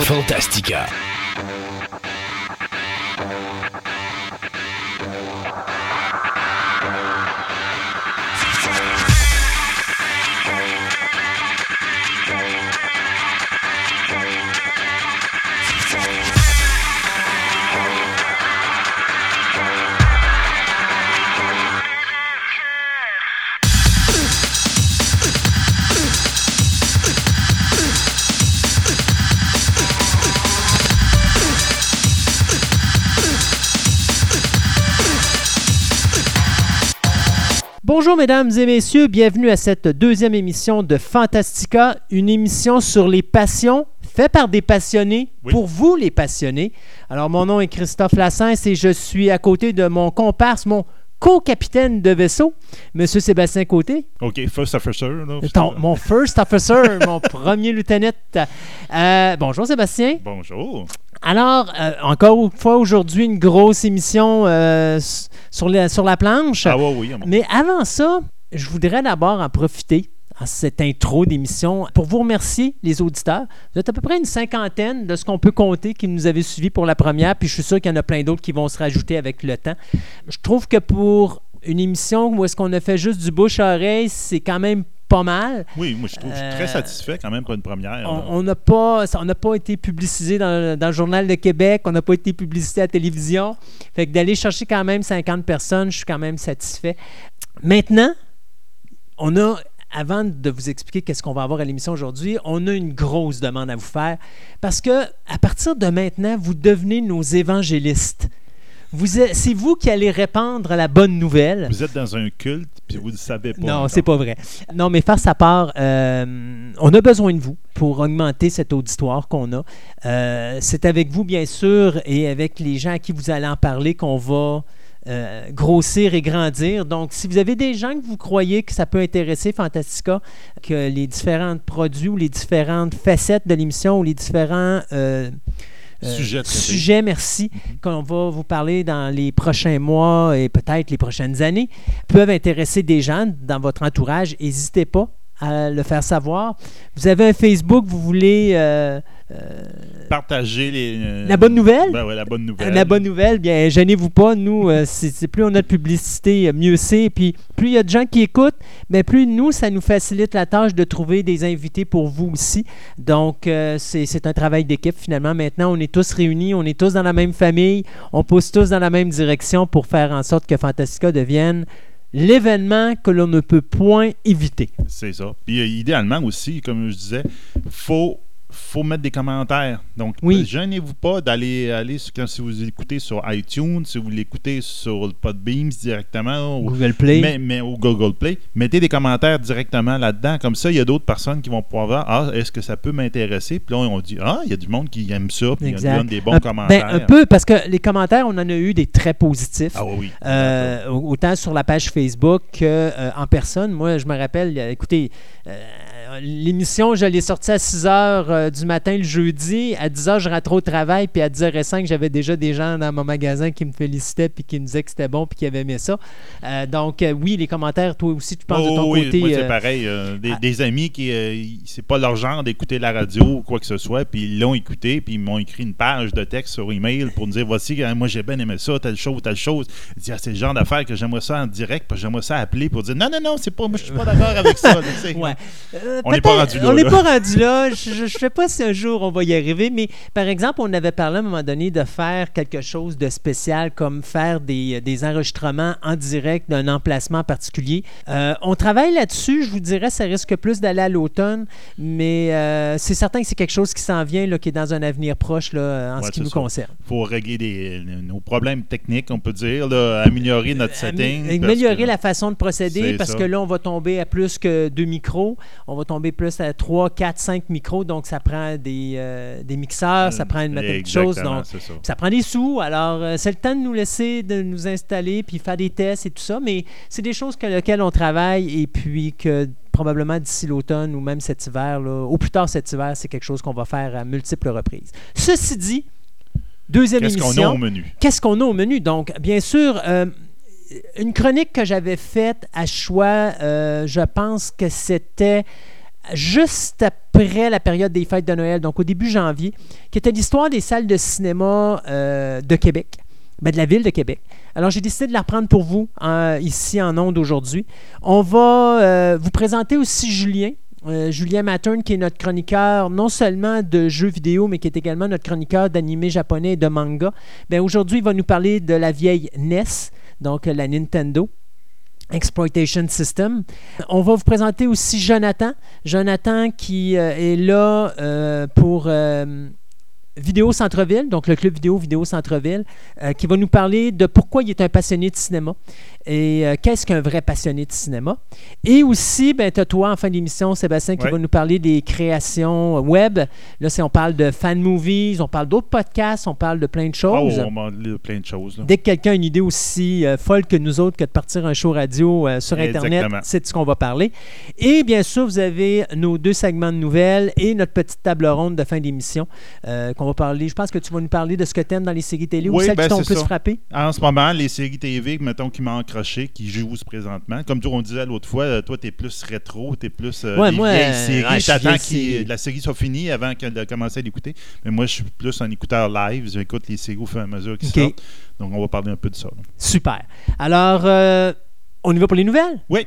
Fantastica. Bonjour mesdames et messieurs, bienvenue à cette deuxième émission de Fantastica, une émission sur les passions, faite par des passionnés, Oui. pour vous les passionnés. Alors mon nom est Christophe Lassens et je suis à côté de mon comparse, mon co-capitaine de vaisseau, Monsieur Sébastien Côté, OK, first officer. Là, Ton- mon first officer, mon premier lieutenant. Euh, bonjour Sébastien. Bonjour. Alors, euh, encore une fois aujourd'hui, une grosse émission euh, sur, la- sur la planche. Ah ouais, oui. Mais avant ça, je voudrais d'abord en profiter à cette intro d'émission pour vous remercier, les auditeurs. Vous êtes à peu près une cinquantaine de ce qu'on peut compter qui nous avaient suivis pour la première, puis je suis sûr qu'il y en a plein d'autres qui vont se rajouter avec le temps. Je trouve que pour une émission où est-ce qu'on a fait juste du bouche à oreille, c'est quand même pas mal. Oui, moi, je trouve je suis Euh, très satisfait quand même pour une première. On n'a pas, ça- on n'a pas été publicisé dans, dans le Journal de Québec, on n'a pas été publicité à la télévision. Fait que d'aller chercher quand même 50 personnes, je suis quand même satisfait. Maintenant, on a, avant de vous expliquer qu'est-ce qu'on va avoir à l'émission aujourd'hui, on a une grosse demande à vous faire parce que à partir de maintenant, vous devenez nos évangélistes. C'est vous qui allez répandre la bonne nouvelle. Vous êtes dans un culte, puis vous ne le savez pas. Non, c'est pas vrai. Non, mais face à part, euh, on a besoin de vous pour augmenter cet auditoire qu'on a. Euh, c'est avec vous, bien sûr, et avec les gens à qui vous allez en parler qu'on va euh, grossir et grandir. Donc, si vous avez des gens que vous croyez que ça peut intéresser Fantastica, que les différents produits ou les différentes facettes de l'émission ou les différents... euh, euh, merci, qu'on va vous parler dans les prochains mois et peut-être les prochaines années, peuvent intéresser des gens dans votre entourage. N'hésitez pas à le faire savoir. Vous avez un Facebook, vous voulez euh, Partagez les. euh, la bonne nouvelle? Ben ouais, la bonne nouvelle. La bonne nouvelle, bien, gênez-vous pas. Nous, euh, c'est plus on a de publicité, euh, mieux c'est. Puis plus il y a de gens qui écoutent, mais plus nous, ça nous facilite la tâche de trouver des invités pour vous aussi. Donc, euh, c'est c'est un travail d'équipe finalement. Maintenant, on est tous réunis, on est tous dans la même famille, on pousse tous dans la même direction pour faire en sorte que Fantastica devienne l'événement que l'on ne peut point éviter. C'est ça. Puis euh, idéalement aussi, comme je disais, faut faut mettre des commentaires. Donc, Oui. gênez-vous pas d'aller aller sur- quand si vous écoutez sur iTunes, si vous l'écoutez sur le Podbeams directement, ou, Google Play. mais, Google Play, mettez des commentaires directement là-dedans. Comme ça, il y a d'autres personnes qui vont pouvoir voir Ah, est-ce que ça peut m'intéresser Puis là, on dit Ah, il y a du monde qui aime ça, puis Exact. donne des bons Un- commentaires. ben, un peu, parce que les commentaires, on en a eu des très positifs. Ah oui. Euh, autant sur la page Facebook qu'en personne. Moi, je me rappelle, euh, écoutez, euh, l'émission, je l'ai sortie à 6 h du matin le jeudi. À 10 h, je rentrais au travail. Puis à 10h05, j'avais déjà des gens dans mon magasin qui me félicitaient puis qui me disaient que c'était bon puis qui avaient aimé ça. Euh, donc, euh, oui, les commentaires, toi aussi, tu penses de ton Oh, oui, côté. moi, c'est euh, pareil. euh, des, des amis qui, euh, c'est pas leur genre d'écouter la radio ou quoi que ce soit, puis ils l'ont écouté, puis ils m'ont écrit une page de texte sur email pour me dire voici, euh, moi j'ai bien aimé ça, telle chose, telle chose. Ah, c'est le genre d'affaire que j'aimerais ça en direct, puis j'aimerais ça appeler pour dire non, non, non, c'est pas, moi je suis pas d'accord avec ça. Ouais. Euh, On n'est pas rendu là, On n'est là. pas rendu là. Je ne sais pas si un jour on va y arriver, mais par exemple, on avait parlé à un moment donné de faire quelque chose de spécial, comme faire des, des enregistrements en direct d'un emplacement particulier. Euh, on travaille là-dessus. Je vous dirais, ça risque plus d'aller à l'automne, mais euh, c'est certain que c'est quelque chose qui s'en vient, là, qui est dans un avenir proche là, en Ouais, ce qui nous ça. concerne. faut régler des, nos problèmes techniques, on peut dire, là, améliorer notre setting. Améliorer que- la façon de procéder parce ça. que là, on va tomber à plus que deux micros. On va tomber plus à 3, 4, 5 micros. Donc, ça prend des, euh, des mixeurs, ça prend une matériel de choses. Donc, ça. ça prend des sous. Alors, euh, c'est le temps de nous laisser, de nous installer, puis faire des tests et tout ça. Mais c'est des choses que, lesquelles on travaille et puis que probablement d'ici l'automne ou même cet hiver, là, au plus tard cet hiver, c'est quelque chose qu'on va faire à multiples reprises. Ceci dit, deuxième Qu'est-ce émission. qu'on a au menu? Qu'est-ce qu'on a au menu? Donc, bien sûr, euh, une chronique que j'avais faite à choix, euh, je pense que c'était juste après la période des fêtes de Noël, donc au début janvier, qui était l'histoire des salles de cinéma euh, de Québec, ben, de la ville de Québec. Alors, j'ai décidé de la reprendre pour vous ici en ondes aujourd'hui. On va euh, vous présenter aussi Julien. Euh, Julien Mattern, qui est notre chroniqueur non seulement de jeux vidéo, mais qui est également notre chroniqueur d'animé japonais et de manga. Ben, aujourd'hui, il va nous parler de la vieille NES, donc la Nintendo. Exploitation System. On va vous présenter aussi Jonathan. Jonathan qui euh, est là euh, pour euh, Vidéo Centre-Ville, donc le club vidéo Vidéo Centre-Ville, qui va nous parler de pourquoi il est un passionné de cinéma et euh, qu'est-ce qu'un vrai passionné de cinéma? Et aussi, ben, tu as toi en fin d'émission, Sébastien, qui Ouais. va nous parler des créations web. Là, c'est, on parle de fan movies, on parle d'autres podcasts, on parle de plein de Oh, choses. on m'a dit plein de choses. là. Dès que quelqu'un a une idée aussi euh, folle que nous autres que de partir un show radio euh, sur Internet, c'est de ce qu'on va parler. Et bien sûr, vous avez nos deux segments de nouvelles et notre petite table ronde de fin d'émission euh, qu'on va parler. Je pense que tu vas nous parler de ce que tu aimes dans les séries télé ou celles ben, qui t'ont c'est plus ça. frappé. En ce moment, les séries TV, mettons, qui m'ont accroché, qui jouent présentement. Comme on disait l'autre fois, euh, toi, t'es plus rétro, t'es plus euh, Ouais, des moi, vieilles séries. T'attends vieille que la série soit finie avant qu'elle de commencer à l'écouter. Mais moi, je suis plus un écouteur live. J'écoute les séries au fur et à mesure qui Ok. sortent. Donc, on va parler un peu de ça. là. Super. Alors, euh, on y va pour les nouvelles? Oui.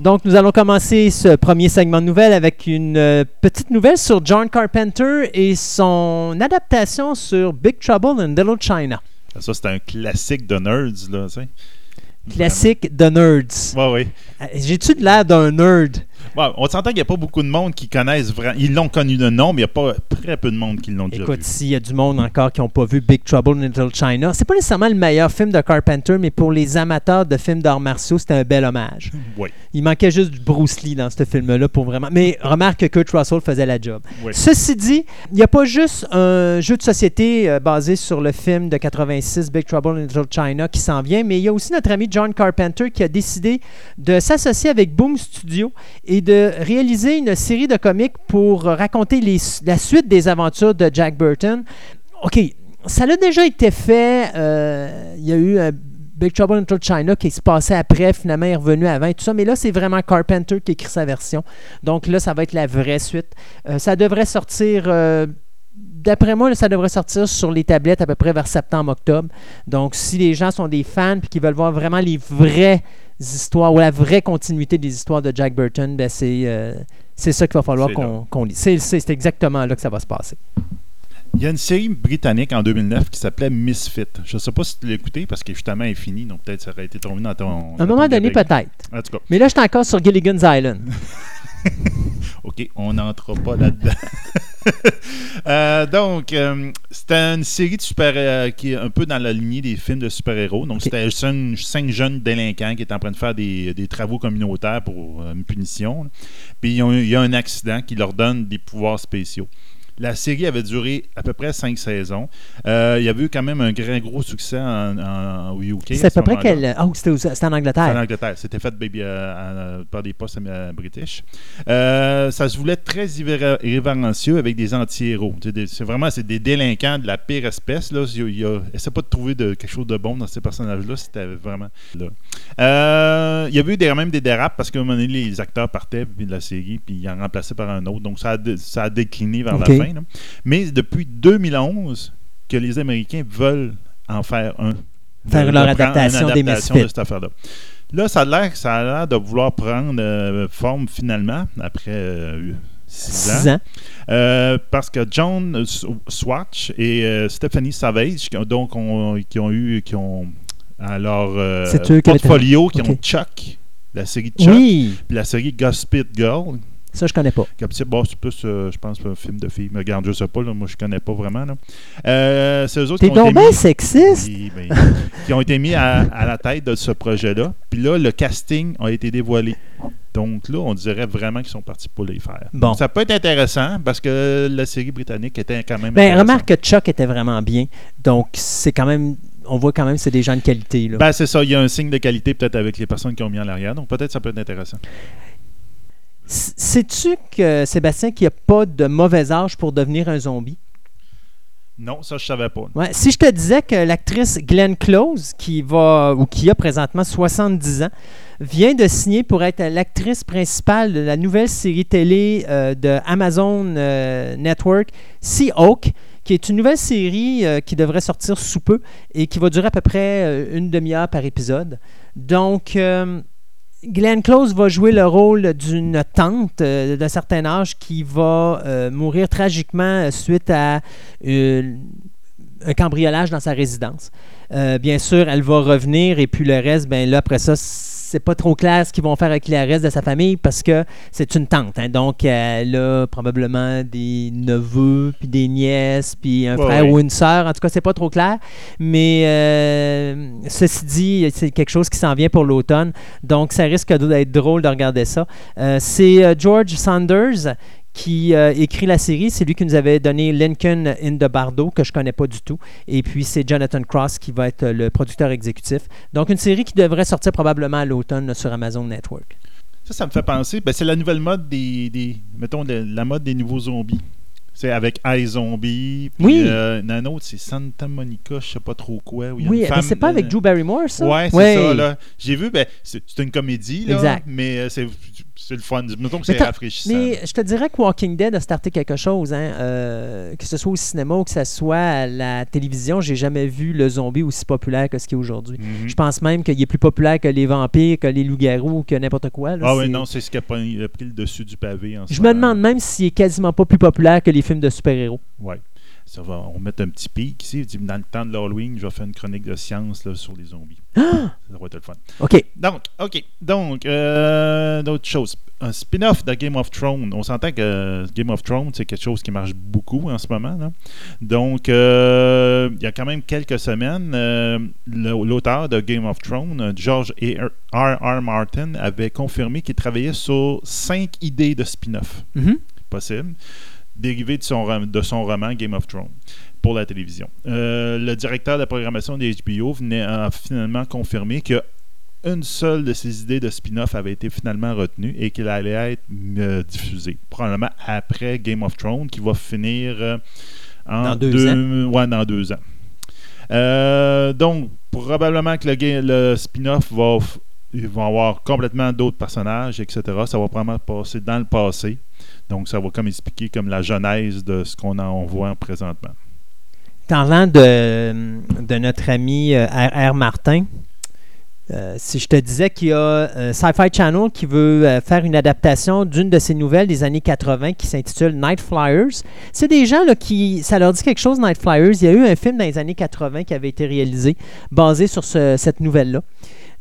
Donc, nous allons commencer ce premier segment de nouvelles avec une euh, petite nouvelle sur John Carpenter et son adaptation sur Big Trouble in Little China. Ça, c'est un classique de nerds, là, tu sais. Classique de nerds. Ouais, oui. Euh, J'ai-tu de l'air d'un nerd? On s'entend qu'il n'y a pas beaucoup de monde qui connaissent vraiment. Ils l'ont connu de nom, mais il n'y a pas très peu de monde qui l'ont déjà Écoute, vu. s'il y a du monde encore qui n'ont pas vu Big Trouble in Little China, c'est pas nécessairement le meilleur film de Carpenter, mais pour les amateurs de films d'arts martiaux, c'était un bel hommage. Oui, Il manquait juste du Bruce Lee dans ce film-là pour vraiment. Mais remarque que Kurt Russell faisait la job. oui. Ceci dit, il n'y a pas juste un jeu de société euh, basé sur le film de 86 Big Trouble in Little China qui s'en vient, mais il y a aussi notre ami John Carpenter qui a décidé de s'associer avec Boom Studio et de réaliser une série de comics pour raconter la suite des aventures de Jack Burton. OK, ça a déjà été fait. euh, il y a eu Big Trouble in Little China qui se passait après, finalement il est revenu avant et tout ça, mais là c'est vraiment Carpenter qui écrit sa version. Donc là, ça va être la vraie suite. Euh, ça devrait sortir, euh, d'après moi, ça devrait sortir sur les tablettes à peu près vers septembre-octobre. Donc si les gens sont des fans et qui veulent voir vraiment les vraies histoires ou la vraie continuité des histoires de Jack Burton, ben c'est euh, c'est ça qu'il va falloir qu'on qu'on lise. C'est- C'est c'est exactement là que ça va se passer. Il y a une série britannique en 2009 qui s'appelait Misfit. Je ne sais pas si tu l'as écouté parce que justement, elle est finie, donc peut-être ça aurait été tombé dans ton. À un moment donné, peut-être. En tout cas, Mais là, je suis encore sur Gilligan's Island. OK, on n'entrera pas là-dedans. Euh, donc, euh, c'était une série de super euh, qui est un peu dans la lignée des films de super-héros. Donc, c'était cinq, jeunes délinquants qui étaient en train de faire des, des travaux communautaires pour euh, une punition. Puis, il y a un accident qui leur donne des pouvoirs spéciaux. La série avait duré à peu près cinq saisons. Euh, il y avait eu quand même un grand gros succès en, en- au UK. C'est à peu près moment-là. quel. Oh, c'était aux- c'était en en Angleterre. Angleterre. C'était fait baby, euh, en- par des postes euh, british. Euh, ça se voulait très irré- irrévérencieux avec des anti-héros. C'est vraiment c'est des délinquants de la pire espèce. Là. Il il y a- essaie pas de trouver de, quelque chose de bon dans ces personnages-là. C'était vraiment là. Il y avait eu des, même des dérapes parce qu'à un moment donné, les acteurs partaient de la série puis ils en remplaçaient par un autre. Donc ça a, dé- ça a décliné vers la fin. Là. Mais depuis 2011, que les Américains veulent en faire un. Faire leur adaptation une des adaptation Misfits. de cette affaire-là. Là, ça a l'air ça a l'air de vouloir prendre euh, forme finalement, après euh, six ans. Six ans. Euh, parce que John Swatch et euh, Stephanie Savage, qui ont- donc, ont- qui ont eu, qui ont à leur portfolio, qui Ok. ont Chuck, la série Chuck, Oui, puis la série Gossip Girl. Ça, je connais pas. C'est bon, c'est plus, euh, je pense, un film de filles. Mais regarde, je sais pas, là, moi je connais pas vraiment. Là. Euh, c'est eux autres T'es qui ont donc été bien mis, sexiste? Ben, qui ont été mis à, à la tête de ce projet-là. Puis là, le casting a été dévoilé. Donc là, on dirait vraiment qu'ils sont partis pour les faire. Bon. Donc, ça peut être intéressant parce que la série britannique était quand même. Ben, remarque que Chuck était vraiment bien. Donc, c'est quand même. On voit quand même que c'est des gens de qualité. Là. Ben, c'est ça, il y a un signe de qualité peut-être avec les personnes qui ont mis en arrière. Donc peut-être ça peut être intéressant. Sais-tu que Sébastien qu'il n'y a pas de mauvais âge pour devenir un zombie? Non, ça je savais pas. Ouais, si je te disais que l'actrice Glenn Close, qui va ou qui a présentement 70 ans, vient de signer pour être l'actrice principale de la nouvelle série télé euh, de Amazon euh, Network, Sea Hawk, qui est une nouvelle série euh, qui devrait sortir sous peu et qui va durer à peu près une demi-heure par épisode. Donc, Glenn Close va jouer le rôle d'une tante euh, d'un certain âge qui va euh, mourir tragiquement euh, suite à un cambriolage dans sa résidence. Bien sûr, elle va revenir et puis le reste, ben là, après ça, c'est pas trop clair ce qu'ils vont faire avec le reste de sa famille parce que c'est une tante. hein. donc, elle a probablement des neveux, puis des nièces, puis un Ouais, frère ou une sœur. En tout cas, c'est pas trop clair. Mais euh, ceci dit, c'est quelque chose qui s'en vient pour l'automne. Donc, ça risque d'être drôle de regarder ça. Euh, c'est euh, George Sanders qui euh, écrit la série. C'est lui qui nous avait donné Lincoln in the Bardo, que je connais pas du tout. Et puis, c'est Jonathan Cross qui va être euh, le producteur exécutif. Donc, une série qui devrait sortir probablement à l'automne sur Amazon Network. Ça, ça me fait penser, ben, c'est la nouvelle mode des, des mettons, de- la mode des nouveaux zombies. C'est avec iZombie. Oui. euh, un autre, c'est Santa Monica, je sais pas trop quoi. où y a Oui, une mais femme- c'est pas avec Drew Barrymore, ça? Ouais, c'est Ouais. ça. Là. J'ai vu, ben, c'est c'est une comédie, là, Exact. mais euh, c'est c'est le fun. Mettons que Mais c'est rafraîchissant. Mais je te dirais que Walking Dead a starté quelque chose, hein, euh, que ce soit au cinéma ou que ce soit à la télévision. J'ai jamais vu le zombie aussi populaire que ce qu'il est aujourd'hui. Mhm. Je pense même qu'il est plus populaire que les vampires, que les loups-garous, que n'importe quoi. là. Ah oui, non, c'est ce qui a, pris le dessus du pavé en Je me demande même s'il est quasiment pas plus populaire que les films de super-héros. Ça va, on va mettre un petit pic ici. Dans le temps de l'Halloween, je vais faire une chronique de science là, sur les zombies. Ça va être le fun. OK. Donc, OK. Donc, euh, d'autres choses. Un spin-off de Game of Thrones. On s'entend que Game of Thrones, c'est quelque chose qui marche beaucoup en ce moment. là. Donc, euh, il y a quand même quelques semaines, euh, l'auteur de Game of Thrones, George R. R. Martin, avait confirmé qu'il travaillait sur cinq idées de spin-off Mhm. possibles, dérivées de son, de son roman Game of Thrones pour la télévision. Euh, le directeur de la programmation des HBO venait, a finalement confirmé que une seule de ces idées de spin-off avait été finalement retenue et qu'elle allait être euh, diffusée, probablement après Game of Thrones, qui va finir euh, en Dans deux Ouais, dans deux ans. Euh, donc, probablement que le, spin-off va, vont avoir complètement d'autres personnages, etc. Ça va probablement passer dans le passé. Donc, ça va comme expliquer comme la genèse de ce qu'on en voit présentement. Parlant de, notre ami euh, R.R. Martin, euh, si je te disais qu'il y a euh, Sci-Fi Channel qui veut euh, faire une adaptation d'une de ses nouvelles des années 80 qui s'intitule Night Flyers, c'est des gens là, qui. Ça leur dit quelque chose, Night Flyers. Il y a eu un film dans les années 80 qui avait été réalisé basé sur ce- cette nouvelle-là.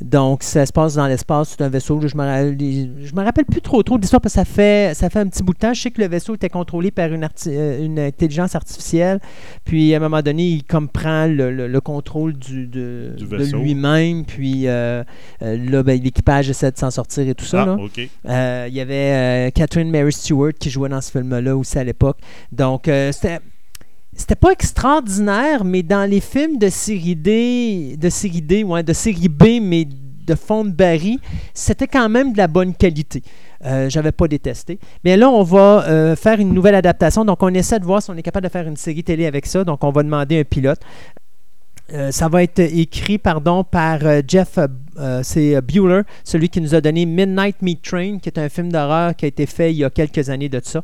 Donc, ça se passe dans l'espace, c'est un vaisseau. Je me, ra- je me rappelle plus trop trop de l'histoire parce que ça fait, ça fait un petit bout de temps. Je sais que le vaisseau était contrôlé par une, arti- euh, une intelligence artificielle. Puis, à un moment donné, il comme prend le, le- le contrôle du, de, Du de lui-même. Puis, euh, euh, là, ben, l'équipage essaie de s'en sortir et tout ça. ah. Euh, Il y avait euh, Catherine Mary Stewart qui jouait dans ce film-là aussi à l'époque. Donc, euh, c'était. C'était pas extraordinaire, mais dans les films de série D, de série D, ouais, de série B, mais de fond de baril, c'était quand même de la bonne qualité. Euh, J'avais pas détesté. Mais là, on va euh, faire une nouvelle adaptation. Donc, on essaie de voir si on est capable de faire une série télé avec ça. Donc, on va demander un pilote. Euh, ça va être écrit pardon, par euh, Jeff euh, c'est Bueller, celui qui nous a donné Midnight Meat Train, qui est un film d'horreur qui a été fait il y a quelques années de ça.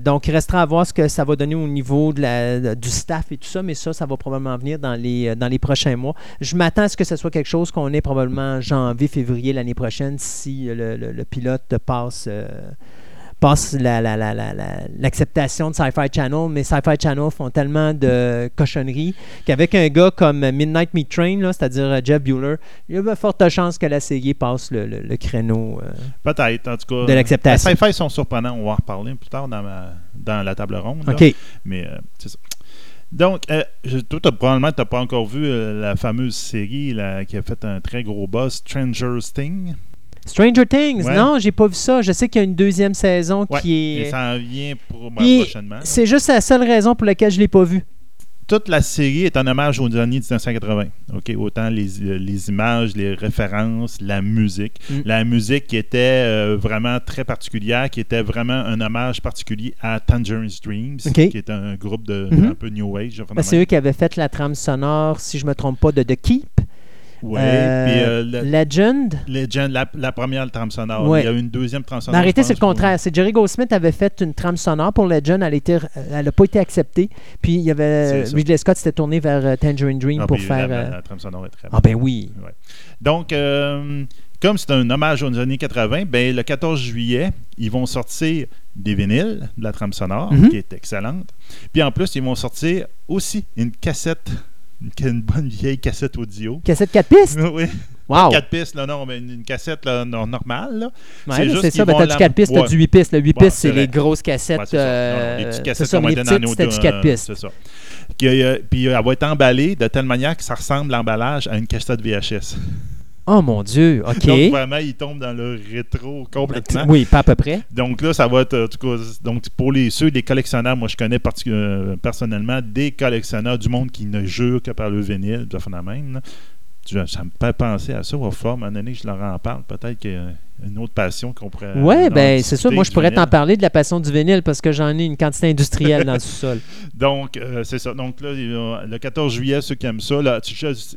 donc, il restera à voir ce que ça va donner au niveau du staff et tout ça, mais ça, ça va probablement venir dans les, dans les prochains mois. Je m'attends à ce que ce soit quelque chose qu'on ait probablement janvier, février l'année prochaine si le pilote passe passe l'acceptation de Sci-Fi Channel, mais Sci-Fi Channel font tellement de cochonneries qu'avec un gars comme Midnight Meat Train, c'est-à-dire euh, Jeff Bueller, il y a de fortes chances que la série passe le, créneau euh, Peut-être, en tout cas. de l'acceptation. Les Sci-Fi sont surprenants, on va en reparler plus tard dans, dans la table ronde. OK. Mais euh, c'est ça. Donc, toi, probablement, tu n'as pas encore vu la fameuse série qui a fait un très gros buzz, Stranger Things. Stranger Things, non, j'ai pas vu ça. Je sais qu'il y a une deuxième saison qui est. Et ça en vient pour prochainement. C'est juste la seule raison pour laquelle je l'ai pas vu. Toute la série est un hommage aux années 1980. Ok, autant les, les, images, les références, la musique. Mm. La musique qui était euh, vraiment très particulière, qui était vraiment un hommage particulier à Tangerine Dreams, qui est un groupe de, mm-hmm. un peu New Age. Ben, c'est eux qui avaient fait la trame sonore, si je me trompe pas, de The Keep. Oui, euh, euh, Legend? Legend, la, première trame sonore. Il y a eu une deuxième trame sonore. Mais arrêtez, c'est le contraire. C'est Jerry Goldsmith avait fait une trame sonore pour Legend. Elle n'a pas été acceptée. Puis il y avait Ridley Scott s'était tourné vers euh, Tangerine Dream ah, pour faire. La, trame sonore est très Ah, ben oui. Donc, comme c'est un hommage aux années 80, ben, le 14 juillet, ils vont sortir des vinyles de la trame sonore, mhm. qui est excellente. Puis en plus, ils vont sortir aussi une cassette une, bonne vieille cassette audio. Cassette 4 pistes? oui. Wow. 4 pistes, là, non, mais une cassette là, normale. Là. Ouais, c'est ça, ben, tu as du 4 pistes, tu as du 8 pistes. Le 8 pistes, c'est les grosses cassettes. Ouais, euh, les petites cassettes qu'on mettait dans nos C'était du 4 pistes. C'est ça. Puis, euh, puis elle va être emballée de telle manière que ça ressemble l'emballage à une cassette VHS. Oh mon Dieu, OK. Donc vraiment, il tombe dans le rétro complètement. Oui, pas à peu près. Donc là, ça va être, en tout cas, donc pour les, ceux, des collectionneurs, moi je connais euh, personnellement des collectionneurs du monde qui ne jurent que par le vinyle, de phénomène. Ça me fait penser à ça. Au fond, à un moment donné, je leur en parle. Peut-être qu'il y a une autre passion qu'on pourrait. Oui, ben c'est ça. Moi, je pourrais t'en parler de la passion du vinyle parce que j'en ai une quantité industrielle dans le sous-sol. Donc, euh, c'est ça. Donc là, le 14 juillet, ceux qui aiment ça,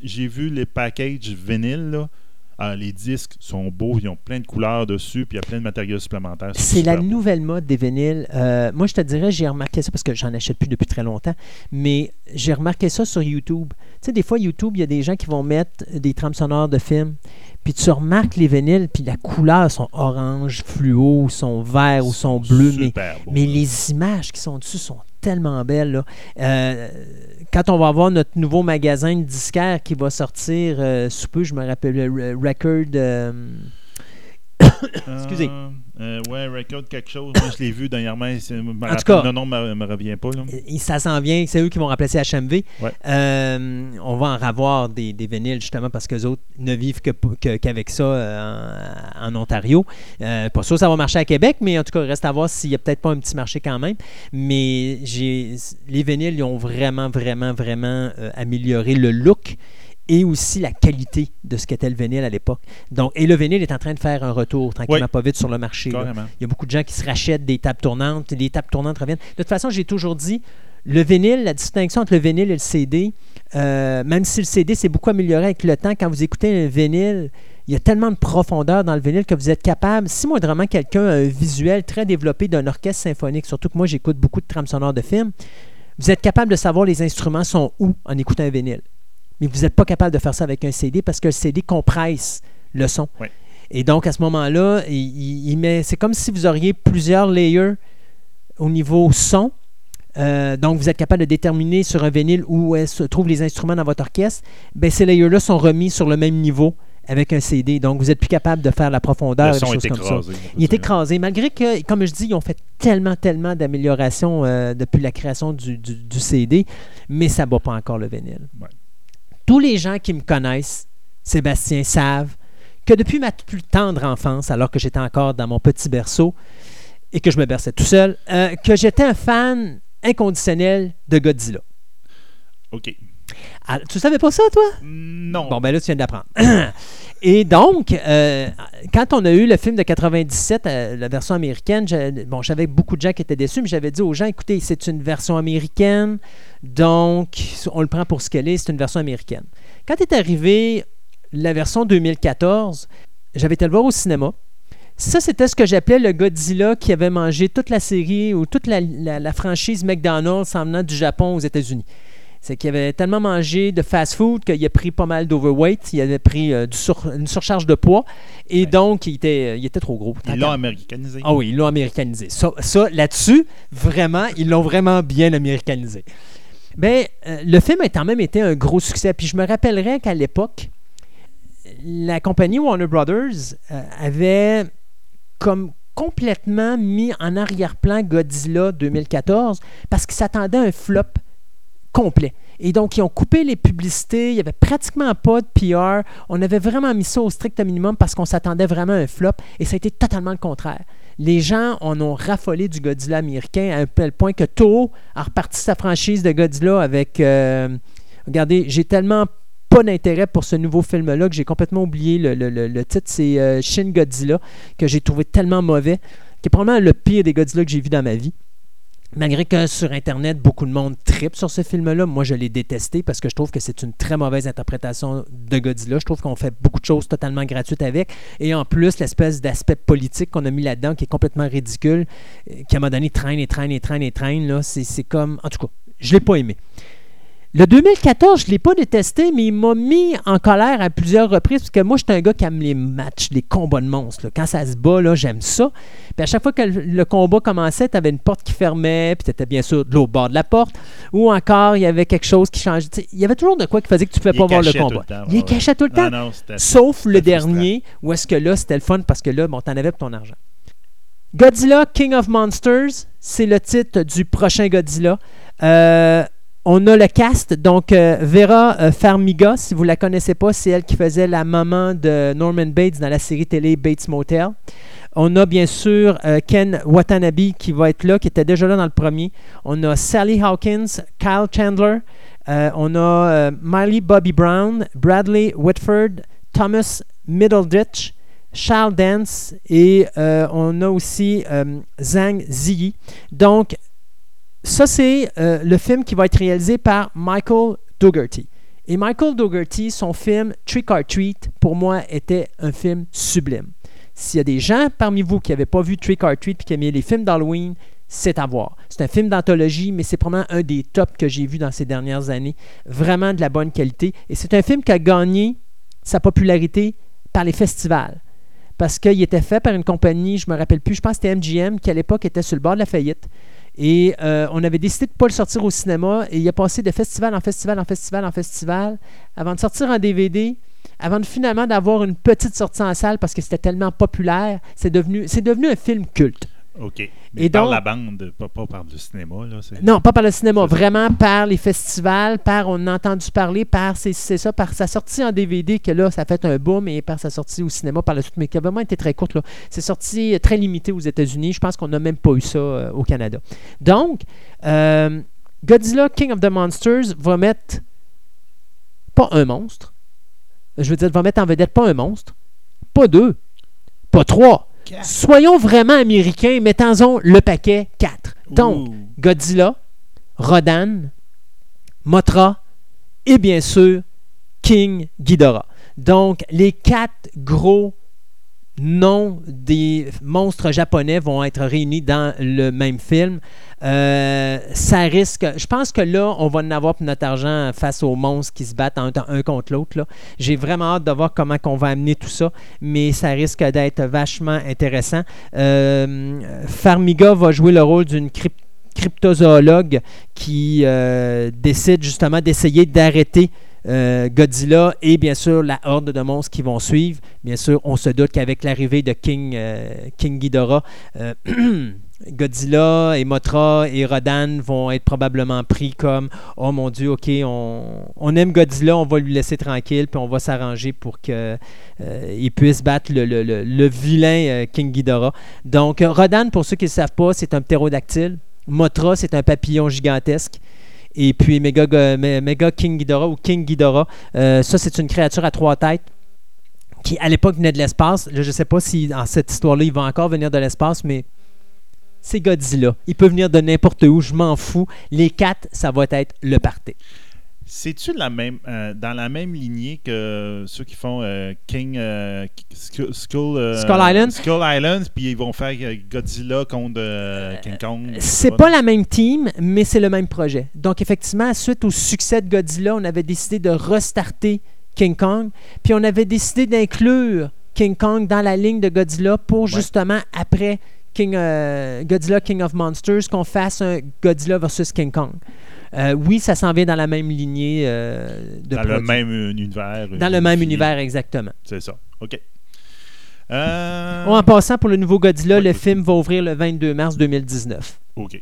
j'ai vu les packages vinyle. Là. Ah, les disques sont beaux, ils ont plein de couleurs dessus, puis il y a plein de matériaux supplémentaires. C'est la nouvelle mode des vinyles. Euh, moi, je te dirais, j'ai remarqué ça parce que j'en achète plus depuis très longtemps, mais j'ai remarqué ça sur YouTube. Tu sais, des fois, YouTube, il y a des gens qui vont mettre des trames sonores de films, puis tu remarques les vinyles, puis la couleur sont orange, fluo, sont verts ou sont bleus, mais, mais les images qui sont dessus sont tellement belles. Là. Euh, quand on va avoir notre nouveau magasin disquaire qui va sortir euh, sous peu, je me rappelle, le Record. Euh, excusez. Euh, ouais, Record quelque chose. Moi, je l'ai vu dernièrement. En tout cas, non, non, me, me revient pas. Là. Ça s'en vient. C'est eux qui vont remplacer HMV. on va en avoir des, des vinyles, justement, parce que les autres ne vivent qu'avec ça en, Ontario. pas sûr que ça va marcher à Québec, mais en tout cas, il reste à voir s'il n'y a peut-être pas un petit marché quand même. Mais les vinyles, ils ont vraiment, vraiment, vraiment amélioré le look et aussi la qualité de ce qu'était le vinyle à l'époque. Donc, et le vinyle est en train de faire un retour tranquillement pas vite sur le marché. Il y a beaucoup de gens qui se rachètent des tables tournantes. Les tables tournantes reviennent. De toute façon, j'ai toujours dit, le vinyle, la distinction entre le vinyle et le CD, euh, même si le CD s'est beaucoup amélioré avec le temps, quand vous écoutez un vinyle, il y a tellement de profondeur dans le vinyle que vous êtes capable, si moindrement quelqu'un a un visuel très développé d'un orchestre symphonique, surtout que moi j'écoute beaucoup de trames sonores de films, vous êtes capable de savoir les instruments sont où en écoutant un vinyle. Mais vous n'êtes pas capable de faire ça avec un CD parce que le CD compresse le son. Et donc, à ce moment-là, il, c'est comme si vous auriez plusieurs layers au niveau son. Euh, donc, vous êtes capable de déterminer sur un vinyle où se trouvent les instruments dans votre orchestre. Ben, ces layers-là sont remis sur le même niveau avec un CD. Donc, vous êtes plus capable de faire la profondeur. Le son est écrasé. Il est écrasé, malgré que, comme je dis, ils ont fait tellement, tellement d'améliorations euh, depuis la création du, CD, mais ça ne bat pas encore le vinyle tous les gens qui me connaissent, Sébastien, savent que depuis ma plus tendre enfance, alors que j'étais encore dans mon petit berceau et que je me berçais tout seul, euh, que j'étais un fan inconditionnel de Godzilla. OK. Ah, tu savais pas ça, toi? Non. Bon, ben là, tu viens d'apprendre. Et donc, euh, quand on a eu le film de 97, euh, la version américaine, bon, j'avais beaucoup de gens qui étaient déçus, mais j'avais dit aux gens, écoutez, c'est une version américaine, donc on le prend pour ce qu'elle est, c'est une version américaine. Quand est arrivée la version 2014, j'avais été le voir au cinéma. Ça, c'était ce que j'appelais le Godzilla qui avait mangé toute la série ou toute la, la- la franchise McDonald's en venant du Japon aux États-Unis. C'est qu'il avait tellement mangé de fast-food qu'il a pris pas mal d'overweight, il avait pris euh, du sur- une surcharge de poids et Ouais. donc il était, il était trop gros. Ils l'ont américanisé. Ah oui, ils l'ont américanisé. Ça, ça, là-dessus, vraiment, ils l'ont vraiment bien américanisé. Ben, euh, le film a quand même été un gros succès. Puis je me rappellerai qu'à l'époque, la compagnie Warner Brothers euh, avait comme complètement mis en arrière-plan Godzilla 2014 parce qu'ils s'attendaient à un flop complet. Et donc, ils ont coupé les publicités, il n'y avait pratiquement pas de PR. On avait vraiment mis ça au strict minimum parce qu'on s'attendait vraiment à un flop. Et ça a été totalement le contraire. Les gens en ont raffolé du Godzilla américain à un tel point que Toho a reparti sa franchise de Godzilla avec... euh, regardez, j'ai tellement pas d'intérêt pour ce nouveau film-là que j'ai complètement oublié le, le- le- titre. C'est euh, Shin Godzilla, que j'ai trouvé tellement mauvais, qui est probablement le pire des Godzilla que j'ai vu dans ma vie. Malgré que sur Internet, beaucoup de monde tripe sur ce film-là, moi je l'ai détesté parce que je trouve que c'est une très mauvaise interprétation de Godzilla. Je trouve qu'on fait beaucoup de choses totalement gratuites avec. Et en plus, l'espèce d'aspect politique qu'on a mis là-dedans qui est complètement ridicule, euh, qui à un donné traîne et traîne et traîne et traîne, c'est comme. En tout cas, je l'ai pas aimé. Le 2014, je ne l'ai pas détesté, mais il m'a mis en colère à plusieurs reprises, parce que moi, je suis un gars qui aime les matchs, les combats de monstres. là. Quand ça se bat, là, j'aime ça. Puis à chaque fois que le, combat commençait, tu avais une porte qui fermait, puis tu étais bien sûr de l'autre bord de la porte, ou encore il y avait quelque chose qui changeait. Il y avait toujours de quoi qui faisait que tu ne pouvais Il pas voir le cachait combat. le temps, il ouais, caché tout le temps. Non, Sauf le dernier, où est-ce que là, c'était le fun parce que là, bon, t'en avais pour ton argent. Godzilla King of Monsters, c'est le titre du prochain Godzilla. Euh, on a le cast, donc euh, Vera euh, Farmiga, si vous la connaissez pas, c'est elle qui faisait la maman de Norman Bates dans la série télé Bates Motel. On a bien sûr euh, Ken Watanabe qui va être là, qui était déjà là dans le premier. On a Sally Hawkins, Kyle Chandler, on a Miley Bobby Brown, Bradley Whitford, Thomas Middleditch, Charles Dance et on a aussi Zhang Ziyi. Donc, ça, c'est euh, le film qui va être réalisé par Michael Dougherty. Et Michael Dougherty, son film Trick or Treat, pour moi, était un film sublime. S'il y a des gens parmi vous qui n'avaient pas vu Trick or Treat et qui aimaient les films d'Halloween, c'est à voir. C'est un film d'anthologie, mais c'est probablement un des tops que j'ai vu dans ces dernières années. Vraiment de la bonne qualité. Et c'est un film qui a gagné sa popularité par les festivals. Parce qu'il était fait par une compagnie, je me rappelle plus, je pense que c'était MGM, qui à l'époque était sur le bord de la faillite. Et euh, on avait décidé de ne pas le sortir au cinéma. Et il a passé de festival en festival, en festival, en festival, avant de sortir en DVD, avant de finalement d'avoir une petite sortie en salle parce que c'était tellement populaire. C'est devenu, c'est devenu un film culte. OK. Mais Et par donc- la bande, pas, pas par le cinéma. Là, Non, pas par le cinéma, vraiment par les festivals, par on a entendu parler, par c'est c'est ça, par sa sortie en DVD que là, ça a fait un boom et par sa sortie au cinéma par la suite, mais qui a vraiment été très courte. C'est sorti euh, très limité aux États-Unis. Je pense qu'on n'a même pas eu ça euh, au Canada. Donc, euh, Godzilla King of the Monsters va mettre pas un monstre. Je veux dire, va mettre en vedette pas un monstre, pas deux, pas trois. Soyons vraiment américains, mettons-en le paquet 4. Donc. Godzilla, Rodan, Mothra et bien sûr King Ghidorah. Donc, les quatre gros noms des monstres japonais vont être réunis dans le même film. Euh, ça risque. Je pense que là, on va en avoir pour notre argent face aux monstres qui se battent en- un contre l'autre. J'ai vraiment hâte de voir comment on va amener tout ça, mais ça risque d'être vachement intéressant. Euh, Farmiga va jouer le rôle d'une crypt- cryptozoologue qui euh, décide justement d'essayer d'arrêter euh, Godzilla et bien sûr la horde de monstres qui vont suivre. Bien sûr, on se doute qu'avec l'arrivée de King, euh, Ghidorah, euh, Godzilla et Mothra et Rodan vont être probablement pris comme oh mon dieu, ok, on, aime Godzilla, on va lui laisser tranquille, puis on va s'arranger pour qu'il puisse battre le, vilain King Ghidorah. Donc, Rodan, pour ceux qui ne savent pas, c'est un ptérodactyle. Mothra, c'est un papillon gigantesque. Et puis Mega, King Ghidorah ou King Ghidorah, euh, ça c'est une créature à trois têtes qui à l'époque venait de l'espace. Je sais pas si dans cette histoire-là, il va encore venir de l'espace, mais c'est Godzilla. Il peut venir de n'importe où, je m'en fous. Les quatre, ça va être le party. C'est-tu la même, euh, dans la même lignée que ceux qui font euh, King euh, Skull, Skull, Skull Island? Skull Island, puis ils vont faire Godzilla contre King Kong. C'est pas la même team, mais c'est le même projet. Donc, effectivement, suite au succès de Godzilla, on avait décidé de restarter King Kong, puis on avait décidé d'inclure King Kong dans la ligne de Godzilla pour justement, après King, Godzilla King of Monsters, qu'on fasse un Godzilla versus King Kong. Euh, oui, ça s'en vient dans la même lignée euh, de Dans le même univers. Dans le même unifié. univers, exactement. C'est ça. OK. Euh, en passant, pour le nouveau Godzilla, le film va ouvrir le 22 mars 2019. OK.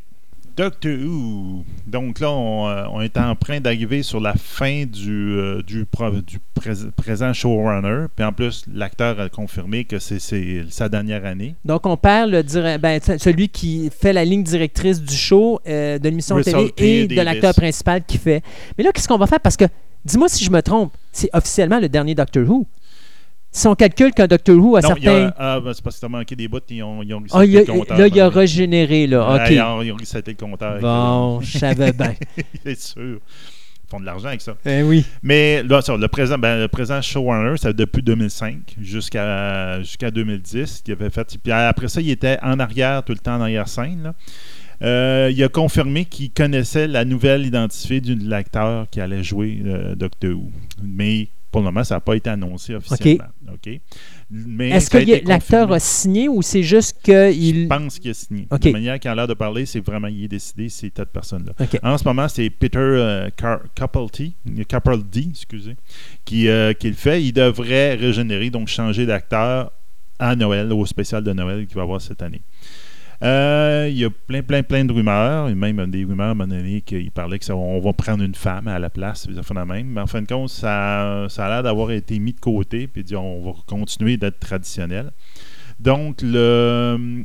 Doctor Who. Donc là, on, euh, on est en train d'arriver sur la fin du, euh, du, pro- du prés- présent showrunner. Puis en plus, l'acteur a confirmé que c'est- sa dernière année. Donc, on perd le ben, celui qui fait la ligne directrice du show, euh, de l'émission télé et de l'acteur principal qui fait. Mais là, qu'est-ce qu'on va faire? Parce que, dis-moi si je me trompe, c'est officiellement le dernier Doctor Who. Si on calcule qu'un Doctor Who a non, il y a- certains. ah, ben, c'est parce que t'as manqué des bouts, ils ont, ils ont Ah, il a- le compteur. là, il a régénéré, là. Ouais, OK. ils ont, ils ont reseté le compteur. Bon, je savais bien. C'est sûr. Ils font de l'argent avec ça. Eh oui. Mais là, le présent, ben, le présent showrunner, c'est depuis 2005 jusqu'à jusqu'à 2010 qu'il avait fait. Puis après ça, il était en arrière, tout le temps en arrière-scène. là. Euh, il a confirmé qu'il connaissait la nouvelle identifiée du- de l'acteur qui allait jouer euh, Doctor Who. Mais pour le moment, ça n'a pas été annoncé officiellement. OK? Est-ce que l'acteur a signé ou c'est juste Je qu'il. pense qu'il a signé. OK. De manière qu'il a l'air de parler, c'est vraiment il est décidé, c'est cette personne-là. En ce moment, c'est Peter euh, Capaldi, excusez, qui, euh, qui le fait. Il devrait régénérer, donc changer d'acteur à Noël, au spécial de Noël qu'il va avoir cette année. Euh, il y a plein, plein, plein de rumeurs, et même des rumeurs à un moment donné qu'il parlait qu'on va prendre une femme à la place, des affaires de même. Mais en fin de compte, ça, ça a l'air d'avoir été mis de côté, puis dit on va continuer d'être traditionnel. Donc, le,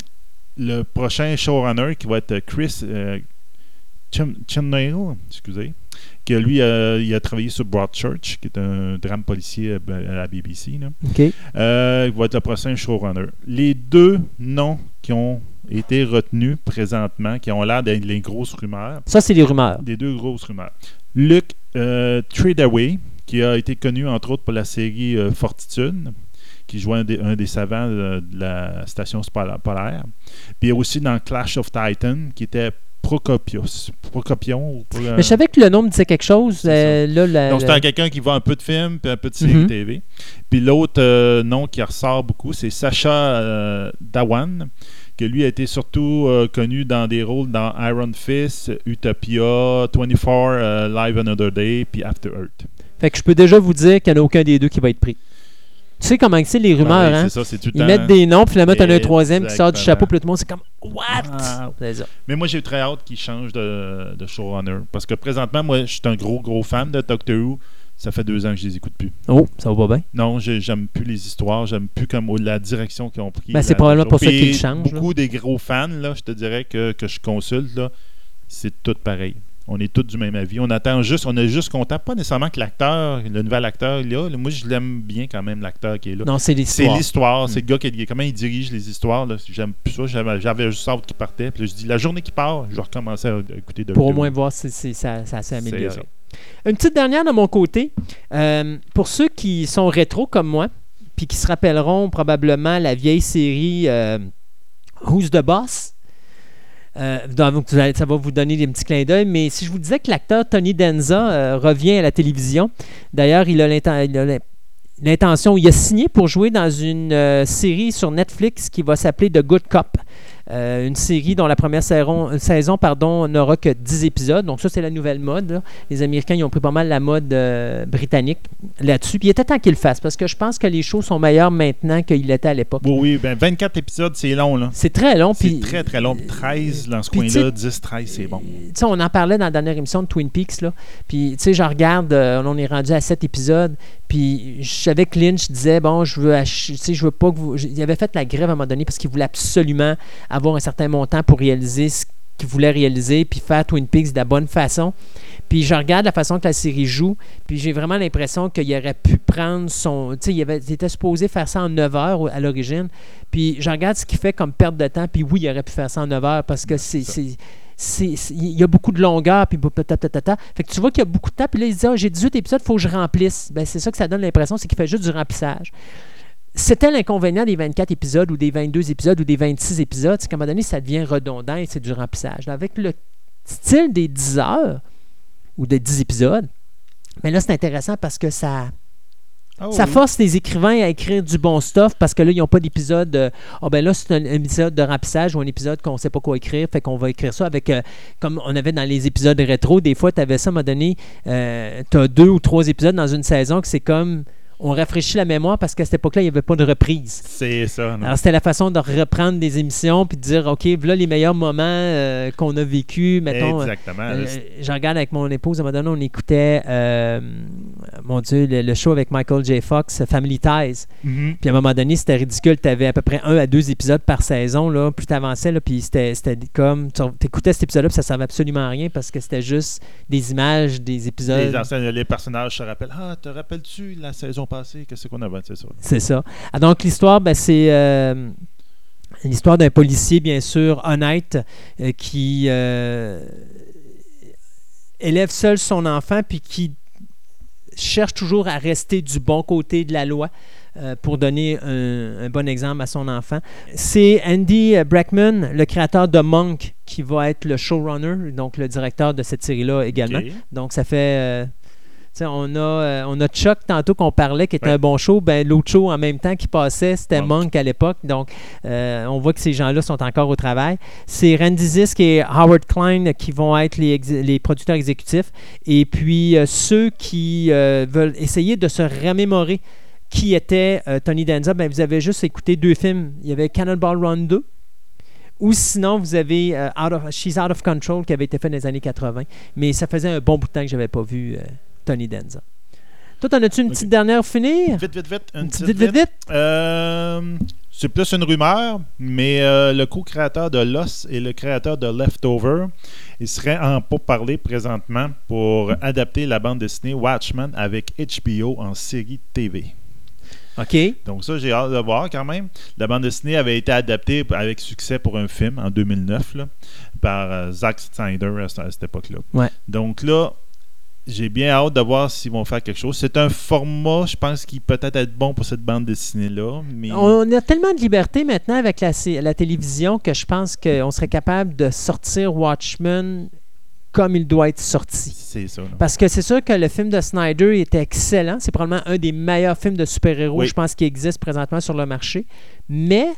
le prochain showrunner qui va être Chris euh, Chibnall, excusez, que lui, euh, il a travaillé sur Broadchurch, qui est un drame policier euh, à la BBC. là. Euh, il va être le prochain showrunner. Les deux noms qui ont été retenus présentement, qui ont l'air d'être les grosses rumeurs, Ça, c'est les rumeurs. des deux grosses rumeurs. Luke euh, Treadaway, qui a été connu entre autres pour la série euh, Fortitude, qui jouait un des, un des savants de, de la station polaire. Puis aussi dans Clash of Titan, qui était Procopius. Procopion. Mais je savais que le nom me disait quelque chose. Euh, là, la- donc, c'est quelqu'un qui voit un peu de films puis un peu de séries Mhm. TV. Puis l'autre euh, nom qui ressort beaucoup, c'est Sacha euh, Dhawan, que lui a été surtout euh, connu dans des rôles dans Iron Fist, Utopia, 24 euh, Live Another Day, puis After Earth. Fait que je peux déjà vous dire qu'il n'y en a aucun des deux qui va être pris. Tu sais comment c'est les rumeurs, Ouais, hein? C'est ça, c'est tout Ils temps- mettent des noms, puis finalement, t'en as un troisième qui sort du chapeau, puis tout le monde, c'est comme What? Ah. Mais moi, j'ai très hâte qu'il change de, de showrunner. Parce que présentement, moi, je suis un gros, gros fan de Doctor Who. Ça fait deux ans que je les écoute plus. Oh, ça va pas bien? Non, j'ai- j'aime plus les histoires, j'aime plus comme la direction qu'ils ont pris. Ben, c'est probablement pour ça qu'ils changent, Beaucoup des gros fans, là, je te dirais que, que je consulte, là, c'est tout pareil. On est tous du même avis. On attend juste, on est juste content, pas nécessairement que l'acteur, le nouvel acteur, il est là. Moi, je l'aime bien quand même, l'acteur qui est là. Non, c'est C'est l'histoire. l'histoire, c'est le gars qui comment il dirige les histoires. J'aime plus ça. J'avais juste hâte qu'il partait. Puis là, je dis la journée qu'il part, je vais recommencer à écouter de Pour au moins voir si, si ça, ça s'est amélioré. Une petite dernière de mon côté. Euh, pour ceux qui sont rétro comme moi, puis qui se rappelleront probablement la vieille série euh, Who's the Boss, euh, ça va vous donner des petits clins d'œil, mais si je vous disais que l'acteur Tony Danza revient à la télévision, d'ailleurs, il a l'inten- il l'intention, il a signé pour jouer dans une série sur Netflix qui va s'appeler The Good Cop. Euh, une série dont la première saison, saison pardon, n'aura que 10 épisodes. Donc ça, c'est la nouvelle mode. là. Les Américains, ils ont pris pas mal la mode euh, britannique là-dessus. Puis il était temps qu'ils le fassent parce que je pense que les shows sont meilleurs maintenant qu'ils l'étaient à l'époque. Oui, oui, ben 24 épisodes, c'est long, là. C'est très long. C'est très, très long. 13 dans ce coin-là, tu 10, 13, c'est bon. tu sais, on en parlait dans la dernière émission de Twin Peaks. Là. Puis, tu sais, je regarde, euh, on est rendu à 7 épisodes. Puis, je savais que Lynch disait, bon, je veux, je veux pas que vous. Il avait fait la grève à un moment donné parce qu'il voulait absolument avoir un certain montant pour réaliser ce qu'il voulait réaliser, puis faire Twin Peaks de la bonne façon. Puis je regarde la façon que la série joue, puis j'ai vraiment l'impression qu'il aurait pu prendre son. Tu sais, il, il était supposé faire ça en 9 heures à l'origine. Puis je regarde ce qu'il fait comme perte de temps, puis oui, il aurait pu faire ça en 9 heures parce que c'est. Il y a beaucoup de longueur, puis ta, ta. Fait que tu vois qu'il y a beaucoup de temps, puis là, il dit Ah, j'ai 18 épisodes, il faut que je remplisse. Ben, c'est ça que ça donne l'impression, c'est qu'il fait juste du remplissage. C'était l'inconvénient des 24 épisodes ou des 22 épisodes ou des 26 épisodes, c'est qu'à un moment donné, ça devient redondant et c'est du remplissage. Avec le style des 10 heures ou des 10 épisodes, mais là, c'est intéressant parce que ça, Ah ça oui. force les écrivains à écrire du bon stuff parce que là, ils n'ont pas d'épisode. euh, Ah ben là, c'est un, un épisode de remplissage ou un épisode qu'on ne sait pas quoi écrire. Fait qu'on va écrire ça avec. euh, comme on avait dans les épisodes rétro, des fois, tu avais ça à un moment donné. tu as deux ou trois épisodes dans une saison que c'est comme. On rafraîchit la mémoire parce qu'à cette époque-là, il n'y avait pas de reprise. C'est ça. non? Alors, c'était la façon de reprendre des émissions puis de dire OK, voilà les meilleurs moments euh, qu'on a vécu. Mettons, euh, Exactement. euh, je regarde avec mon épouse, à un moment donné, on écoutait, euh, mon Dieu, le, le show avec Michael J. Fox, Family Ties. Mhm. Puis à un moment donné, c'était ridicule. Tu avais à peu près un à deux épisodes par saison. Là, plus tu avançais, là, puis c'était c'était comme. Tu écoutais cet épisode-là, puis ça servait absolument à rien parce que c'était juste des images, des épisodes. Les anciens, les personnages se rappellent. Ah, te rappelles-tu la saison passée? Qu'est-ce qu'on avait? C'est ça? C'est ça. Ah, donc, l'histoire, ben, c'est euh, l'histoire d'un policier, bien sûr, honnête, euh, qui euh, élève seul son enfant, puis qui cherche toujours à rester du bon côté de la loi euh, pour donner un, un bon exemple à son enfant. C'est Andy Brackman, le créateur de Monk, qui va être le showrunner, donc le directeur de cette série-là également. Donc, ça fait. On a, euh, on a Chuck tantôt qu'on parlait, qui était Ouais. un bon show. Ben, L'autre show en même temps qui passait, c'était Monk. Monk à l'époque. Donc, euh, on voit que ces gens-là sont encore au travail. C'est Randy Zisk et Howard Klein qui vont être les, producteurs exécutifs. Et puis, euh, ceux qui veulent essayer de se remémorer qui était Tony Danza, ben, vous avez juste écouté deux films. Il y avait Cannonball Run 2. Ou sinon, vous avez Out of- She's Out of Control qui avait été fait dans les années 80. Mais ça faisait un bon bout de temps que je n'avais pas vu euh, Tony Danza. Toi, t'en as-tu une petite dernière finir? Vite, vite, vite. Une Une petite petite vite, vite? Euh, c'est plus une rumeur, mais euh, le co-créateur de Lost et le créateur de Leftover, ils seraient en pourparlers présentement pour adapter la bande dessinée Watchmen avec HBO en série TV. OK. Donc ça, j'ai hâte de voir quand même. La bande dessinée avait été adaptée avec succès pour un film en 2009 là, par euh, Zack Snyder à cette époque-là. Ouais. Donc là, j'ai bien hâte de voir s'ils vont faire quelque chose. C'est un format, je pense, qui peut être bon pour cette bande dessinée-là. Mais... On a tellement de liberté maintenant avec la, télévision que je pense qu'on serait capable de sortir Watchmen comme il doit être sorti. C'est ça. Parce que c'est sûr que le film de Snyder était excellent. C'est probablement un des meilleurs films de super-héros, Oui. je pense, qui existe présentement sur le marché. Mais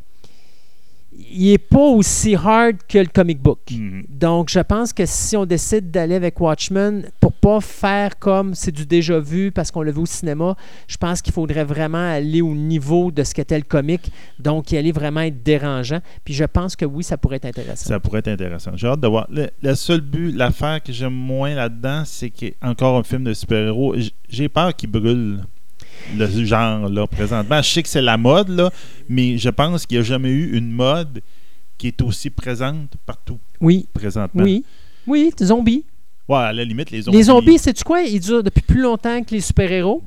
il n'est pas aussi hard que le comic book. Mhm. Donc, je pense que si on décide d'aller avec Watchmen, pour pas faire comme c'est du déjà vu parce qu'on l'a vu au cinéma, je pense qu'il faudrait vraiment aller au niveau de ce qu'était le comic, donc y aller vraiment être dérangeant. Puis je pense que oui, ça pourrait être intéressant. Ça pourrait être intéressant. J'ai hâte de voir. Le, le seul but, l'affaire que j'aime moins là-dedans, c'est qu'il y a encore un film de super-héros. J'ai peur qu'il brûle le genre là présentement. Je sais que c'est la mode, là, mais je pense qu'il n'y a jamais eu une mode qui est aussi présente partout Oui, présentement. oui, oui, zombies. Ouais, à la limite, les zombies. Les zombies, sais-tu quoi? Ils durent depuis plus longtemps que les super-héros.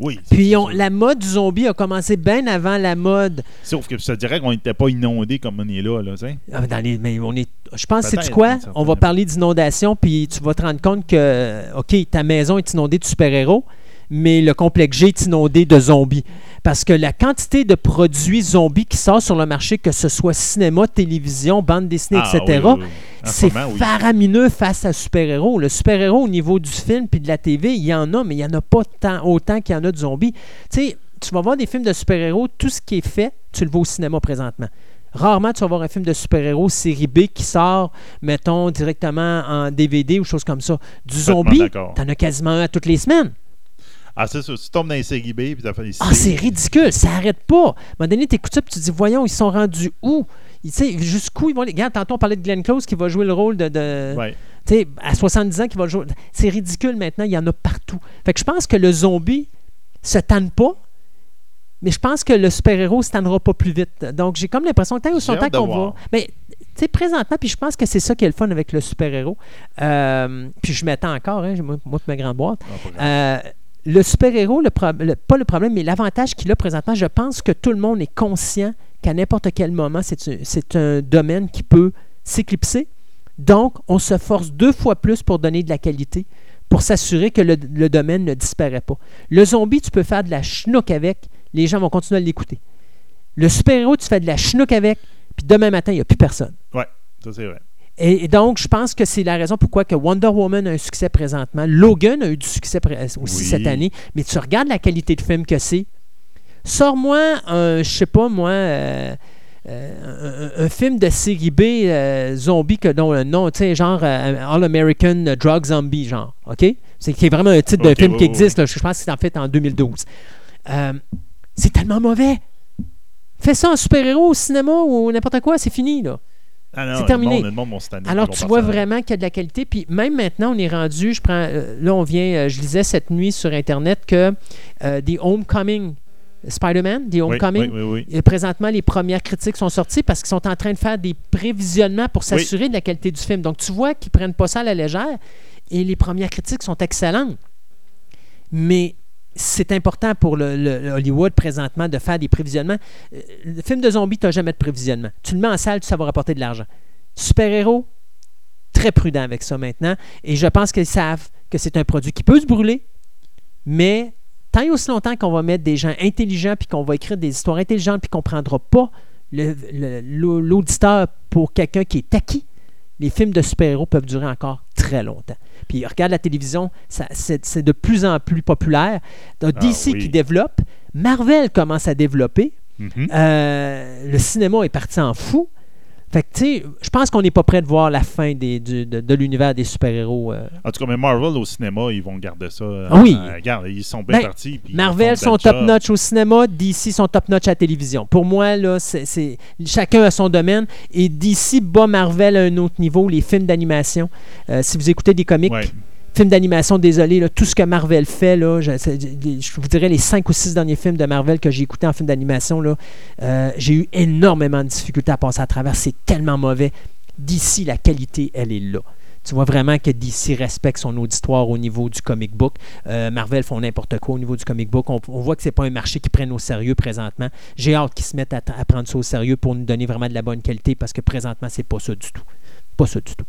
Oui. c'est- Puis c'est on- la mode du zombie a commencé bien avant la mode. Sauf que ça dirait qu'on n'était pas inondé comme on est là. là tu sais. Ah, dans les, mais on est, je pense, sais-tu Peut-être, quoi? On va parler d'inondation, puis tu vas te rendre compte que, OK, ta maison est inondée de super-héros, mais le complexe G est inondé de zombies. Parce que la quantité de produits zombies qui sort sur le marché, que ce soit cinéma, télévision, bande dessinée, Ah, etc., oui, oui, oui. En ce c'est faramineux face à super-héros. Le super-héros au niveau du film puis de la TV, il y en a, mais il n'y en a pas tant, autant qu'il y en a de zombies. Tu sais, tu vas voir des films de super-héros, tout ce qui est fait, tu le vois au cinéma présentement. Rarement, tu vas voir un film de super-héros série B qui sort, mettons, directement en DVD ou chose comme ça. Du zombie, t'en as quasiment un à toutes les semaines. Ah, c'est ça. Tu tombes dans les séries B puis t'as fait des Ah, c'est ridicule, ça arrête pas. À un moment donné, tu écoutes ça puis tu te dis, voyons, ils sont rendus où? Tu sais, jusqu'où ils vont les. Regarde, tantôt on parlait de Glenn Close qui va jouer le rôle de. de- Ouais. tu sais, à 70 ans, qui va le jouer. C'est ridicule maintenant, il y en a partout. Fait que je pense que le zombie se tanne pas, mais je pense que le super-héros ne se pas plus vite. Donc, j'ai comme l'impression que tant aussi longtemps qu'on va. Mais, tu sais, présentement, puis je pense que c'est ça qui est le fun avec le super-héros. Euh, puis je m'attends encore, hein, moi, moi, ma grande boîte. Euh, le super-héros, le pas le problème, mais l'avantage qu'il a présentement, je pense que tout le monde est conscient qu'à n'importe quel moment, c'est un domaine qui peut s'éclipser. Donc, on se force deux fois plus pour donner de la qualité, pour s'assurer que le, domaine ne disparaît pas. Le zombie, tu peux faire de la schnook avec, les gens vont continuer à l'écouter. Le super-héros, tu fais de la schnook avec, puis demain matin, il n'y a plus personne. Oui, ça c'est vrai. Et, donc, je pense que c'est la raison pourquoi que Wonder Woman a un succès présentement. Logan a eu du succès aussi cette année. Mais tu regardes la qualité de film que c'est. Sors-moi un, je sais pas moi, euh, euh, un, film de série B euh, zombie que dont le nom, tu sais, genre All American Drug Zombie, genre, OK? C'est qui est vraiment un titre de film qui existe. je pense que c'est en fait en 2012. C'est tellement mauvais. Fais ça en super-héros au cinéma ou n'importe quoi, c'est fini, là. Ah c'est terminé. Alors, tu vois vraiment qu'il y a de la qualité. Puis même maintenant, on est rendu, je prends, euh, là, on vient, euh, je lisais cette nuit sur Internet que euh, The Homecoming, Spider-Man, The Homecoming, et présentement, les premières critiques sont sorties parce qu'ils sont en train de faire des prévisionnements pour s'assurer de la qualité du film. Donc, tu vois qu'ils prennent pas ça à la légère et les premières critiques sont excellentes. Mais c'est important pour le, Hollywood présentement de faire des prévisionnements. Euh, le film de zombies, tu n'as jamais de prévisionnement. Tu le mets en salle, ça va rapporter de l'argent. Super-héros, très prudent avec ça maintenant. Et je pense qu'ils savent que c'est un produit qui peut se brûler, mais tant et aussi longtemps qu'on va mettre des gens intelligents puis qu'on va écrire des histoires intelligentes puis qu'on ne prendra pas l'auditeur pour quelqu'un qui est acquis, les films de super-héros peuvent durer encore très longtemps. Puis regarde la télévision, c'est de plus en plus populaire. Ah DC qui développe, Marvel commence à développer. Mm-hmm. Euh, le cinéma est parti en fou. Fait que, tu sais, je pense qu'on n'est pas prêt de voir la fin des, de, l'univers des super-héros. Euh. En tout cas, mais Marvel au cinéma, ils vont garder ça. Ah oui. Euh, regarde, ils sont bien ben, partis. Marvel sont top-notch au cinéma, DC sont top-notch à la télévision. Pour moi, là, c'est chacun a son domaine. Et DC bat Marvel à un autre niveau, les films d'animation. Euh, si vous écoutez des comics, Film d'animation, désolé, tout ce que Marvel fait, je, vous dirais les cinq ou six derniers films de Marvel que j'ai écoutés en film d'animation, euh, j'ai eu énormément de difficultés à passer à travers. C'est tellement mauvais. D'ici, la qualité, elle est là. Tu vois vraiment que DC respecte son auditoire au niveau du comic book. Euh, Marvel font n'importe quoi au niveau du comic book. On, voit que c'est pas un marché qui prenne au sérieux présentement. J'ai hâte qu'ils se mettent à, à, prendre ça au sérieux pour nous donner vraiment de la bonne qualité parce que présentement, c'est pas ça du tout. Pas ça du tout.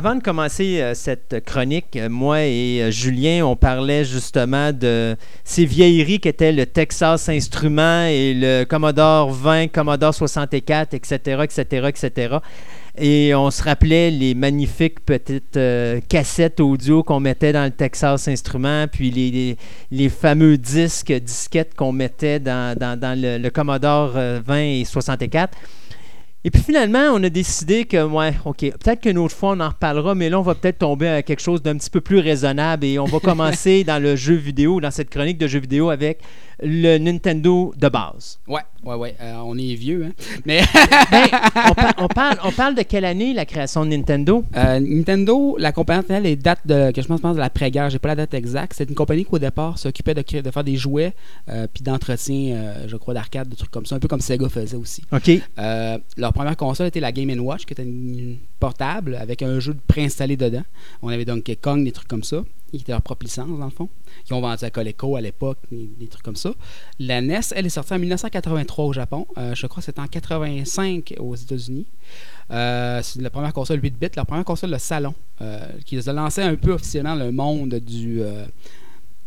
Avant de commencer euh, cette chronique, euh, moi et euh, Julien, on parlait justement de ces vieilleries qu'étaient le Texas Instruments et le Commodore 20, Commodore 64, etc., etc., etc. Et on se rappelait les magnifiques petites cassettes audio qu'on mettait dans le Texas Instruments, puis les, les, fameux disques, disquettes qu'on mettait dans, le, le, Commodore 20 et 64. Et puis finalement, on a décidé que, ouais, OK, peut-être qu'une autre fois, on en reparlera, mais là, on va peut-être tomber à quelque chose d'un petit peu plus raisonnable et on va commencer dans le jeu vidéo, dans cette chronique de jeux vidéo avec le Nintendo de base. Ouais, ouais, ouais. Euh, on est vieux, hein. Mais. Ben, on, parle, on parle de quelle année la création de Nintendo? Euh, Nintendo, la compagnie, elle date de, que je pense, de la pré-guerre. J'ai pas la date exacte. C'est une compagnie qui, au départ, s'occupait de, de faire des jouets, euh, puis d'entretien, je crois, d'arcade, des trucs comme ça, un peu comme Sega faisait aussi. OK. leur première console était la Game Watch, qui était une portable avec un jeu préinstallé dedans. On avait donc Kong, des trucs comme ça, qui était leur propre licence, dans le fond qui ont vendu à Coleco à l'époque, des, trucs comme ça. La NES, elle est sortie en 1983 au Japon. Euh, je crois que c'était en 85 aux États-Unis. Euh, c'est la première console 8 bits, la première console de salon, euh, qui a lancé un peu officiellement le monde du,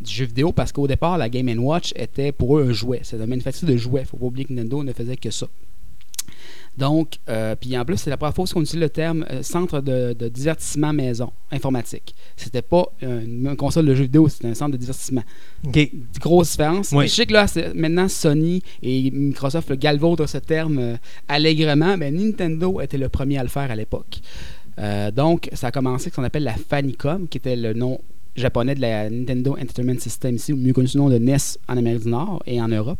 jeu vidéo parce qu'au départ, la Game Watch était pour eux un jouet. C'était un manufacture de jouets. Il ne faut pas oublier que Nintendo ne faisait que ça. Donc, euh, puis en plus, c'est la première fois qu'on utilise le terme euh, centre de, de divertissement maison informatique. C'était pas une, une console de jeux vidéo, c'était un centre de divertissement. OK. Grosse différence. Oui. Je sais que là, maintenant, Sony et Microsoft le galvaudent ce terme euh, allègrement, mais Nintendo était le premier à le faire à l'époque. Donc, ça a commencé avec ce qu'on appelle la Famicom, qui était le nom japonais de la Nintendo Entertainment System ici, ou mieux connu sous le nom de NES en Amérique du Nord et en Europe.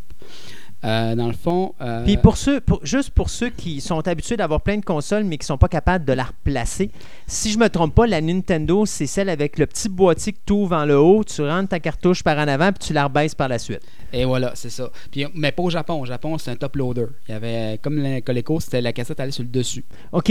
Euh, dans le fond. euh, Puis pour ceux, pour- juste pour ceux qui sont habitués d'avoir plein de consoles mais qui sont pas capables de la replacer, si je me trompe pas, la Nintendo, c'est celle avec le petit boîtier que tu ouvres en le haut, tu rentres ta cartouche par en avant puis tu la rebaisses par la suite. Et voilà, c'est ça. Puis, mais pas au Japon. Au Japon, c'est un top loader. Il y avait, comme le Coleco, c'était la cassette allait sur le dessus. OK,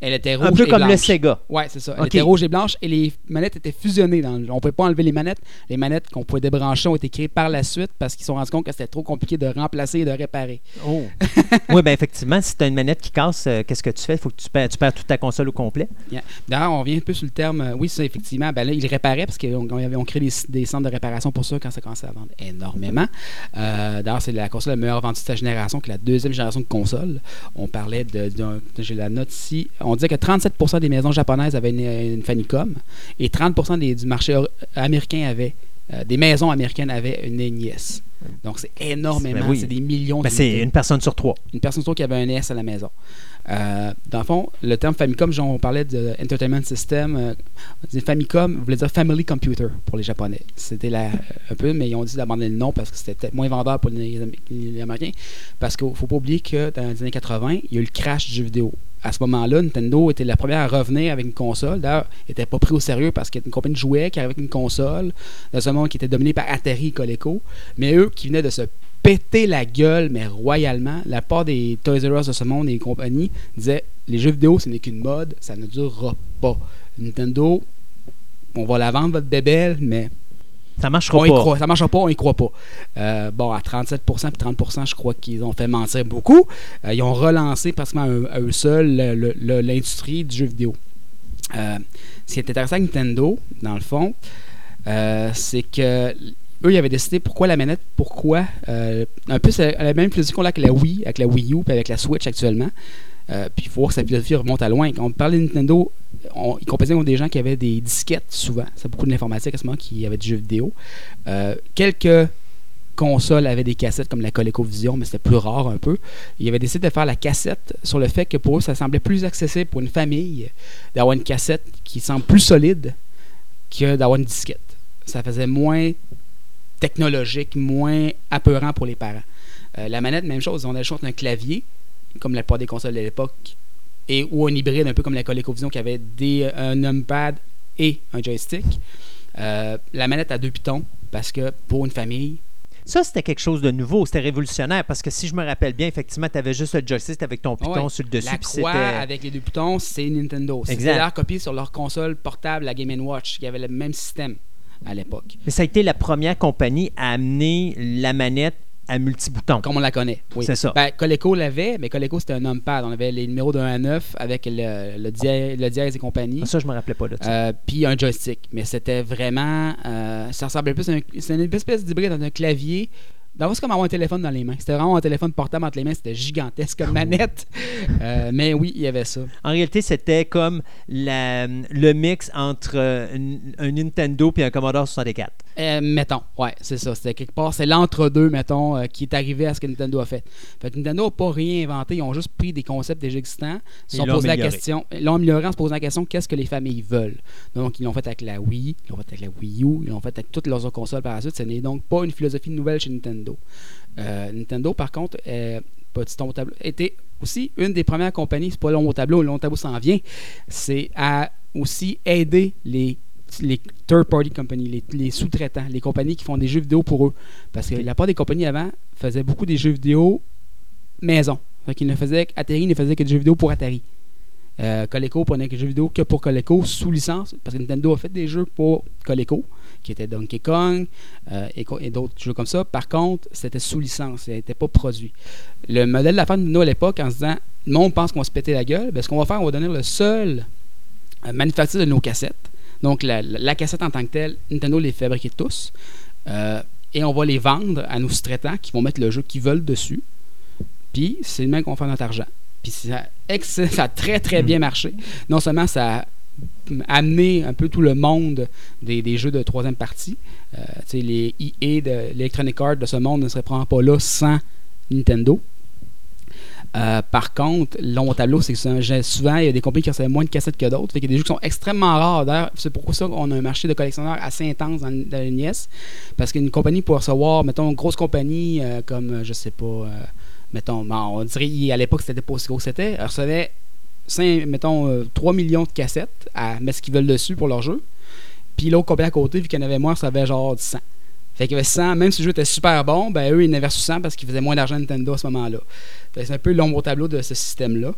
Elle était rouge un peu et comme le blanche. Sega. Ouais, c'est ça. Elle Ok. était rouge et blanche et les manettes étaient fusionnées. Dans le- On ne pouvait pas enlever les manettes. Les manettes qu'on pouvait débrancher ont été créées par la suite parce qu'ils se sont rendus compte que c'était trop compliqué de remplacer et de réparer. Oh. oui, bien effectivement, si tu as une manette qui casse, euh, qu'est-ce que tu fais? faut que tu perds, tu perds toute ta console au complet. Yeah. D'ailleurs, on revient un peu sur le terme. euh, oui, ça, effectivement. Ben là, ils réparaient parce qu'on on avait- on créé des, des centres de réparation pour ça quand ça commençait à vendre énormément. Euh, D'ailleurs, c'est la console la meilleure vendue de sa génération, que la deuxième génération de consoles. On parlait de. d'un- J'ai la note ici. On disait que 37% des maisons japonaises avaient une, une Famicom et 30% des- du marché américain avaient. euh, des maisons américaines avaient une NES. Donc, c'est énormément. Ben oui. C'est des millions Ben, de c'est une personne sur trois. une personne sur trois qui avait un NES à la maison. Euh, dans le fond, le terme Famicom, genre, on parlait de Entertainment System. euh, on disait Famicom voulait dire Family Computer pour les Japonais. C'était la- un peu, mais ils ont dit d'abandonner le nom parce que c'était peut-être moins vendeur pour les, Am- les Américains. Parce qu'il ne faut pas oublier que dans les années 80, il y a eu le crash du jeu vidéo. À ce moment-là, Nintendo était la première à revenir avec une console. D'ailleurs, il n'était pas pris au sérieux parce qu'il a une compagnie de jouets qui avec une console dans un monde qui était dominé par Atari et Coleco. Mais eux qui venaient de se péter la gueule, mais royalement. La part des Toys R Us de ce monde et des compagnies disaient les jeux vidéo, ce n'est qu'une mode, ça ne durera pas. Nintendo, on va la vendre, votre bébelle, mais Ça marchera on y pas. croit. Ça ne marchera pas, on y croit pas. Euh, bon, à 37% puis 30%, je crois qu'ils ont fait mentir beaucoup. Euh, ils ont relancé pratiquement à eux- seuls l'industrie du jeu vidéo. Euh, ce qui est intéressant avec Nintendo, dans le fond, c'est que eux, ils avaient décidé pourquoi la manette, pourquoi. un peu c'est la même philosophie qu'on a avec la Wii, avec la Wii U, puis avec la Switch actuellement. Euh, puis il faut voir que sa philosophie remonte à loin. Quand on parlait de Nintendo, ils composaient contre des gens qui avaient des disquettes souvent. C'est beaucoup de l'informatique à ce moment qui avait du jeu vidéo. Euh, quelques consoles avaient des cassettes comme la ColecoVision, mais c'était plus rare un peu. Ils avaient décidé de faire la cassette sur le fait que pour eux, ça semblait plus accessible pour une famille d'avoir une cassette qui semble plus solide que d'avoir une disquette. Ça faisait moins technologique, moins apeurant pour les parents. Euh, la manette, même chose. On a le choix entre un clavier, comme la plupart des consoles de l'époque, et ou un hybride, un peu comme la ColecoVision qui avait des, un numpad et un joystick. Euh, la manette a deux pitons parce que pour une famille, Ça, c'était quelque chose de nouveau, c'était révolutionnaire parce que si je me rappelle bien, effectivement, tu avais juste le joystick avec ton piton Ouais. sur le dessus. la croix avec les deux pitons, c'est Nintendo. C'était Exact. d'ailleurs copié sur leur console portable, la Game Watch, qui avait le même système à l'époque. Mais ça a été la première compagnie à amener la manette à multi-boutons. Comme on la connaît. Oui. C'est ça. Ben, Coleco l'avait, mais Coleco c'était un numpad. On avait les numéros de 1 à 9 avec le, le, dièse, le dièse et compagnie. Ça, je me rappelais pas de ça. Euh, puis un joystick. Mais c'était vraiment. euh, ça ressemblait plus à un, une espèce d'hybride dans un clavier. D'abord, c'est comme avoir un téléphone dans les mains. C'était vraiment un téléphone portable entre les mains. C'était gigantesque comme manette. Euh, mais oui, il y avait ça. En réalité, c'était comme la- le mix entre un, un Nintendo et un Commodore 64. Euh, mettons, ouais, c'est ça. C'était quelque part, c'est l'entre-deux, mettons, euh, qui est arrivé à ce que Nintendo a fait. Fait que Nintendo n'a pas rien inventé. Ils ont juste pris des concepts déjà existants. Ils se sont la amélioré. question. Ils l'ont amélioré en se posant la question qu'est-ce que les familles veulent? Donc, ils l'ont fait avec la Wii, ils l'ont fait avec la Wii U, ils l'ont fait avec toutes leurs autres consoles par la suite. Ce n'est donc pas une philosophie nouvelle chez Nintendo. Euh, Nintendo, par contre, petit tombe au tableau, était aussi une des premières compagnies, c'est pas long au tableau, le long au tableau s'en vient, c'est à aussi aider les, les third-party companies, les, les sous-traitants, les compagnies qui font des jeux vidéo pour eux. Parce que la part des compagnies avant faisaient beaucoup des jeux vidéo maison. Fait ne faisaient, Atari ne faisait que des jeux vidéo pour Atari. Euh, Coleco prenait des jeux vidéo que pour Coleco sous licence, parce que Nintendo a fait des jeux pour Coleco, qui étaient Donkey Kong euh, et, d'autres jeux comme ça. Par contre, c'était sous licence, ça n'était pas produit. Le modèle de la fin de Nintendo à l'époque, en se disant, le monde pense qu'on va se péter la gueule, ben, ce qu'on va faire, on va donner le seul euh, manufacture de nos cassettes. Donc, la, la- la cassette en tant que telle, Nintendo les fabriquait tous. Euh, et on va les vendre à nos sous-traitants qui vont mettre le jeu qu'ils veulent dessus. Puis, c'est le même qu'on faire notre argent. Puis ça, ça a très, très bien marché. Non seulement ça a amené un peu tout le monde des, des jeux de troisième partie. Euh, tu sais, les EA de l'Electronic Arts de ce monde ne seraient probablement pas là sans Nintendo. Euh, par contre, long tableau, c'est que souvent, il y a des compagnies qui recevaient moins de cassettes que d'autres. Fait qu'il y a des jeux qui sont extrêmement rares. D'ailleurs, c'est pourquoi ça a un marché de collectionneurs assez intense dans, dans. Parce qu'une compagnie pour recevoir, mettons, une grosse compagnie euh, comme, euh, je sais pas, mettons, on dirait, à l'époque, c'était pas aussi gros que c'était, elle recevait, mettons, euh, 3 millions de cassettes à mettre ce qu'ils veulent dessus pour leur jeu. Puis l'autre compagnie à côté, vu qu'il y en avait moins, ça avait genre 100. Fait 100, même si le jeu était super bon, ben eux, ils en avaient reçu 100 parce qu'ils faisaient moins d'argent à Nintendo à ce moment-là. Que C'est un peu l'ombre au tableau de ce système-là.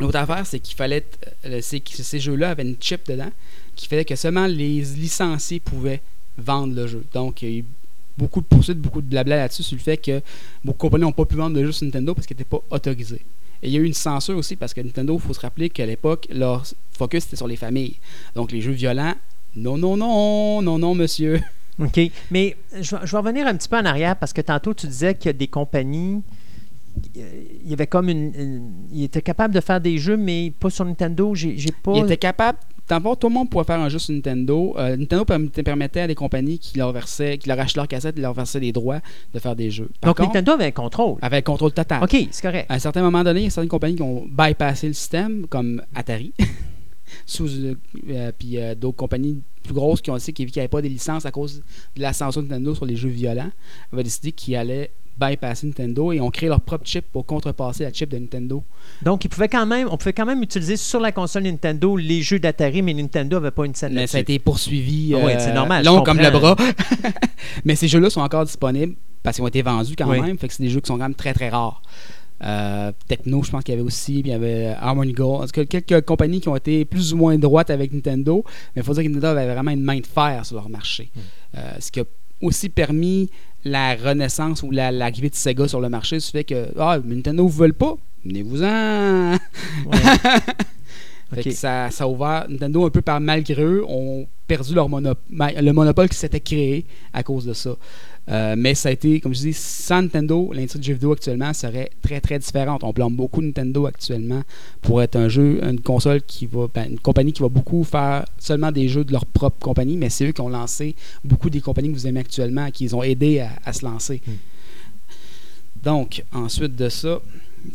L'autre affaire, c'est qu'il fallait. euh, c'est que ces jeux-là avaient une chip dedans qui faisait que seulement les licenciés pouvaient vendre le jeu. Donc, il y a eu beaucoup de poursuites, beaucoup de blabla là-dessus sur le fait que beaucoup de compagnies n'ont pas pu vendre de jeux sur Nintendo parce qu'ils n'étaient pas autorisés. Et il y a eu une censure aussi parce que Nintendo, il faut se rappeler qu'à l'époque, leur focus était sur les familles. Donc, les jeux violents, non, non, non, non, non, monsieur. OK. Mais je, vais- je vais revenir un petit peu en arrière parce que tantôt, tu disais qu'il y a des compagnies. Il y avait comme une, une- Ils étaient capables de faire des jeux, mais pas sur Nintendo. J'ai j'ai pas. Ils étaient capables. Dans le fond, tout le monde pouvait faire un jeu sur Nintendo. Euh, Nintendo perm- permettait à des compagnies qui leur versaient, qui leur achetaient leurs cassettes, de leur versaient des droits de faire des jeux. Par Donc, contre, Nintendo avait un contrôle. avec contrôle total. OK, c'est correct. À un certain moment donné, il y a certaines compagnies qui ont bypassé le système, comme Atari, sous, euh, euh, puis euh, d'autres compagnies plus grosses qui ont aussi qui n'avaient pas des licences à cause de la censure de Nintendo sur les jeux violents, avaient décidé qu'ils allaient bypasser Nintendo et ont créé leur propre chip pour contrepasser la chip de Nintendo. Donc, ils pouvaient quand même, on pouvait quand même utiliser sur la console Nintendo les jeux d'Atari, mais Nintendo n'avait pas une scène Mais ça a été poursuivi Ah ouais, euh, c'est normal, long comme le bras. Mais ces jeux-là sont encore disponibles parce qu'ils ont été vendus quand Oui. même. Fait que c'est des jeux qui sont quand même très très rares. Euh, Techno, je pense qu'il y avait aussi, puis il y avait Harmony Gold. En tout cas, quelques compagnies qui ont été plus ou moins droites avec Nintendo, mais il faut dire que Nintendo avait vraiment une main de fer sur leur marché. Hmm. Euh, ce qui a aussi permis la renaissance ou la- l'arrivée de Sega sur le marché, ce fait que ah, Nintendo ne veulent pas, venez-vous-en. Ouais. Fait Ok. que ça, ça a ouvert. Nintendo, un peu par malgré eux, ont perdu leur monop- le monopole qui s'était créé à cause de ça. Euh, mais ça a été, comme je dis, sans Nintendo, l'industrie du jeu vidéo actuellement serait très très différente. On blâme beaucoup Nintendo actuellement pour être un jeu, une console qui va, ben, une compagnie qui va beaucoup faire seulement des jeux de leur propre compagnie, mais c'est eux qui ont lancé beaucoup des compagnies que vous aimez actuellement, qui les ont aidés à, à se lancer. Hmm. Donc, ensuite de ça,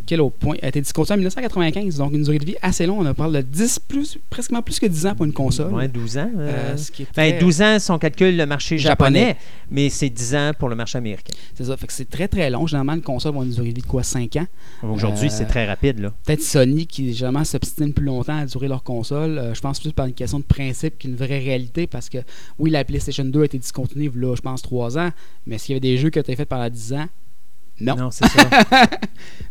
quel autre point? Elle a été discontinuée en 1995, donc une durée de vie assez longue. On parle de 10 plus, presque plus que 10 ans pour une console. Ouais, 12 ans. euh, Euh, ce qui est ben, très- 12 ans, si on calcule le marché japonais, Japonais. mais c'est 10 ans pour le marché américain. C'est ça, fait que c'est très très long. Généralement, une console va avoir une durée de vie de quoi? 5 ans. Aujourd'hui, Euh, c'est très rapide. Là. Peut-être Sony qui généralement s'obstine plus longtemps à durer leur console. Euh, je pense plus par une question de principe qu'une vraie réalité parce que oui, la PlayStation 2 a été discontinuée là, je pense 3 ans, mais s'il y avait des jeux qui ont été faits pendant 10 ans, non. c'est ça.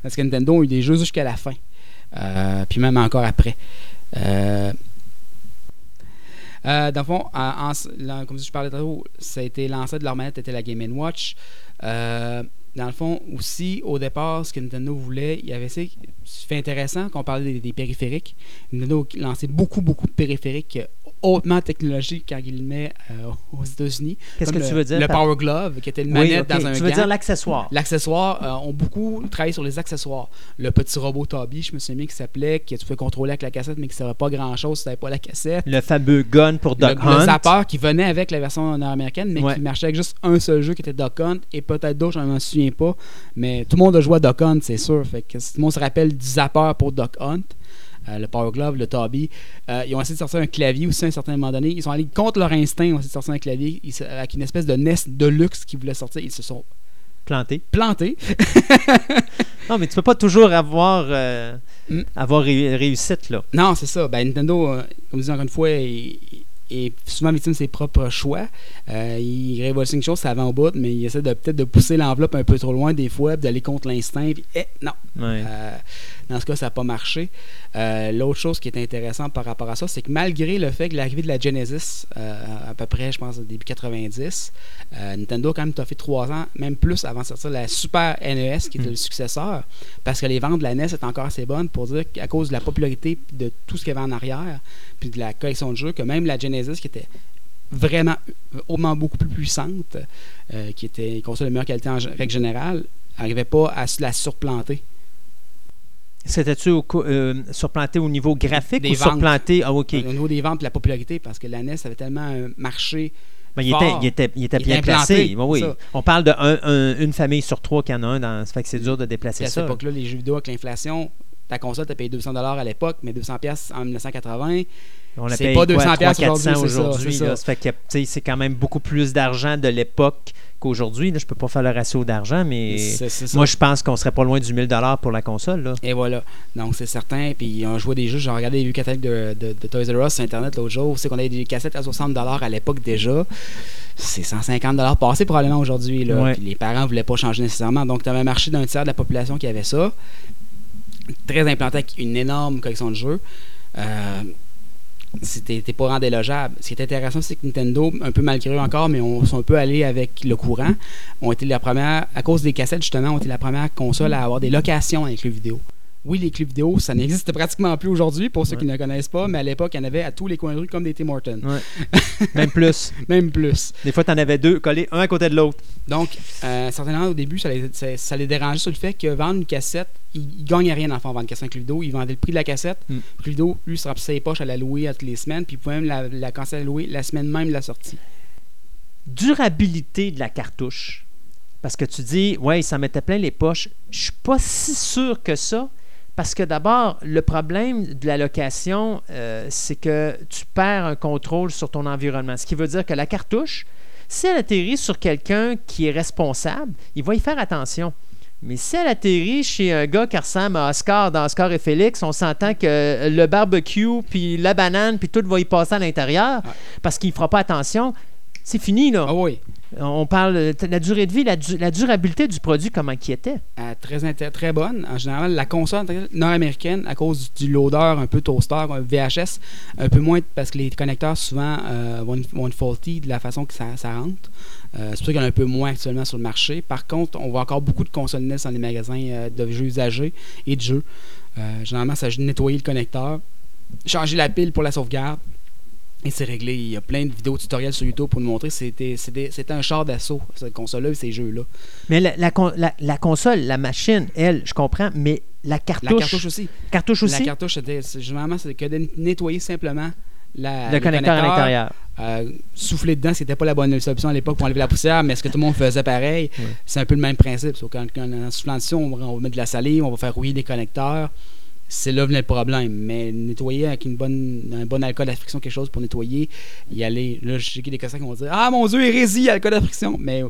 Parce que Nintendo a eu des jeux jusqu'à la fin. Euh, puis même encore après. Euh, euh, dans le fond, en- en- là, comme je parlais tantôt, ça a été lancé de leur manette, était la Game Watch. Dans le fond, aussi, au départ, ce que Nintendo voulait, il y avait c'est intéressant qu'on parlait des, des périphériques. Nintendo a lancé beaucoup, beaucoup de périphériques hautement technologiques quand il le met euh, aux États-Unis. Qu'est-ce que le- tu veux dire? Le Power Glove, qui était une Oui, manette dans un Tu veux gant. dire l'accessoire. L'accessoire, euh, ont beaucoup travaillé sur les accessoires. Le petit robot Toby, je me souviens qui s'appelait, que tu pouvais contrôler avec la cassette, mais qui ne servait pas grand-chose si tu n'avais pas la cassette. Le fameux gun pour Le, Duck le Hunt. zapper qui venait avec la version nord-américaine, mais Ouais. qui marchait avec juste un seul jeu qui était Duck Hunt et peut-être d'autres, je ne m'en souviens pas. Mais tout le monde a joué à Duck Hunt, c'est sûr. Fait que si tout le monde se rappelle du zapper pour Duck Hunt, le Power Glove, le Toby. Euh, ils ont essayé de sortir un clavier aussi à un certain moment donné. Ils sont allés contre leur instinct, ils ont essayé de sortir un clavier Ils avec une espèce de NES de luxe qu'ils voulaient sortir. Ils se sont Planté. plantés. Non, mais tu peux pas toujours avoir, euh, Mm. avoir ré- réussite, là. Non, c'est ça. Ben, Nintendo, euh, comme je dis encore une fois, est, est souvent victime de ses propres choix. Euh, il révolutionne quelque chose, ça va en bout, mais il essaie de peut-être de pousser l'enveloppe un peu trop loin des fois, d'aller contre l'instinct. Puis, eh, non. Ouais. Dans ce cas, ça n'a pas marché. Euh, L'autre chose qui est intéressante par rapport à ça, c'est que malgré le fait que l'arrivée de la Genesis, euh, à peu près, je pense, au début 90, euh, Nintendo a quand même fait trois ans, même plus, avant de sortir la Super NES, qui était Mm. le successeur, parce que les ventes de la NES étaient encore assez bonnes pour dire qu'à cause de la popularité de tout ce qu'il y avait en arrière, puis de la collection de jeux, que même la Genesis, qui était vraiment hautement beaucoup plus puissante, qui était une console de meilleure qualité en règle générale, n'arrivait pas à la surplanter. C'était-tu euh, surplanté au niveau graphique Des ou ventes. surplanté? Ah, OK. Au niveau des ventes et la popularité, parce que la NES avait tellement un marché. Ben, il, était, il, était, il était Il bien placé. Oui. ça. On parle d'une famille sur trois qui en a un. Dans, ça fait que c'est dur de déplacer Puis à ça. cette époque-là, les jeux vidéo avec l'inflation, ta console, tu payé 200 à l'époque, mais 200 en 1980. On la c'est pas quoi, 200 300, aujourd'hui, 400 c'est ça, aujourd'hui. ça. Ça fait que c'est quand même beaucoup plus d'argent de l'époque qu'aujourd'hui. là. Je peux pas faire le ratio d'argent, mais C'est- moi, je pense qu'on serait pas loin du 1000 pour la console. Là. Et voilà. Donc, c'est certain. Puis, on jouait des jeux. J'ai regardé les vieux catalogues de, de, de Toys R Us sur Internet l'autre jour. C'est qu'on avait des cassettes à 60 à l'époque déjà. C'est 150 passé probablement aujourd'hui. là. Ouais. Puis les parents voulaient pas changer nécessairement. Donc, tu avais un marché d'un tiers de la population qui avait ça. Très implanté avec une énorme collection de jeux. Euh, c'était pas vraiment délogeable. Ce qui est intéressant, c'est que Nintendo, un peu malgré eux encore, mais on sont un peu allés avec le courant, ont été la première, à cause des cassettes justement, ont été la première console à avoir des locations avec le vidéo. Oui, les clubs vidéo, ça n'existe pratiquement plus aujourd'hui pour ceux qui ne connaissent pas, mais à l'époque, il y en avait à tous les coins de rue comme des Tim Hortons. Ouais. même plus. Même plus. Des fois, tu en avais deux collés un à côté de l'autre. Donc, euh, certainement, au début, ça les, ça, ça les dérangeait sur le fait que vendre une cassette, ils ne gagnaient rien en vendre une cassette le vidéo. Ils vendaient le prix de la cassette. Mm. Le vidéo, lui, se remplissait les poches à la louer à toutes les semaines. Puis il pouvait même la, la commencer à la louer la semaine même de la sortie. Durabilité de la cartouche. Parce que tu dis, ouais, ça mettait plein les poches. Je suis pas si sûr que ça. Parce que d'abord, le problème de la location, euh, c'est que tu perds un contrôle sur ton environnement. Ce qui veut dire que la cartouche, si elle atterrit sur quelqu'un qui est responsable, il va y faire attention. Mais si elle atterrit chez un gars qui ressemble à Oscar dans Oscar et Félix, on s'entend que le barbecue, puis la banane, puis tout va y passer à l'intérieur Ouais. parce qu'il ne fera pas attention. C'est fini, là. Ah oui, On parle de la durée de vie, la, du- la durabilité du produit, comment qui était? euh, très, très bonne. En général, la console nord-américaine, à cause du loader un peu toaster, VHS, un peu moins parce que les connecteurs souvent euh, vont, être- faulty de la façon que ça, rentre. Euh, c'est ça qu'il y en a un peu moins actuellement sur le marché. Par contre, on voit encore beaucoup de consoles NES dans les magasins euh, de jeux usagés et de jeux. Euh, généralement, ça nettoyer le connecteur, changer la pile pour la sauvegarde. Et c'est réglé. Il y a plein de vidéos tutoriels sur YouTube pour nous montrer. C'était, un char d'assaut, cette console-là et ces jeux-là. Mais la, la con- la- la console, la machine, elle, je comprends, mais la cartouche. La cartouche aussi. cartouche aussi, La cartouche, généralement, c'est que de nettoyer simplement la, le connecteur à l'intérieur. Euh, souffler dedans, c'était pas la bonne solution à l'époque pour enlever la poussière, mais est-ce que tout le monde faisait pareil? C'est un peu le même principe. Quand, quand en soufflant dessus, on va mettre de la salive, on va faire rouiller des connecteurs. C'est là le problème. Mais nettoyer avec une un bon alcool à friction, quelque chose pour nettoyer, y aller. Là, a des cassins qui vont dire Ah mon Dieu, hérésie, alcool à friction. Mais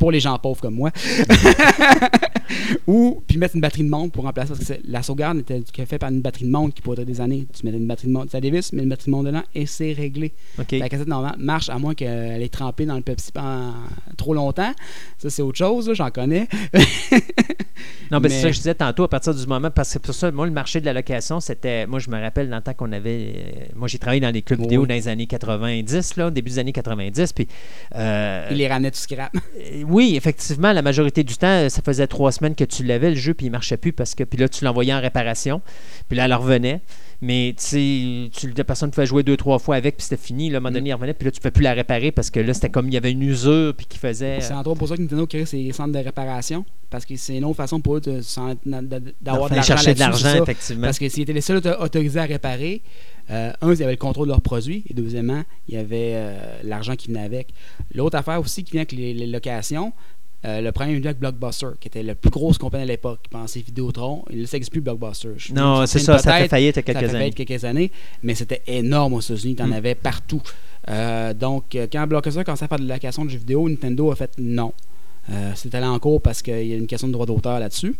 pour les gens pauvres comme moi. Ou puis mettre une batterie de montre pour remplacer parce que la sauvegarde était faite par une batterie de montre qui pourrait durer des années. Tu mettais une batterie de montre, ça dévisse, mais une batterie de montre dedans et c'est réglé. La cassette normale marche à moins qu'elle ait trempé dans le Pepsi pendant trop longtemps. Ça, c'est autre chose, j'en connais. Non, mais c'est ça que je disais tantôt, à partir du moment, parce que pour ça, moi, le marché de la location, c'était. Moi, je me rappelle dans le temps qu'on avait. euh, moi, j'ai travaillé dans les clubs vidéo dans les années 90, là, début des années 90. Puis. euh, Il les ramenait tout scrap. Oui, effectivement, la majorité du temps, ça faisait trois semaines que tu l'avais le jeu, puis il marchait plus parce que puis là tu l'envoyais en réparation, puis là elle revenait. Mais tu la personne pouvait jouer deux trois fois avec, puis c'était fini. Là, à un moment donné, il revenait, puis là tu ne peux plus la réparer parce que là c'était comme il y avait une usure, puis qui faisait. C'est entre autres pour ça que Nintendo crée ses centres de réparation. Parce que c'est une autre façon pour eux de s'en- de- de- d'avoir de Enfin, l'argent chercher de l'argent, effectivement. Parce que s'ils étaient les seuls auto- autorisés à réparer, euh, un, ils avaient le contrôle de leurs produits, et deuxièmement, il y avait euh, l'argent qui venait avec. L'autre affaire aussi qui vient avec les, les locations, euh, le premier venu avec Blockbuster, qui était la plus grosse compagnie à l'époque. Je pensais Vidéotron. Il ne s'existe plus Blockbuster. Je- Non, c'est ça, ça fait peut-être, faillite il y a ça fait quelques années. faillite quelques années, mais c'était énorme aux États-Unis. Tu en Mm. avais partout. Donc, quand Blockbuster commençait à faire de la location de jeux vidéo, Nintendo a fait non. C'est allé en cours parce qu'il y a une question de droit d'auteur là-dessus.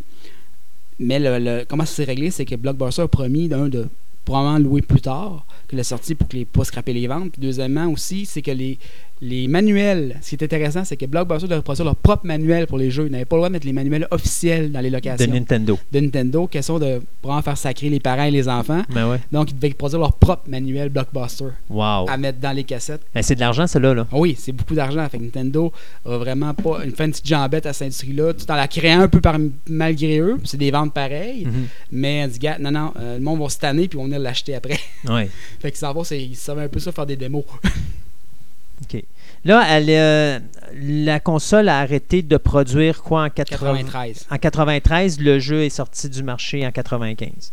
Mais le, le- comment ça s'est réglé, c'est que Blockbuster a promis d'un de probablement louer plus tard que la sortie pour que les pas scraper les ventes. Deuxièmement aussi, c'est que les, les manuels, ce qui est intéressant, c'est que Blockbuster devait produire leur propre manuel pour les jeux. Ils n'avaient pas le droit de mettre les manuels officiels dans les De locations Nintendo. de Nintendo, question de vraiment faire sacrer les parents et les enfants. Ben ouais. Donc, ils devaient produire leur propre manuel Blockbuster Wow. à mettre dans les cassettes. Ben, c'est de l'argent, cela, là. Ah Oui, c'est beaucoup d'argent. Fait que Nintendo a vraiment pas une, fait une petite jambette à cette industrie-là, tout en la créant un peu par, malgré eux. C'est des ventes pareilles. Mhm. Mais dit, gars, non, non, euh, le monde va se tanner puis on va venir l'acheter après. Ouais. fait que ça va, ils savaient un peu ça faire des démos. OK. Là, elle, euh, la console a arrêté de produire quoi en 80 93. En 93, le jeu est sorti du marché en 95.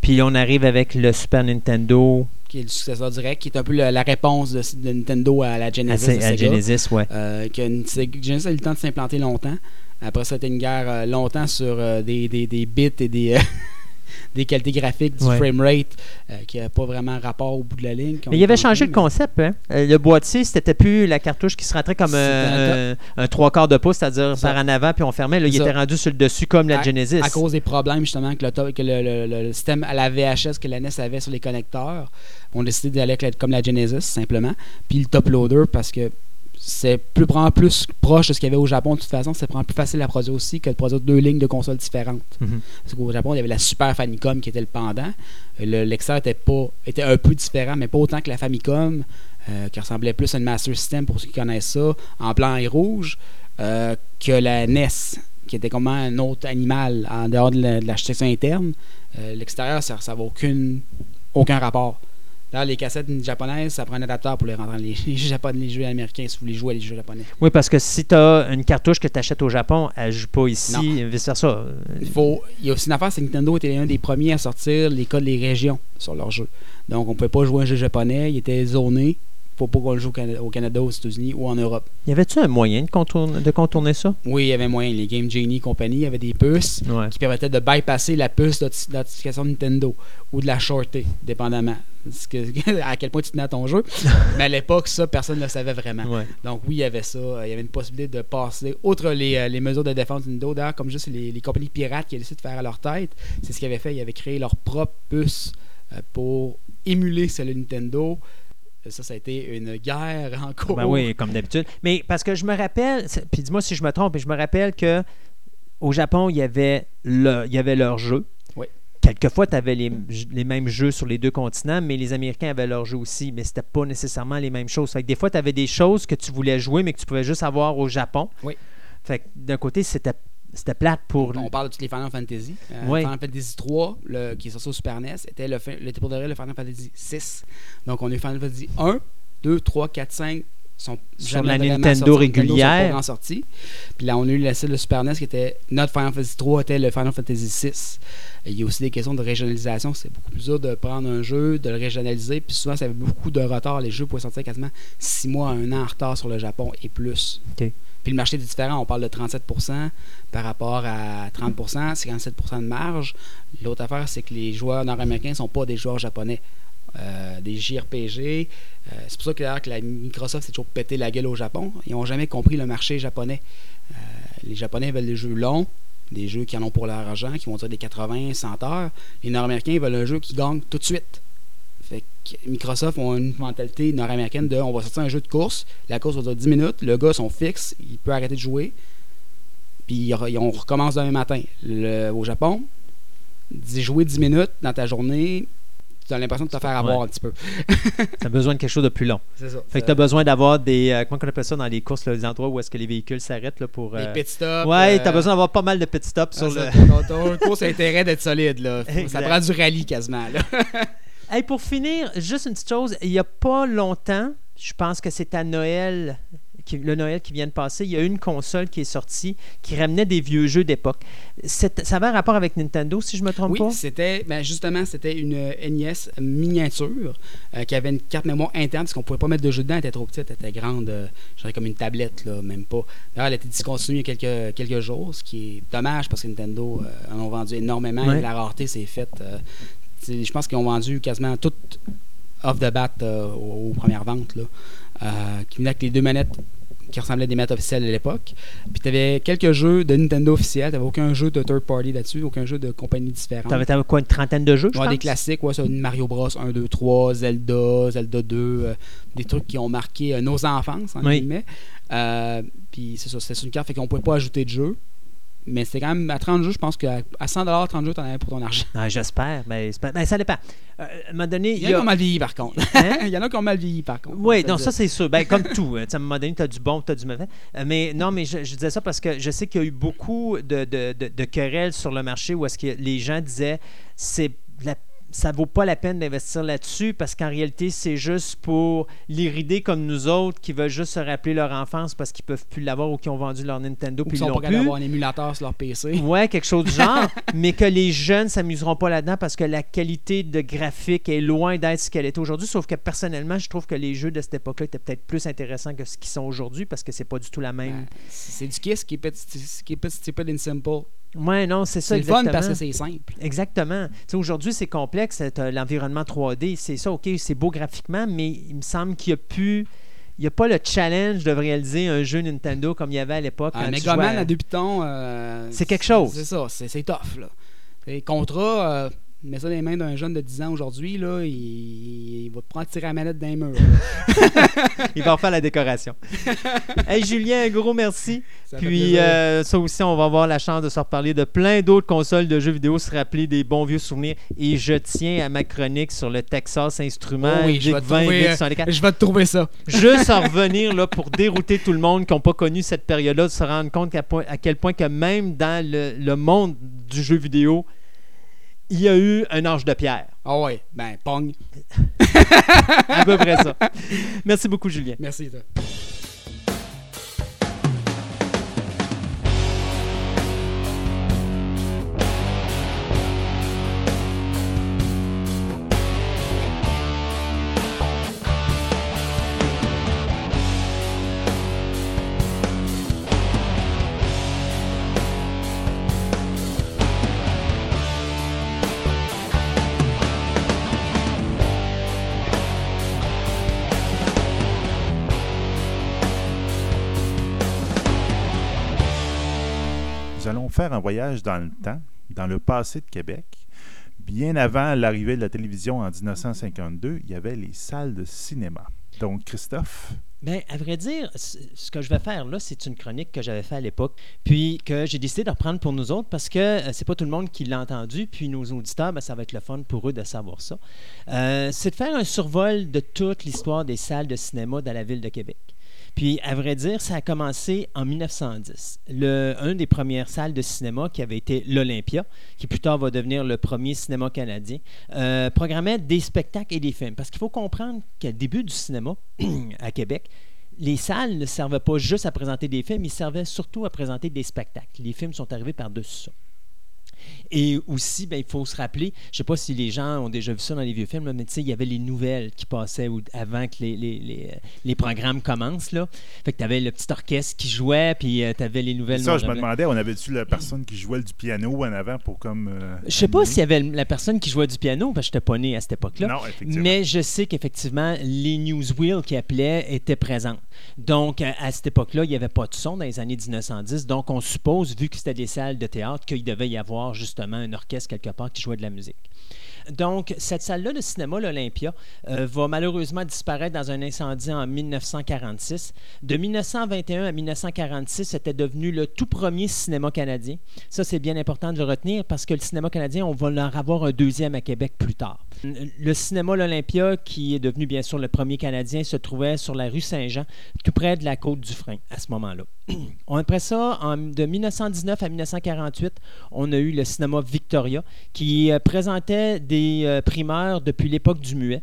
Puis on arrive avec le Super Nintendo qui est le successeur direct, qui est un peu le- la réponse de, de Nintendo à la Genesis. à de Sega. Genesis, ouais. Euh, que Genesis a eu le temps de s'implanter longtemps. Après ça, c'était une guerre euh, longtemps sur des, des, des bits et des, des qualités graphiques, du Ouais. framerate, euh, qui n'a pas vraiment rapport au bout de la ligne. Mais il avait changé le concept. Hein? Euh, Le boîtier, c'était plus la cartouche qui se rentrait comme euh, un, trois quarts de pouce, c'est-à-dire par en avant, puis on fermait. Là, il ça. était rendu sur le dessus comme la À- Genesis. À cause des problèmes justement que le, to- que le, le- le- le système à la VHS que la NES avait sur les connecteurs, on a décidé d'aller comme la Genesis simplement. Puis le top loader parce que c'est plus, vraiment plus proche de ce qu'il y avait au Japon de toute façon. C'est vraiment plus facile à produire aussi que de produire deux lignes de consoles différentes. Mhm. Parce qu'au Japon, il y avait la Super Famicom qui était le pendant. Le Lexer était, pas, était un peu différent, mais pas autant que la Famicom, euh, qui ressemblait plus à une Master System pour ceux qui connaissent ça, en blanc et rouge, euh, que la NES, qui était comme un autre animal en dehors de la- de l'architecture interne. Euh, L'extérieur, ça n'avait aucun rapport. D'ailleurs, les cassettes japonaises, ça prend un adaptateur pour les dans les, les jeux japonais, les jeux américains si vous voulez jouer à les jeux japonais. Oui, parce que si tu as une cartouche que tu achètes au Japon, elle ne joue pas ici, Non. vice-versa. Il, faut, il y a aussi une affaire, c'est que Nintendo était un des premiers à sortir les codes des régions sur leurs jeux. Donc, on ne pouvait pas jouer un jeu japonais, il était zoné. faut pas qu'on le joue au Canada, au Canada, aux États-Unis ou en Europe. Y avait-tu un moyen de contourner, de contourner ça? Oui, il y avait moyen. Les Game Genie et compagnie, avait des puces Ouais. qui permettaient de bypasser la puce d'identification Nintendo ou de la shorter, dépendamment. Que- à quel point tu tenais à ton jeu. Mais à l'époque, ça, personne ne le savait vraiment. Ouais. Donc oui, il y avait ça. Il y avait une possibilité de passer, outre les, euh, les mesures de défense de Nintendo, d'ailleurs, comme juste les, les compagnies pirates qui décidé de faire à leur tête, c'est ce qu'ils avaient fait. Ils avaient créé leur propre puce euh, pour émuler celle de Nintendo. Ça, ça a été une guerre en cours. Ben oui, comme d'habitude. Mais parce que je me rappelle, puis dis-moi si je me trompe, mais je me rappelle que au Japon, il y avait, le, il y avait leur jeu. Quelquefois, tu avais les, les mêmes jeux sur les deux continents, mais les Américains avaient leur jeu aussi, mais c'était pas nécessairement les mêmes choses. Fait que des fois, tu avais des choses que tu voulais jouer, mais que tu pouvais juste avoir au Japon. Oui. Fait que d'un côté, c'était, c'était plate pour. On parle de toutes les Final Fantasy. Euh. Final Fantasy 3, le, qui est sorti au Super NES, était le, fin- le, pour de vrai, le Final Fantasy 6. Donc, on a eu Final Fantasy 1, 2, 3, 4, 5 sont Sur la Nintendo régulière. vraiment sortis. Puis là, on a eu la le Super NES qui était notre Final Fantasy 3 était le Final Fantasy 6. Et il y a aussi des questions de régionalisation. C'est beaucoup plus dur de prendre un jeu, de le régionaliser. Puis souvent, ça avait beaucoup de retard. Les jeux pouvaient sortir quasiment 6 mois à 1 an en retard sur le Japon et plus. Puis le marché est différent. On parle de 37% par rapport à 30% 57% de marge. L'autre affaire, c'est que les joueurs nord-américains ne sont pas des joueurs japonais. Euh, des JRPG. Euh, c'est pour ça que, que Microsoft s'est toujours pété la gueule au Japon. Ils n'ont jamais compris le marché japonais. Euh, les Japonais veulent des jeux longs, des jeux qui en ont pour leur argent, qui vont dire des 80, 100 heures. Les Nord-Américains veulent un jeu qui gagne tout de suite. Fait que Microsoft ont une mentalité nord-américaine de on va sortir un jeu de course, la course va durer 10 minutes, le gars sont fixes, il peut arrêter de jouer, puis on recommence demain matin. Au Japon, jouer 10 minutes dans ta journée, tu as l'impression de te faire avoir Ouais. un petit peu. Tu as besoin de quelque chose de plus long. C'est ça. Fait que tu as besoin d'avoir des. euh, comment on appelle ça dans les courses, là, les endroits où est-ce que les véhicules s'arrêtent là, pour. Les euh, pit stops. Ouais, euh, tu as besoin d'avoir pas mal de pit stops sur ah, le. ça, ton, ton course a intérêt d'être solide. Là. Ça prend du rallye quasiment. Là. Hey, pour finir, juste une petite chose. Il n'y a pas longtemps, je pense que c'est à Noël, qui- le Noël qui vient de passer, il y a une console qui est sortie qui ramenait des vieux jeux d'époque. Ça avait un rapport avec Nintendo, si je me trompe Oui, pas? c'était ben justement c'était une NES miniature euh, qui avait une carte mémoire interne parce qu'on pouvait pas mettre de jeu dedans, elle était trop petite, elle était grande, euh, je dirais comme une tablette là, même pas. D'ailleurs, elle a été discontinuée il y a quelques, quelques jours, ce qui est dommage parce que Nintendo euh, en ont vendu énormément Ouais. et la rareté s'est faite. euh, je pense qu'ils ont vendu quasiment tout off the bat euh, aux, aux premières ventes là, euh, qui venaient avec les deux manettes qui ressemblaient à des manettes officielles de l'époque. Puis tu avais quelques jeux de Nintendo officiels, tu aucun jeu de third party là-dessus, aucun jeu de compagnie différente. T'avais t'avais quoi, une trentaine de jeux, je Ouais, pense? des classiques, ouais, ça, Mario Bros 1, 2, 3, Zelda, Zelda 2, euh, des trucs qui ont marqué euh, nos enfances, en Oui. guillemets. Euh, puis c'est ça, c'était sur une carte, fait qu'on pouvait pas ajouter de jeux. Mais c'était quand même à 30 jeux, je pense qu'à à 100 30 jeux, t'en avais pour ton argent. Ah, J'espère. C'est pas- ben, ça dépend. Euh, à un moment donné, Il y en a qui ont mal vieilli, par contre. Hein? Il y en a qui ont mal vieilli, par contre. Oui, On non, ça c'est sûr. Ben, comme tout. hein. Tu À un moment donné, tu as du bon, tu as du mauvais. Euh, Mais non, mais je, je disais ça parce que je sais qu'il y a eu beaucoup de, de, de- de querelles sur le marché où est-ce que les gens disaient c'est la- ça vaut pas la peine d'investir là-dessus parce qu'en réalité, c'est juste pour l'irider comme nous autres qui veulent juste se rappeler leur enfance parce qu'ils peuvent plus l'avoir ou qui ont vendu leur Nintendo puis ils sont l'ont plus. d'avoir un émulateur sur leur PC. Ouais, quelque chose du genre, mais que les jeunes s'amuseront pas là-dedans parce que la qualité de graphique est loin d'être ce qu'elle est aujourd'hui. Sauf que personnellement, je trouve que les jeux de cette époque-là étaient peut-être plus intéressants que ce qu'ils sont aujourd'hui parce que c'est pas du tout la même. Ben, C'est du Kiss qui est petit, stupid and simple. Ouais, non, c'est ça. C'est fun parce que c'est simple. Exactement. Aujourd'hui, c'est complexe, t'as l'environnement 3D. C'est ça, OK, c'est beau graphiquement, mais il me semble qu'il n'y a plus. Il n'y a pas le challenge de réaliser un jeu Nintendo comme il y avait à l'époque. Un quand tu Mega Man à- à deux pitons. euh, C'est quelque chose. C'est ça, c'est c'est tough. Là. Et Contra, euh, mets ça dans les mains d'un jeune de 10 ans aujourd'hui, là, il, il va te prendre tirer la manette d'un mur. Il va refaire la décoration. hey, Julien, un gros merci. Ça Puis euh, ça aussi, on va avoir la chance de se reparler de plein d'autres consoles de jeux vidéo, se rappeler des bons vieux souvenirs. Et je tiens à ma chronique sur le Texas Instrument Oh oui, je vais te 20 trouver, VIC euh, 64. Je vais te trouver ça. Juste en revenir là, pour dérouter tout le monde qui n'a pas connu cette période-là, de se rendre compte à quel point que même dans le, le monde du jeu vidéo, il y a eu un âge de pierre. Ah ouais, ben, pong. À peu près ça. Merci beaucoup, Julien. Merci. toi. Faire un voyage dans le temps, dans le passé de Québec. Bien avant l'arrivée de la télévision en 1952, il y avait les salles de cinéma. Donc, Christophe, Bien, à vrai dire, ce que je vais faire là, c'est une chronique que j'avais fait à l'époque, puis que j'ai décidé de reprendre pour nous autres parce que euh, c'est pas tout le monde qui l'a entendu, puis nos auditeurs, ben, ça va être le fun pour eux de savoir ça. Euh, c'est de faire un survol de toute l'histoire des salles de cinéma dans la ville de Québec. Puis, à vrai dire, ça a commencé en 1910. Le, un des premières salles de cinéma qui avait été l'Olympia, qui plus tard va devenir le premier cinéma canadien, euh, programmait des spectacles et des films. Parce qu'il faut comprendre qu'au début du cinéma à Québec, les salles ne servaient pas juste à présenter des films, ils servaient surtout à présenter des spectacles. Les films sont arrivés par-dessus ça. Et aussi, ben, il faut se rappeler, je ne sais pas si les gens ont déjà vu ça dans les vieux films, là, mais tu sais, il y avait les nouvelles qui passaient ou- avant que les, les, les, les programmes commencent. Là. Fait que tu avais le petit orchestre qui jouait, puis tu avais les nouvelles. ça, je me demandais, on avait-tu la personne qui jouait du piano en avant pour comme. euh, Je sais pas s'il y avait la personne qui jouait du piano, parce que je n'étais pas né à cette époque-là. Non, effectivement. Mais je sais qu'effectivement, les newswheels qui appelaient étaient présentes. Donc, à à cette époque-là, il n'y avait pas de son dans les années 1910. Donc, on suppose, vu que c'était des salles de théâtre, qu'il devait y avoir justement un orchestre quelque part qui jouait de la musique. Donc, cette salle-là de cinéma, l'Olympia, euh, va malheureusement disparaître dans un incendie en 1946. De 1921 à 1946, c'était devenu le tout premier cinéma canadien. Ça, c'est bien important de le retenir parce que le cinéma canadien, on va en avoir un deuxième à Québec plus tard. Le cinéma L'Olympia, qui est devenu bien sûr le premier canadien, se trouvait sur la rue Saint-Jean, tout près de la côte du Frein à ce moment-là. Après ça, de 1919 à 1948, on a eu le cinéma Victoria, qui euh, présentait des euh, primeurs depuis l'époque du muet.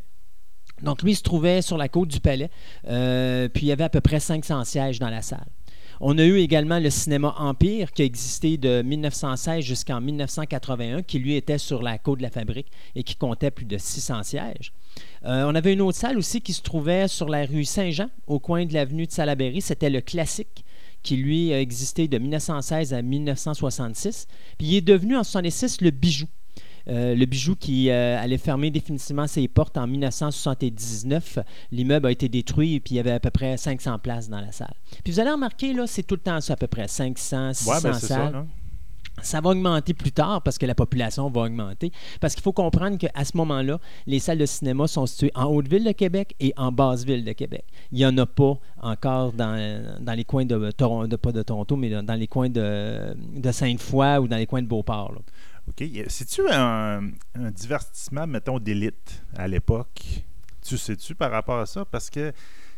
Donc, lui, il se trouvait sur la côte du Palais, euh, puis il y avait à peu près 500 sièges dans la salle. On a eu également le cinéma Empire qui a existé de 1916 jusqu'en 1981, qui lui était sur la côte de la fabrique et qui comptait plus de 600 sièges. Euh, on avait une autre salle aussi qui se trouvait sur la rue Saint-Jean, au coin de l'avenue de Salaberry. C'était le Classique, qui lui a existé de 1916 à 1966. Puis il est devenu en 1966 le Bijou. Euh, le bijou qui euh, allait fermer définitivement ses portes en 1979. L'immeuble a été détruit et puis il y avait à peu près 500 places dans la salle. Puis vous allez remarquer, là, c'est tout le temps ça, à peu près 500, 600 Ouais, ben, ça. salles. là. Ça va augmenter plus tard parce que la population va augmenter. Parce qu'il faut comprendre qu'à ce moment-là, les salles de cinéma sont situées en Haute-Ville de Québec et en Basse-Ville de Québec. Il n'y en a pas encore dans, dans les coins de Toronto, pas de Toronto, mais dans les coins de, de Sainte-Foy ou dans les coins de Beauport. là. OK. C'est-tu un, divertissement, mettons, d'élite à l'époque? Tu sais-tu par rapport à ça? Parce que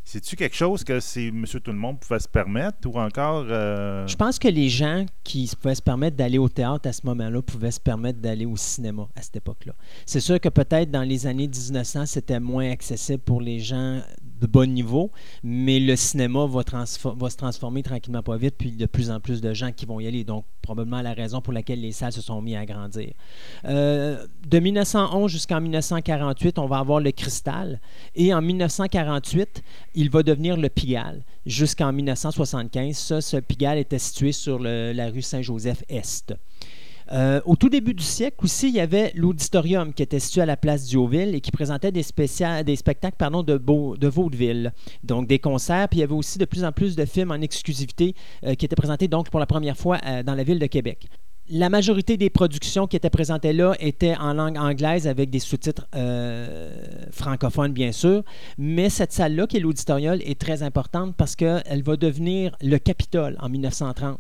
C'est-tu quelque chose que c'est Monsieur Tout-le-Monde pouvait se permettre ou encore. euh, Je pense que les gens qui pouvaient se permettre d'aller au théâtre à ce moment-là pouvaient se permettre d'aller au cinéma à cette époque-là. C'est sûr que peut-être dans les années 1900, c'était moins accessible pour les gens de bon niveau, mais le cinéma va, se transformer tranquillement pas vite, puis de plus en plus de gens qui vont y aller. Donc, probablement la raison pour laquelle les salles se sont mis à grandir. Euh, de 1911 jusqu'en 1948, on va avoir le Cristal. Et en 1948, il va devenir le Pigalle jusqu'en 1975. Ça, ce Pigalle était situé sur la rue Saint-Joseph-Est. Euh, au tout début du siècle aussi, il y avait l'auditorium qui était situé à la place Diouville et qui présentait des, spectacles de, beau- de vaudeville, donc des concerts. Puis il y avait aussi de plus en plus de films en exclusivité euh, qui étaient présentés donc pour la première fois euh, dans la ville de Québec. La majorité des productions qui étaient présentées là étaient en langue anglaise avec des sous-titres francophones, bien sûr. Mais cette salle-là, qui est l'auditorium, est très importante parce qu'elle va devenir le Capitole en 1930.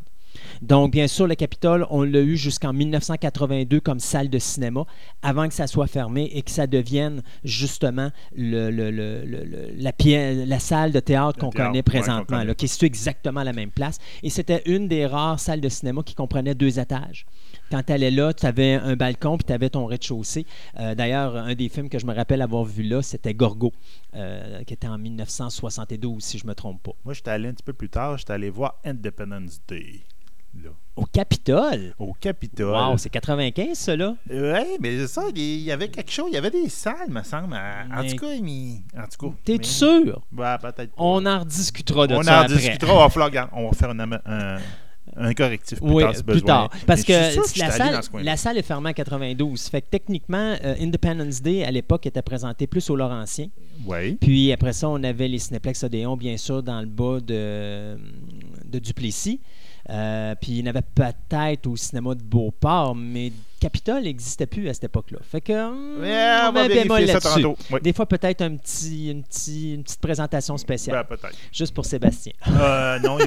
Donc, bien sûr, le Capitole, on l'a eu jusqu'en 1982 comme salle de cinéma, avant que ça soit fermé et que ça devienne justement le- le- le- le- le- la, pièce, la salle de théâtre qu'on connaît ouais, présentement, là, qui est située exactement à la même place. Et c'était une des rares salles de cinéma qui comprenait deux étages. Quand tu allais là, tu avais un balcon puis tu avais ton rez-de-chaussée. Euh, D'ailleurs, un des films que je me rappelle avoir vu là, c'était Gorgo, euh, qui était en 1972, si je ne me trompe pas. Moi, j'étais allé un petit peu plus tard, j'étais allé voir Independence Day. Là, Au Capitole! au Capitole. Wow, c'est 95, ça, là? Oui, mais c'est ça, il y avait quelque chose, il y avait des salles, me semble. En, Mais- tout cas, mais- en tout cas. T'es mais- sûr? Ouais, peut-être. On en rediscutera de On ça en après. discutera. On va, falloir- regarde, on va faire un, un, un correctif plus Oui, tard si plus besoin. tard. Parce Mais que, la, salle, la est fermée en 92. Fait que techniquement, euh, Independence Day, à l'époque, était présenté plus au Laurentien. Oui. Puis après ça, on avait les Cineplex Odéon, bien sûr, dans le bas de, de Duplessis. Euh, puis il y en avait peut-être au cinéma de Beauport, mais Capitole n'existait plus à cette époque-là. Fait que. Ouais, on met va un bémol vérifier ça là-dessus. tantôt. Oui. Des fois, peut-être un petit, une, petit- une petite présentation spéciale, Ben, peut-être. juste pour Sébastien. Euh, non, on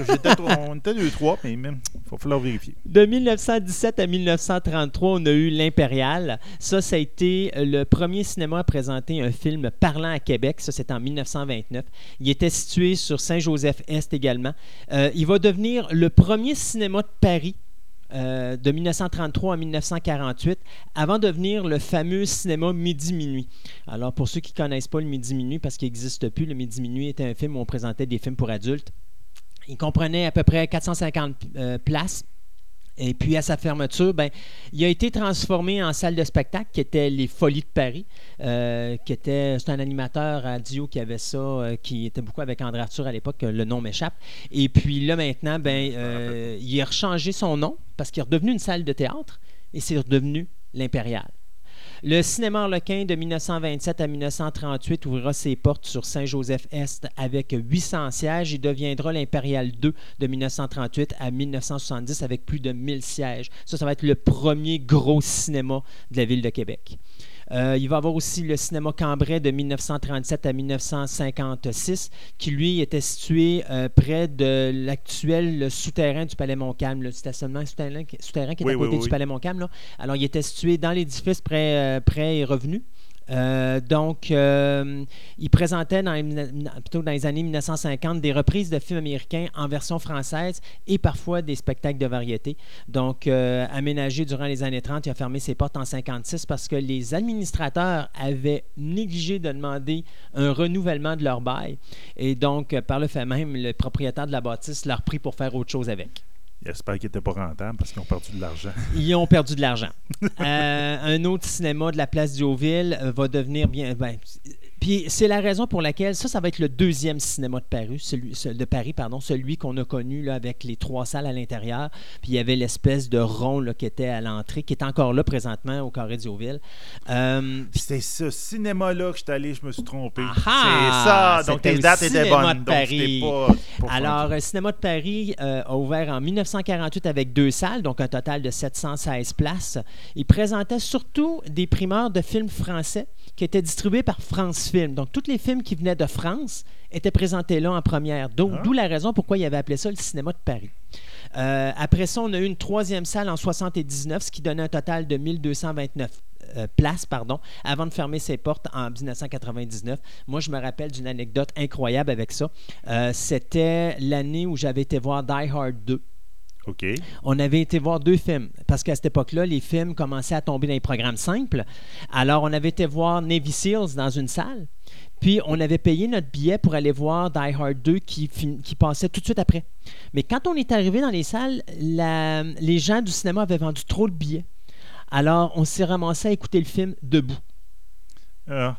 était deux, trois, mais même, il va falloir vérifier. De 1917 à 1933, on a eu l'Impérial. Ça, ça a été le premier cinéma à présenter un film parlant à Québec. Ça, c'était en 1929. Il était situé sur Saint-Joseph-Est également. Euh, il va devenir le premier cinéma de Paris. Euh, de 1933 à 1948, avant de devenir le fameux cinéma Midi-Minuit. Alors, pour ceux qui ne connaissent pas le Midi-Minuit, parce qu'il n'existe plus, le Midi-Minuit était un film où on présentait des films pour adultes. Il comprenait à peu près 450 euh, places. Et puis à sa fermeture, ben, il a été transformé en salle de spectacle qui était les Folies de Paris, euh, qui était c'est un animateur radio qui avait ça, euh, qui était beaucoup avec André Arthur à l'époque, euh, le nom m'échappe. Et puis là maintenant, ben, il a rechangé son nom parce qu'il est redevenu une salle de théâtre et c'est redevenu l'Impérial. Le cinéma Arlequin de 1927 à 1938 ouvrira ses portes sur Saint-Joseph-Est avec 800 sièges et deviendra l'Impérial 2 de 1938 à 1970 avec plus de 1000 sièges. Ça, ça va être le premier gros cinéma de la ville de Québec. Euh, il va y avoir aussi le cinéma Cambrai de 1937 à 1956, qui lui était situé euh, près de l'actuel souterrain du Palais Montcalm, le stationnement souterrain, souterrain qui est Oui, à côté oui, du. Palais Montcalm. là. Alors, il était situé dans l'édifice près, euh, près et revenu. Euh, donc, euh, il présentait dans les, plutôt dans les années 1950 des reprises de films américains en version française et parfois des spectacles de variété. Donc, euh, aménagé durant les années 30, il a fermé ses portes en 56 parce que les administrateurs avaient négligé de demander un renouvellement de leur bail. Et donc, par le fait même, le propriétaire de la bâtisse l'a repris pour faire autre chose avec. J'espère qu'il n'était pas rentable parce qu'ils ont perdu de l'argent. Ils ont perdu de l'argent. Euh, un autre cinéma de la place Diouville euh, va devenir bien. ben, puis c'est la raison pour laquelle ça, ça va être le deuxième cinéma de Paris, celui, ce- de Paris, pardon, celui qu'on a connu là, avec les trois salles à l'intérieur. Puis il y avait l'espèce de rond là, qui était à l'entrée, qui est encore là présentement au Carré Diouville. Euh, C'est ce cinéma-là que j'étais allé, je me suis trompé. Ah, c'est ça. Donc tes dates étaient bonnes. de Donc Paris. c'était pas, Alors, le Cinéma de Paris euh, a ouvert en 1948 avec deux salles, donc un total de 716 places. Il présentait surtout des primeurs de films français qui étaient distribués par France Film. Donc, tous les films qui venaient de France étaient présentés là en première. D'où Ah. d'où la raison pourquoi il avait appelé ça le Cinéma de Paris. Euh, après ça, on a eu une troisième salle en 79, ce qui donnait un total de 1229 euh, Place, pardon, avant de fermer ses portes en 1999. Moi, je me rappelle d'une anecdote incroyable avec ça. Euh, C'était l'année où j'avais été voir Die Hard 2. On avait été voir deux films parce qu'à cette époque-là, les films commençaient à tomber dans les programmes simples. Alors, on avait été voir Navy Seals dans une salle. Puis, on avait payé notre billet pour aller voir Die Hard 2 qui, passait tout de suite après. Mais quand on est arrivé dans les salles, la- les gens du cinéma avaient vendu trop de billets. Alors, on s'est ramassé à écouter le film debout. Ah,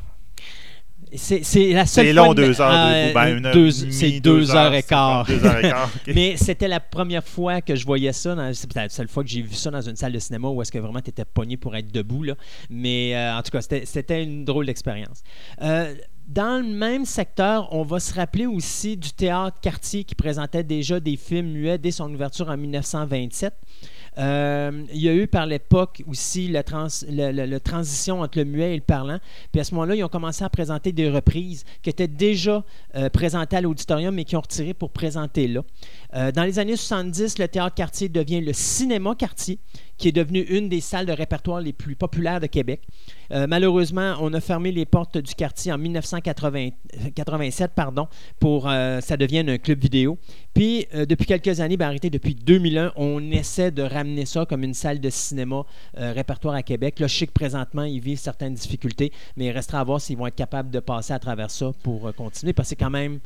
C'est la seule c'est long, de- deux heures. Ah, deux, ben, et demie, C'est deux heures et quart. Deux heures et quart. Mais c'était la première fois que je voyais ça. C'est peut-être la seule fois que j'ai vu ça dans une salle de cinéma où est-ce que vraiment tu étais pogné pour être debout. Là. Mais euh, en tout cas, c'était- c'était une drôle d'expérience. Euh, dans le même secteur, on va se rappeler aussi du théâtre Cartier qui présentait déjà des films muets dès son ouverture en 1927. Euh, il y a eu par l'époque aussi la, transition entre le muet et le parlant. Puis à ce moment-là, ils ont commencé à présenter des reprises qui étaient déjà euh, présentées à l'auditorium mais qui ont retiré pour présenter là. Euh, dans les années 70, le théâtre Cartier devient le cinéma Cartier, qui est devenu une des salles de répertoire les plus populaires de Québec. Euh, malheureusement, on a fermé les portes du quartier en 1987 pardon, pour euh, ça devienne un club vidéo. Puis, euh, depuis quelques années, ben, arrêté depuis 2001, on essaie de ramener ça comme une salle de cinéma euh, répertoire à Québec. Là, je sais que présentement, ils vivent certaines difficultés, mais il restera à voir s'ils vont être capables de passer à travers ça pour continuer, parce que c'est quand même...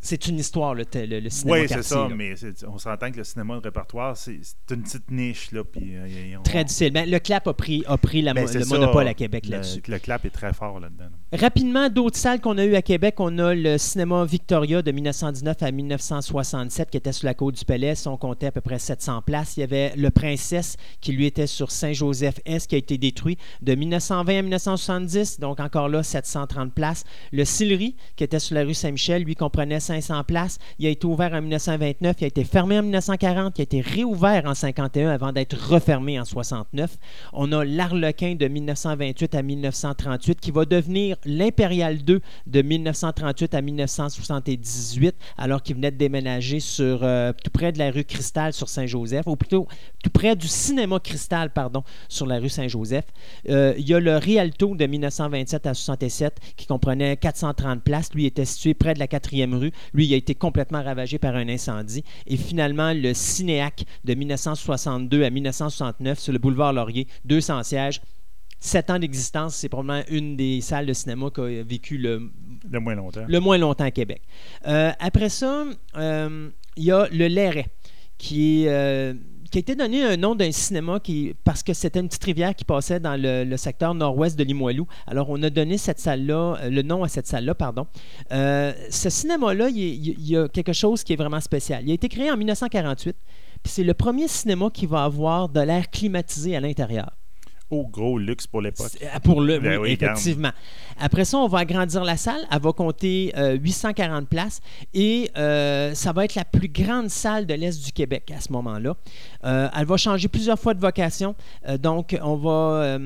C'est une histoire, le, le- le cinéma Oui, c'est ça, là. mais on s'entend que le cinéma de répertoire, c'est une petite niche. Là, puis, euh, on- Très difficile. Ben, le CLAP a pris, a pris la Ben, le ça, monopole à Québec le- là-dessus. Le clap est très fort là-dedans. Rapidement, d'autres salles qu'on a eues à Québec, on a le cinéma Victoria de 1919 à 1967 qui était sur la côte du Palais. On comptait à peu près 700 places. Il y avait le Princesse qui lui était sur Saint-Joseph-Est qui a été détruit de 1920 à 1970. Donc encore là, 730 places. Le Sillery qui était sur la rue Saint-Michel, lui comprenait 500 places. Il a été ouvert en 1929, il a été fermé en 1940, il a été réouvert en 51 avant d'être refermé en 69. On a l'Arlequin de 1928 à 1938 qui va devenir l'Impérial 2 de 1938 à 1978 alors qu'il venait de déménager sur euh, tout près de la rue Cristal sur Saint-Joseph, ou plutôt tout près du cinéma Cristal, pardon, sur la rue Saint-Joseph. Euh, il y a le Rialto de 1927 à 67 qui comprenait 430 places. Lui était situé près de la 4e rue. Lui, il a été complètement ravagé par un incendie. Et finalement, le Cinéac de 1962 à 1969 sur le boulevard Laurier, 200 sièges. Sept ans d'existence, c'est probablement une des salles de cinéma qui a vécu le, De moins longtemps. le moins longtemps à Québec. Euh, après ça, euh, il y a le Lairet, qui, est, euh, qui a été donné un nom d'un cinéma qui, parce que c'était une petite rivière qui passait dans le, secteur nord-ouest de Limoilou. Alors, on a donné euh, le nom à cette salle-là, pardon. Euh, ce cinéma-là, il y a quelque chose qui est vraiment spécial. Il a été créé en 1948, puis c'est le premier cinéma qui va avoir de l'air climatisé à l'intérieur. Oh, gros luxe pour l'époque. Euh, Pour le, Ben oui, oui, effectivement. Après ça, on va agrandir la salle. Elle va compter euh, 840 places et euh, ça va être la plus grande salle de l'Est du Québec à ce moment-là. Euh, elle va changer plusieurs fois de vocation. Euh, donc, on va...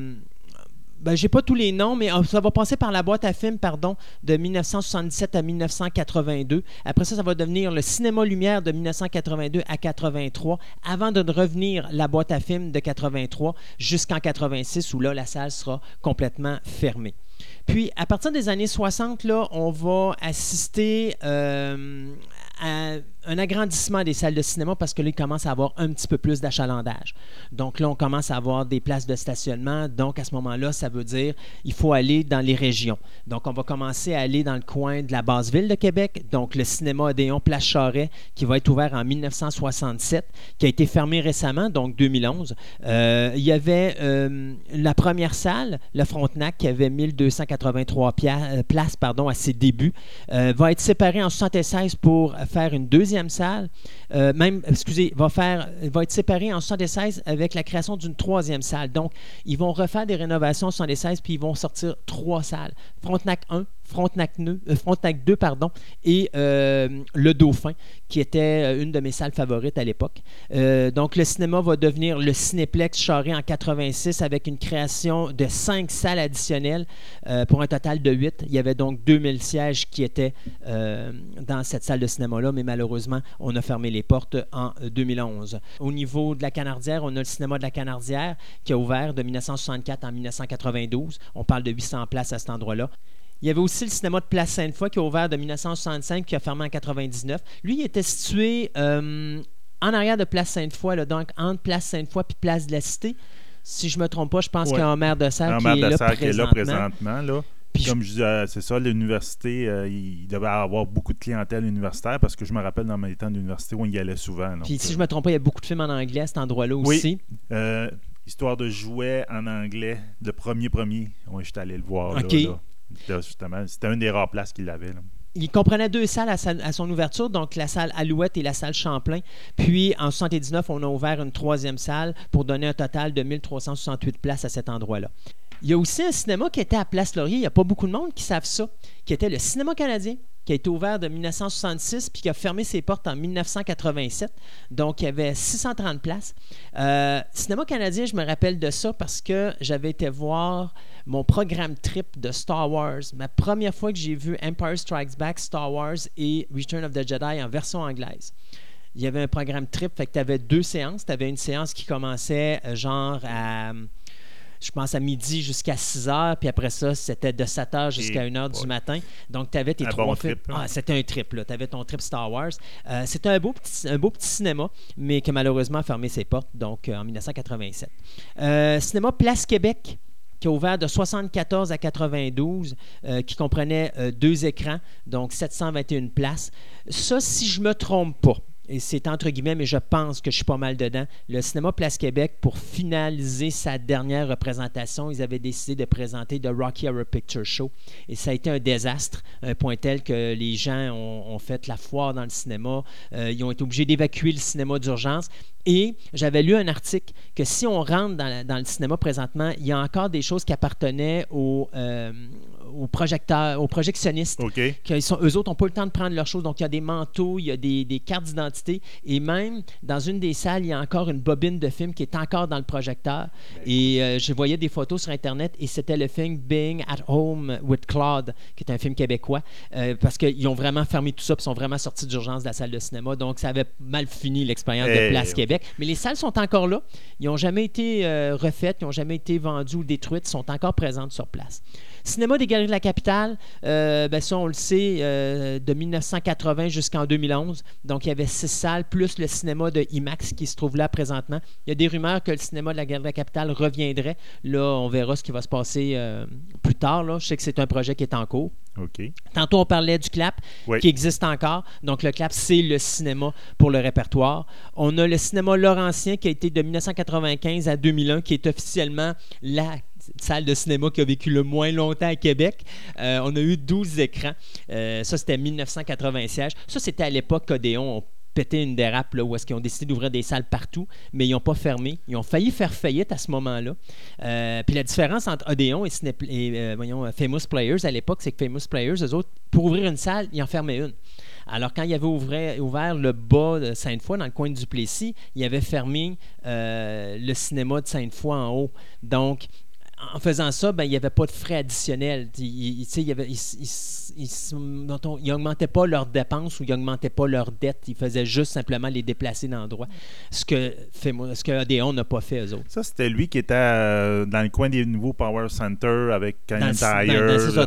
ben, j'ai pas tous les noms, mais euh, ça va passer par la boîte à films, pardon, de 1977 à 1982. Après ça, ça va devenir le cinéma lumière de 1982 à 83, avant de revenir la boîte à films de 83 jusqu'en 86, où là, la salle sera complètement fermée. Puis, à partir des années 60, là, on va assister euh, à un agrandissement des salles de cinéma parce que là, il commence à avoir un petit peu plus d'achalandage. Donc là, on commence à avoir des places de stationnement. Donc, à ce moment-là, ça veut dire il faut aller dans les régions. Donc, on va commencer à aller dans le coin de la basse ville de Québec. Donc, le cinéma Odéon Place Charret, qui va être ouvert en 1967, qui a été fermé récemment, donc 2011. Euh, il y avait euh, la première salle, le Frontenac, qui avait 1283 pia- euh, places pardon, à ses débuts, va être séparé en 76 pour faire une deuxième salle. Euh, même, excusez, va, faire, va être séparé en 76 avec la création d'une troisième salle. Donc, ils vont refaire des rénovations en 76 puis ils vont sortir trois salles. Frontenac 1, Frontenac, 2, euh, Frontenac 2 pardon, et euh, Le Dauphin, qui était euh, une de mes salles favorites à l'époque. Donc, le cinéma va devenir le Cinéplex Charré en 86 avec une création de cinq salles additionnelles pour un total de 8. Il y avait donc 2000 sièges qui étaient dans cette salle de cinéma-là, mais malheureusement, on a fermé les portes en euh, 2011. Au niveau de la Canardière, on a le cinéma de la Canardière qui a ouvert de 1964 en 1992. On parle de 800 places à cet endroit-là. Il y avait aussi le cinéma de Place Sainte-Foy qui a ouvert de 1965 qui a fermé en 99. Lui, il était situé euh, en arrière de Place Sainte-Foy, là, donc entre Place Sainte-Foy et Place de la Cité. Si je me trompe pas, je pense Ouais. qu'il y a un maire de salle qui, est là, Dessert qui est là présentement. présentement. Là. Puis Comme je dis, euh, c'est ça, l'université, euh, il devait avoir beaucoup de clientèle universitaire parce que je me rappelle dans mes temps d'université où on y allait souvent. donc, Puis si euh, je me trompe pas, il y a beaucoup de films en anglais à cet endroit-là Oui. aussi. histoire de jouets en anglais, le premier premier, oui, j'étais allé le voir. là. Là, c'était une des rares places qu'il avait. Il comprenait deux salles à, sa- à son ouverture, donc la salle Alouette et la salle Champlain. Puis en 79, on a ouvert une troisième salle pour donner un total de 1368 places à cet endroit-là. Il y a aussi un cinéma qui était à Place Laurier. Il n'y a pas beaucoup de monde qui savent ça, qui était le cinéma canadien, qui a été ouvert de 1966 puis qui a fermé ses portes en 1987. Donc, il y avait 630 places. Euh, cinéma canadien, je me rappelle de ça parce que j'avais été voir mon programme trip de Star Wars. Ma première fois que j'ai vu Empire Strikes Back, Star Wars et Return of the Jedi en version anglaise. Il y avait un programme trip, fait que tu avais deux séances. Tu avais une séance qui commençait euh, genre à, je pense, à midi jusqu'à 6 heures, puis après ça, c'était de 7 heures jusqu'à 1 heure du matin. Donc, tu avais tes Un trois bon films. trip. Ah, c'était un trip, là. Tu avais ton trip Star Wars. Euh, c'était un beau, petit, un beau petit cinéma, mais qui a malheureusement fermé ses portes, donc euh, en 1987. Euh, cinéma Place Québec qui a ouvert de 74 à 92, euh, qui comprenait euh, deux écrans, donc 721 places. Ça, si je me trompe pas, et c'est entre guillemets, mais je pense que je suis pas mal dedans. Le cinéma Place Québec, pour finaliser sa dernière représentation, ils avaient décidé de présenter The Rocky Horror Picture Show. Et ça a été un désastre, un point tel que les gens ont, fait la foire dans le cinéma. Euh, ils ont été obligés d'évacuer le cinéma d'urgence. Et j'avais lu un article que si on rentre dans, la- dans le cinéma présentement, il y a encore des choses qui appartenaient aux, euh, aux projecteurs, aux projectionnistes. OK. Qu'ils sont, eux autres n'ont pas le temps de prendre leurs choses. Donc, il y a des manteaux, il y a des, des cartes d'identité. Et même, dans une des salles, il y a encore une bobine de film qui est encore dans le projecteur. Et euh, je voyais des photos sur Internet et c'était le film Being at Home with Claude, qui est un film québécois. euh, parce qu'ils ont vraiment fermé tout ça et sont vraiment sortis d'urgence de la salle de cinéma. Donc, ça avait mal fini l'expérience de Eh, Place oui. Mais les salles sont encore là. Ils n'ont jamais été euh, refaites, ils n'ont jamais été vendues ou détruites, ils sont encore présentes sur place. Cinéma des Galeries de la Capitale, euh, ben ça, on le sait, euh, de 1980 jusqu'en 2011. Donc, il y avait six salles, plus le cinéma de IMAX qui se trouve là présentement. Il y a des rumeurs que le cinéma de la Galerie de la Capitale reviendrait. Là, on verra ce qui va se passer euh, plus tard. Là. Je sais que c'est un projet qui est en cours. OK. Tantôt, on parlait du CLAP, Oui. qui existe encore. Donc, le CLAP, c'est le cinéma pour le répertoire. On a le cinéma Laurentien, qui a été de 1995 à 2001, qui est officiellement la salle de cinéma qui a vécu le moins longtemps à Québec. Euh, on a eu 12 écrans. Euh, ça, c'était 1980 sièges. Ça, c'était à l'époque qu'Odéon ont pété une dérape là, où est-ce qu'ils ont décidé d'ouvrir des salles partout, mais ils n'ont pas fermé. Ils ont failli faire faillite à ce moment-là. Euh, puis la différence entre Odéon et, et, Famous Players à l'époque, c'est que Famous Players, eux autres, pour ouvrir une salle, ils en fermaient une. Alors, quand il avait ouvert, le bas de Sainte-Foy, dans le coin du Plessis, il avait fermé le cinéma de Sainte-Foy en haut. Donc, en faisant ça, ben, il n'y avait pas de frais additionnels. Ils- n'augmentaient pas leurs dépenses ou ils n'augmentaient pas leurs dettes. Ils faisaient juste simplement les déplacer d'endroit. Ce que, Famo- ce que Odéon n'a pas fait, eux autres. Ça, c'était lui qui était euh, dans le coin des nouveaux Power Center avec Canyon Tire. dans-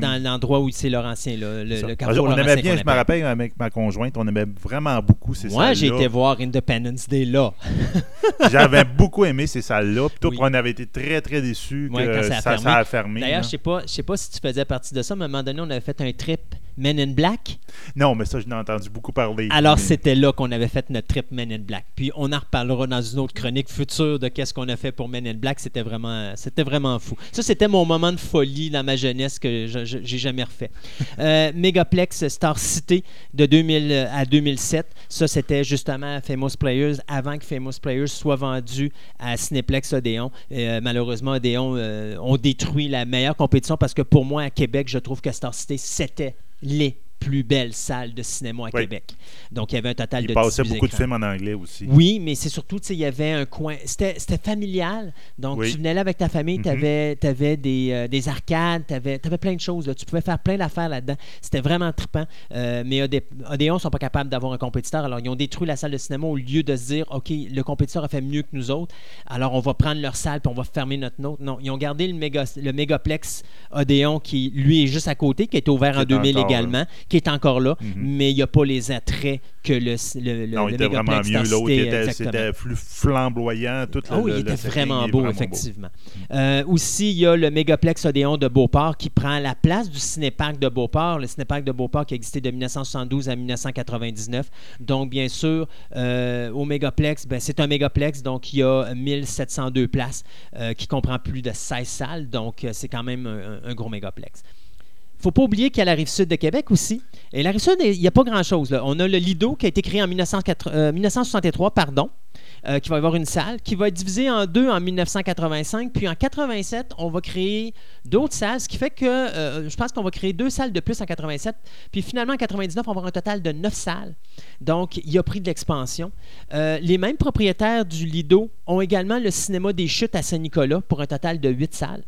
dans- l'endroit où c'est Laurentien, là, le, Ça. le carrefour on aimait bien, je me appelle. rappelle avec ma conjointe, on aimait vraiment beaucoup ces Moi, j'ai salles-là. été voir Independence Day là. J'avais beaucoup aimé ces salles-là. Oui. on avait été très, très déçus Ouais, que quand ça a ça, ça a fermé. D'ailleurs, je sais pas, je sais pas si tu faisais partie de ça, mais à un moment donné, on avait fait un trip Men in Black? Non, mais ça, je n'ai entendu beaucoup parler. Alors, Mais- c'était là qu'on avait fait notre trip Men in Black. Puis, on en reparlera dans une autre chronique future de qu'est-ce qu'on a fait pour Men in Black. C'était vraiment, c'était vraiment fou. Ça, c'était mon moment de folie dans ma jeunesse que j'ai jamais refait. Euh, Megaplex Star City de 2000 à 2007. Ça, c'était justement Famous Players avant que Famous Players soit vendu à Cineplex Odéon. Euh, malheureusement, Odéon euh, ont détruit la meilleure compétition parce que pour moi, à Québec, je trouve que Star City, c'était les plus belles salles de cinéma à Oui. Québec. Donc, il y avait un total Il de passait 18 beaucoup de films en anglais aussi. Oui, mais c'est surtout, tu sais, il y avait un coin. C'était familial. Donc, Oui. tu venais là avec ta famille, Mhm. tu avais, des, euh, des arcades, tu avais, plein de choses. là. Tu pouvais faire plein d'affaires là-dedans. C'était vraiment trippant. Euh, mais Odé- Odéon ne sont pas capables d'avoir un compétiteur. Alors, ils ont détruit la salle de cinéma au lieu de se dire, OK, le compétiteur a fait mieux que nous autres. Alors, on va prendre leur salle puis on va fermer notre nôtre. Non, ils ont gardé le, méga, le Mégaplex Odéon qui, lui, est juste à côté, qui est ouvert Qui en est 2000 encore là. également, qui est encore là. Mhm. Mais il n'y a pas les attraits que le, le, le, non, il était vraiment mieux. L'autre, c'était plus flamboyant. Tout Ah le, il était vraiment beau, vraiment effectivement. Euh, aussi, il y a le Mégaplex Odéon de Beauport qui prend la place du Cinéparc de Beauport. Le Cinéparc de Beauport qui a existé de 1972 à 1999. Donc, bien sûr, euh, au Mégaplex, ben, c'est un Mégaplex, donc il y a 1702 places euh, qui comprend plus de 16 salles. Donc, c'est quand même un, un gros Mégaplex. Faut pas oublier qu'il y a la rive sud de Québec aussi. Et la rive sud, il n'y a pas grand-chose. On a le Lido qui a été créé en 1904 euh, 1963, pardon, euh, qui va avoir une salle, qui va être divisée en deux en 1985. Puis en 87, on va créer d'autres salles, ce qui fait que euh, je pense qu'on va créer deux salles de plus en 87. Puis finalement, en 99, on va avoir un total de neuf salles. Donc, il a pris de l'expansion. Les mêmes propriétaires du Lido ont également le cinéma des Chutes à Saint-Nicolas pour un total de huit salles.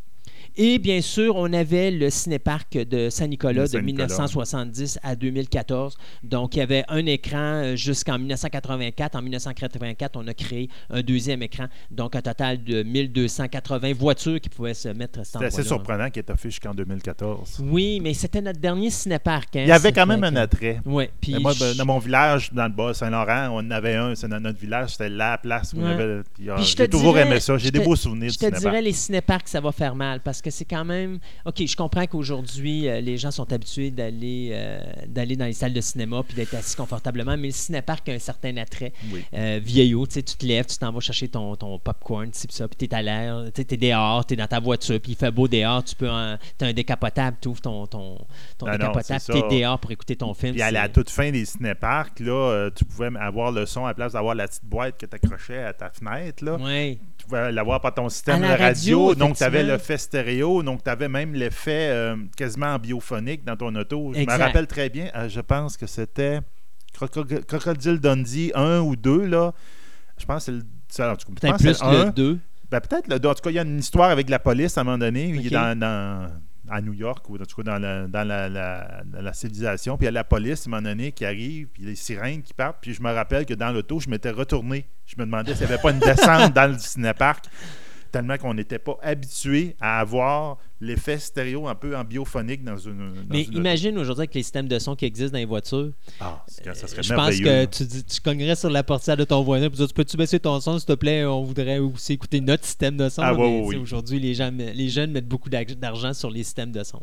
Et bien sûr, on avait le cinéparc de Saint-Nicolas De de Saint-Nicolas. 1970 à 2014. Donc, il y avait un écran euh, jusqu'en 1984. En 1984, on a créé un deuxième écran. Donc, un total de 1280 voitures qui pouvaient se mettre à cet C'était assez surprenant qu'il ait fait jusqu'en 2014. Oui, mais c'était notre dernier cinéparc. hein. Il y avait quand même un que- attrait. Oui, puis moi, ben, dans mon village, dans le Bas-Saint-Laurent, on en avait un. C'est dans notre village, c'était la place où il y Ouais. avait. je te J'ai toujours dirais- aimé ça. J'ai des beaux souvenirs Je te dirais, les cinéparcs, ça va faire mal parce que c'est quand même. OK, je comprends qu'aujourd'hui, euh, les gens sont habitués d'aller euh, d'aller dans les salles de cinéma puis d'être assis confortablement, mais le cinéparc a un certain attrait. Oui. Euh, vieillot, tu sais, tu te lèves, tu t'en vas chercher ton, ton popcorn, puis ça, puis t'es à l'air, t'es dehors, t'es dans ta voiture, puis il fait beau dehors, tu peux, en- t'as un décapotable, tu ouvres ton, ton, ton Ah non, décapotable, t'es dehors pour écouter ton film. Puis à la toute fin des cinéparcs, là, tu pouvais avoir le son à la place d'avoir la petite boîte que tu accrochais à ta fenêtre. Là. Ouais. Tu pouvais l'avoir par ton système de radio. radio, donc, tu avais effectivement. l'effet stéréo. Donc, tu avais même l'effet euh, quasiment biophonique dans ton auto. Je Exact. me rappelle très bien. euh, je pense que c'était Croco- Crocodile Dundee 1 ou 2. Là. Je pense que c'est le. Peut-être plus le le 1. 2. Ben, peut-être le 2. En tout cas, il y a une histoire avec la police à un moment donné. Il est dans, dans- à New York, ou en tout cas dans la, dans la, la civilisation. Puis il y a la police à un moment donné qui arrive, puis les sirènes qui partent. Puis je me rappelle que dans l'auto, je m'étais retourné. Je me demandais s'il n'y avait pas une descente dans le cinéparc. Tellement qu'on n'était pas habitué à avoir l'effet stéréo un peu en biophonique dans une. dans Mais une imagine aujourd'hui avec les systèmes de son qui existent dans les voitures. Ah, ça serait Je pense que tu, tu cognerais sur la portière de ton voisin et tu peux-tu baisser ton son, s'il te plaît? On voudrait aussi écouter notre système de son. Ah, oui. Aujourd'hui, les, gens, les jeunes mettent beaucoup d'argent sur les systèmes de son.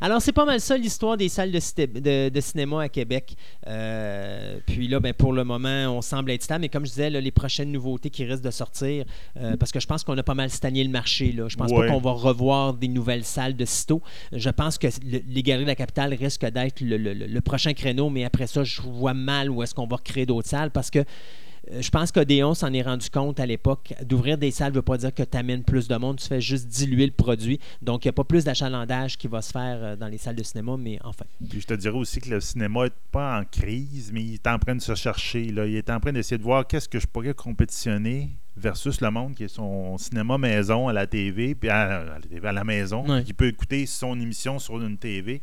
Alors, c'est pas mal ça l'histoire des salles de, cité- de- de cinéma à Québec. Euh, puis là, ben, pour le moment, on semble être stable. Mais comme je disais, là, les prochaines nouveautés qui risquent de sortir, euh, parce que je pense qu'on a pas mal stagné le marché. Là. Je pense Ouais. pas qu'on va revoir des nouvelles salles de sitôt. Je pense que le- les Galeries de la Capitale risquent d'être le, prochain créneau, mais après ça, je vois mal où est-ce qu'on va créer d'autres salles parce que euh, je pense qu'Odéon s'en est rendu compte à l'époque. D'ouvrir des salles ne veut pas dire que tu amènes plus de monde, tu fais juste diluer le produit. Donc, il n'y a pas plus d'achalandage qui va se faire euh, dans les salles de cinéma, mais enfin. Puis je te dirais aussi que le cinéma n'est pas en crise, mais il est en train de se chercher. Il est en train d'essayer de voir qu'est-ce que je pourrais compétitionner versus le monde qui est son cinéma maison à la TV, puis à, à la, TV, à la maison, qui peut écouter son émission sur une TV.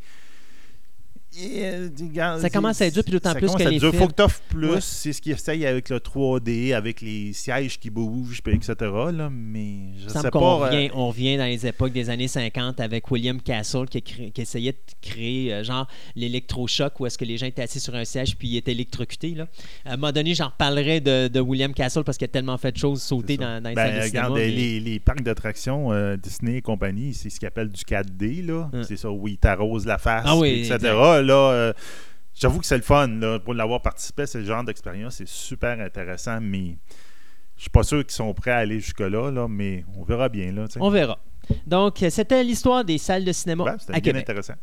Euh, Ça commence à être dur, puis d'autant plus que les dur. films- faut que tu offres plus. Ouais. C'est ce qu'ils essayent avec le 3D, avec les sièges qui bougent, puis etc. Là. Mais je sais pas. euh, revient, on revient dans les époques des années 50 avec William Castle qui, a cré- qui essayait de créer euh, genre l'électrochoc où est-ce que les gens étaient assis sur un siège puis ils étaient électrocutés. Là. À un moment donné, j'en reparlerai de, de William Castle parce qu'il a tellement fait de choses sauter dans, dans les Ben, salles cinéma. regarde, mais- les, les parcs d'attractions euh, Disney et compagnie, c'est ce qu'ils appellent du 4D. là. Hein. C'est ça, où ils t'arrosent la face, Ah oui, etc. exact. Là, euh, j'avoue que c'est le fun. Là, pour l'avoir participé, c'est le genre d'expérience, c'est super intéressant, mais je suis pas sûr qu'ils sont prêts à aller jusque-là, là, mais on verra bien. Là. On verra. Donc, c'était l'histoire des salles de cinéma Ouais, à C'était bien Québec. intéressant.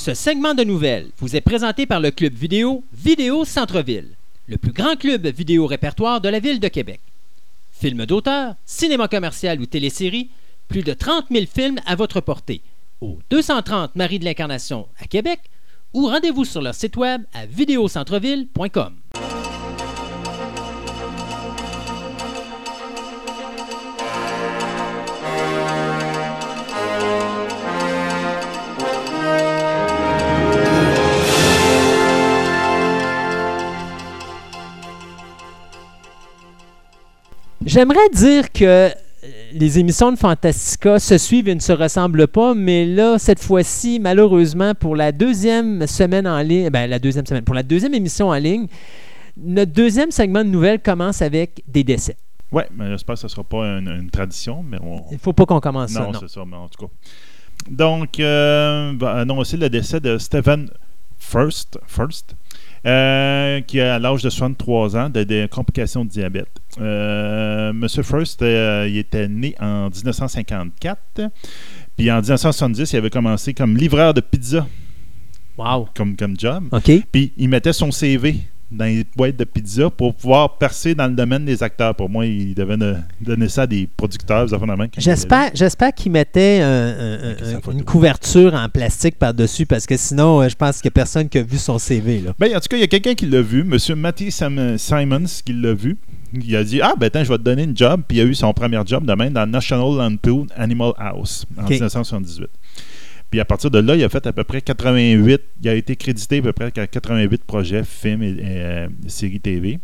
Ce segment de nouvelles vous est présenté par le club vidéo Vidéo Centre-Ville, le plus grand club vidéo répertoire de la ville de Québec. Films d'auteur, cinéma commercial ou télésérie, plus de 30 000 films à votre portée. Au 230 Marie de l'Incarnation à Québec ou rendez-vous sur leur site web à vidéocentreville.com. J'aimerais dire que euh, les émissions de Fantastica se suivent et ne se ressemblent pas, mais là, cette fois-ci, malheureusement, pour la deuxième semaine en ligne, ben, la deuxième semaine, pour la deuxième émission en ligne, notre deuxième segment de nouvelles commence avec des décès. Ouais, mais j'espère que ce ne sera pas une, une tradition, mais on. Il ne faut pas qu'on commence ça, Non, c'est ça, mais en tout cas. Donc, euh, va annoncer le décès de Stephen First, First euh, qui a à l'âge de 63 ans de, des complications de diabète. Euh, Monsieur First, euh, il était né en 1954. Puis en 1970, il avait commencé comme livreur de pizza, Wow. comme, comme job. OK. Puis il mettait son CV dans les boîtes de pizza pour pouvoir percer dans le domaine des acteurs. Pour moi, il devait ne- donner ça à des producteurs, des affaires J'espère, j'espère qu'il mettait un- un- un- une couverture en plastique par-dessus parce que sinon, euh, je pense qu'il n'y a personne qui a vu son CV. Là. Ben, en tout cas, il y a quelqu'un qui l'a vu, M. Matty Sam- Simons, qui l'a vu. Il a dit Ah, ben, attends, je vais te donner une job. Puis il a eu son premier job demain dans le National Lampoon Animal House en Ok. 1978. Puis à partir de là, il a fait à peu près 88. Il a été crédité à peu près à 88 projets, films et, et, euh, séries TV,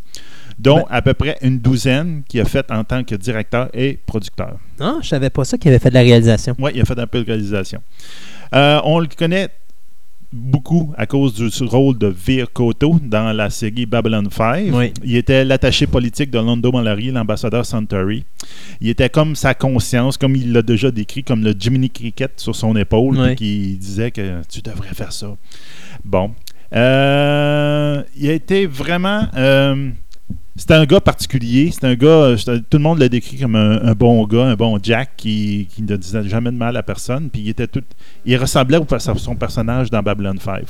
dont Ben- à peu près une douzaine qu'il a fait en tant que directeur et producteur. Non, je savais pas ça qu'il avait fait de la réalisation. Oui, il a fait un peu de réalisation. Euh, on le connaît beaucoup à cause du rôle de Veer Koto dans la série Babylon 5. Oui. Il était l'attaché politique de Londo Mallory, l'ambassadeur Suntory. Il était comme sa conscience, comme il l'a déjà décrit, comme le Jiminy Cricket sur son épaule, Oui. qui disait que tu devrais faire ça. Bon. Euh, il a été vraiment. euh, c'était un gars particulier. C'est un gars, euh, c'était- tout le monde l'a décrit comme un, bon gars, un bon Jack qui, ne disait jamais de mal à personne. Puis il était tout, il ressemblait à son personnage dans Babylon 5.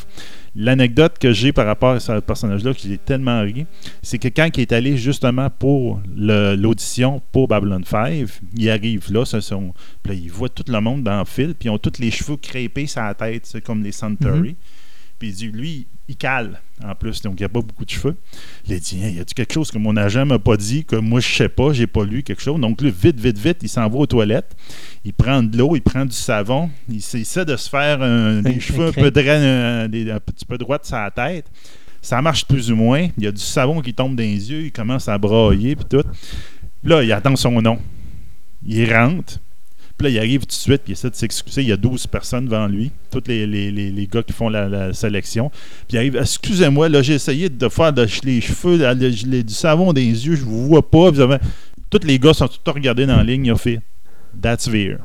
L'anecdote que j'ai par rapport à ce personnage-là, que j'ai tellement ri, c'est que quand il est allé justement pour l'audition pour Babylon 5, il arrive là, ce sont, il voit tout le monde dans le fil, puis ils ont tous les cheveux crépés sur la tête, comme les Suntory. Puis il dit, lui, il cale en plus, donc il n'y a pas beaucoup de cheveux. Il a dit, Hein, y a-tu quelque chose que mon agent m'a pas dit, que moi je sais pas, j'ai pas lu quelque chose? Donc là, vite, vite, vite, il s'en va aux toilettes. Il prend de l'eau, il prend du savon. Il il essaie de se faire des cheveux un peu, des- un petit peu droits de sa tête. Ça marche plus ou moins. Il y a du savon qui tombe dans les yeux. Il commence à brailler puis tout. Là, il attend son nom. Il rentre. Puis là, il arrive tout de suite, puis il essaie de s'excuser. Il y a 12 personnes devant lui, tous les, les, les, les gars qui font la, la sélection. Puis il arrive, excusez-moi, là, j'ai essayé de faire de- les cheveux, du savon les yeux, je vous vois pas. Puis tous les gars sont tous regardés dans la ligne, il a fait That's Veer.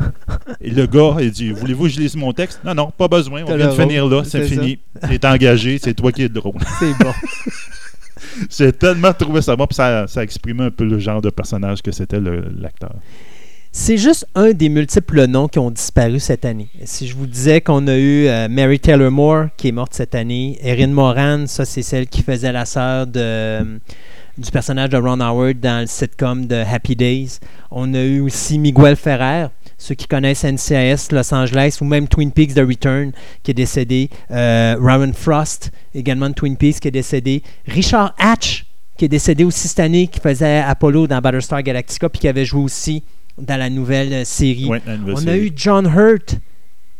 Et le gars, il dit Voulez-vous que je lise mon texte? Non, non, pas besoin, on vient de finir là, c'est fini. C'est engagé, c'est toi qui es drôle. C'est bon. J'ai tellement trouvé ça bon, puis ça, ça exprimait un peu le genre de personnage que c'était l'acteur. C'est juste un des multiples noms qui ont disparu cette année. Si je vous disais qu'on a eu euh, Mary Taylor Moore qui est morte cette année, Erin Moran, ça c'est celle qui faisait la sœur de, euh, du personnage de Ron Howard dans le sitcom de Happy Days. On a eu aussi Miguel Ferrer, ceux qui connaissent NCIS Los Angeles ou même Twin Peaks The Return qui est décédé. Euh, Frost, également de Twin Peaks qui est décédé. Richard Hatch qui est décédé aussi cette année, qui faisait Apollo dans Battlestar Galactica puis qui avait joué aussi dans la nouvelle euh, série. Ouais, la nouvelle On a eu John Hurt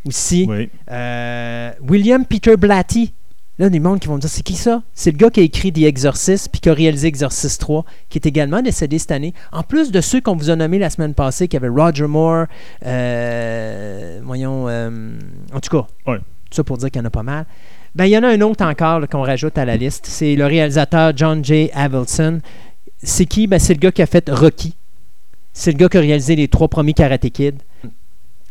aussi. Oui. Euh, William Peter Blatty, Là, il y a des mondes qui vont me dire c'est qui ça? C'est le gars qui a écrit The Exorcist puis qui a réalisé Exorcist 3, qui est également décédé cette année. En plus de ceux qu'on vous a nommés la semaine passée, qui avait Roger Moore, euh, voyons, euh, en tout cas, Ouais. tout ça pour dire qu'il y en a pas mal. Ben, il y en a un autre encore qu'on rajoute à la liste. C'est le réalisateur John J. Avildsen. C'est qui? Ben, C'est le gars qui a fait Rocky. C'est le gars qui a réalisé les trois premiers Karate Kid.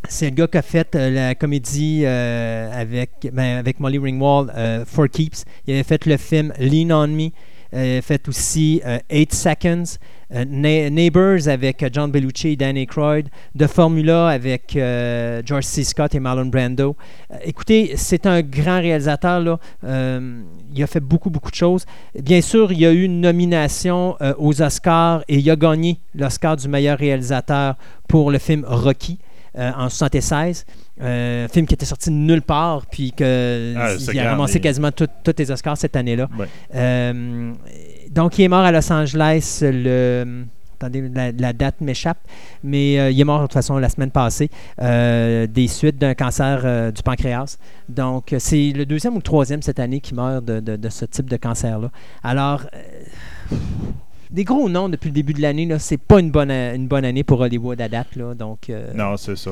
C'est le gars qui a fait euh, la comédie euh, avec, ben, avec Molly Ringwald, euh, For Keeps. Il avait fait le film Lean on Me. Euh, fait aussi euh, Eight Seconds. Euh, Neighbors avec euh, John Bellucci et Dan Aykroyd. The Formula avec euh, George C. Scott et Marlon Brando. Euh, écoutez, c'est un grand réalisateur. Là. Euh, il a fait beaucoup, beaucoup de choses. Bien sûr, il a eu une nomination euh, aux Oscars et il a gagné l'Oscar du meilleur réalisateur pour le film Rocky euh, en 76. Euh, un film qui était sorti de nulle part, puis que Ah, il a ramassé et- quasiment tous les Oscars cette année-là. Ouais. Euh, donc, il est mort à Los Angeles le. Attendez, la, la date m'échappe, mais euh, il est mort de toute façon la semaine passée euh, des suites d'un cancer euh, du pancréas. Donc, euh, c'est le deuxième ou le troisième cette année qui meurt de, de- de ce type de cancer-là. Alors, euh, des gros noms depuis le début de l'année, c'est pas une bonne, une bonne année pour Hollywood à date. Là, donc, euh, Non, c'est ça.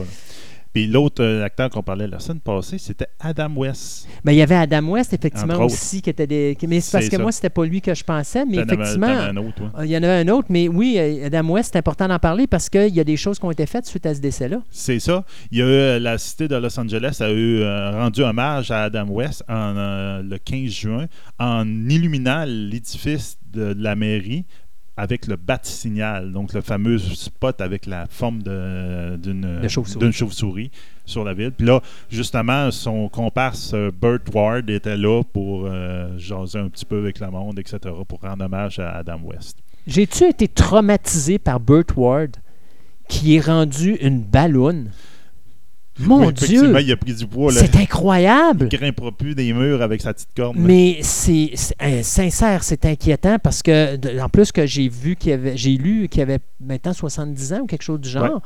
Puis l'autre euh, acteur qu'on parlait la semaine passée, c'était Adam West. Ben, il y avait Adam West, effectivement, aussi, qui était des. Mais c'est parce que ça. moi, c'était pas lui que je pensais, mais avais- effectivement. t'en avais un autre, toi. euh, Il y en avait un autre, mais oui, Adam West, c'est important d'en parler parce qu'il y a des choses qui ont été faites suite à ce décès-là. C'est ça. Il y a eu, la cité de Los Angeles a eu euh, rendu hommage à Adam West en, euh, le 15 juin en illuminant l'édifice de, de la mairie avec le bat-signal, donc le fameux spot avec la forme chauve-souris. d'une chauve-souris sur la ville. Puis là, justement, son comparse euh, Burt Ward était là pour euh, jaser un petit peu avec le monde, etc., pour rendre hommage à Adam West. J'ai-tu été traumatisé par Burt Ward qui est rendu une balloune? Mon Dieu! effectivement, il a pris du poids. Là. C'est incroyable! Il grimpera plus des murs avec sa petite corne. Mais c'est euh, sincère, c'est inquiétant parce que, en plus que j'ai vu qu'il avait, j'ai lu qu'il avait maintenant 70 ans ou quelque chose du genre.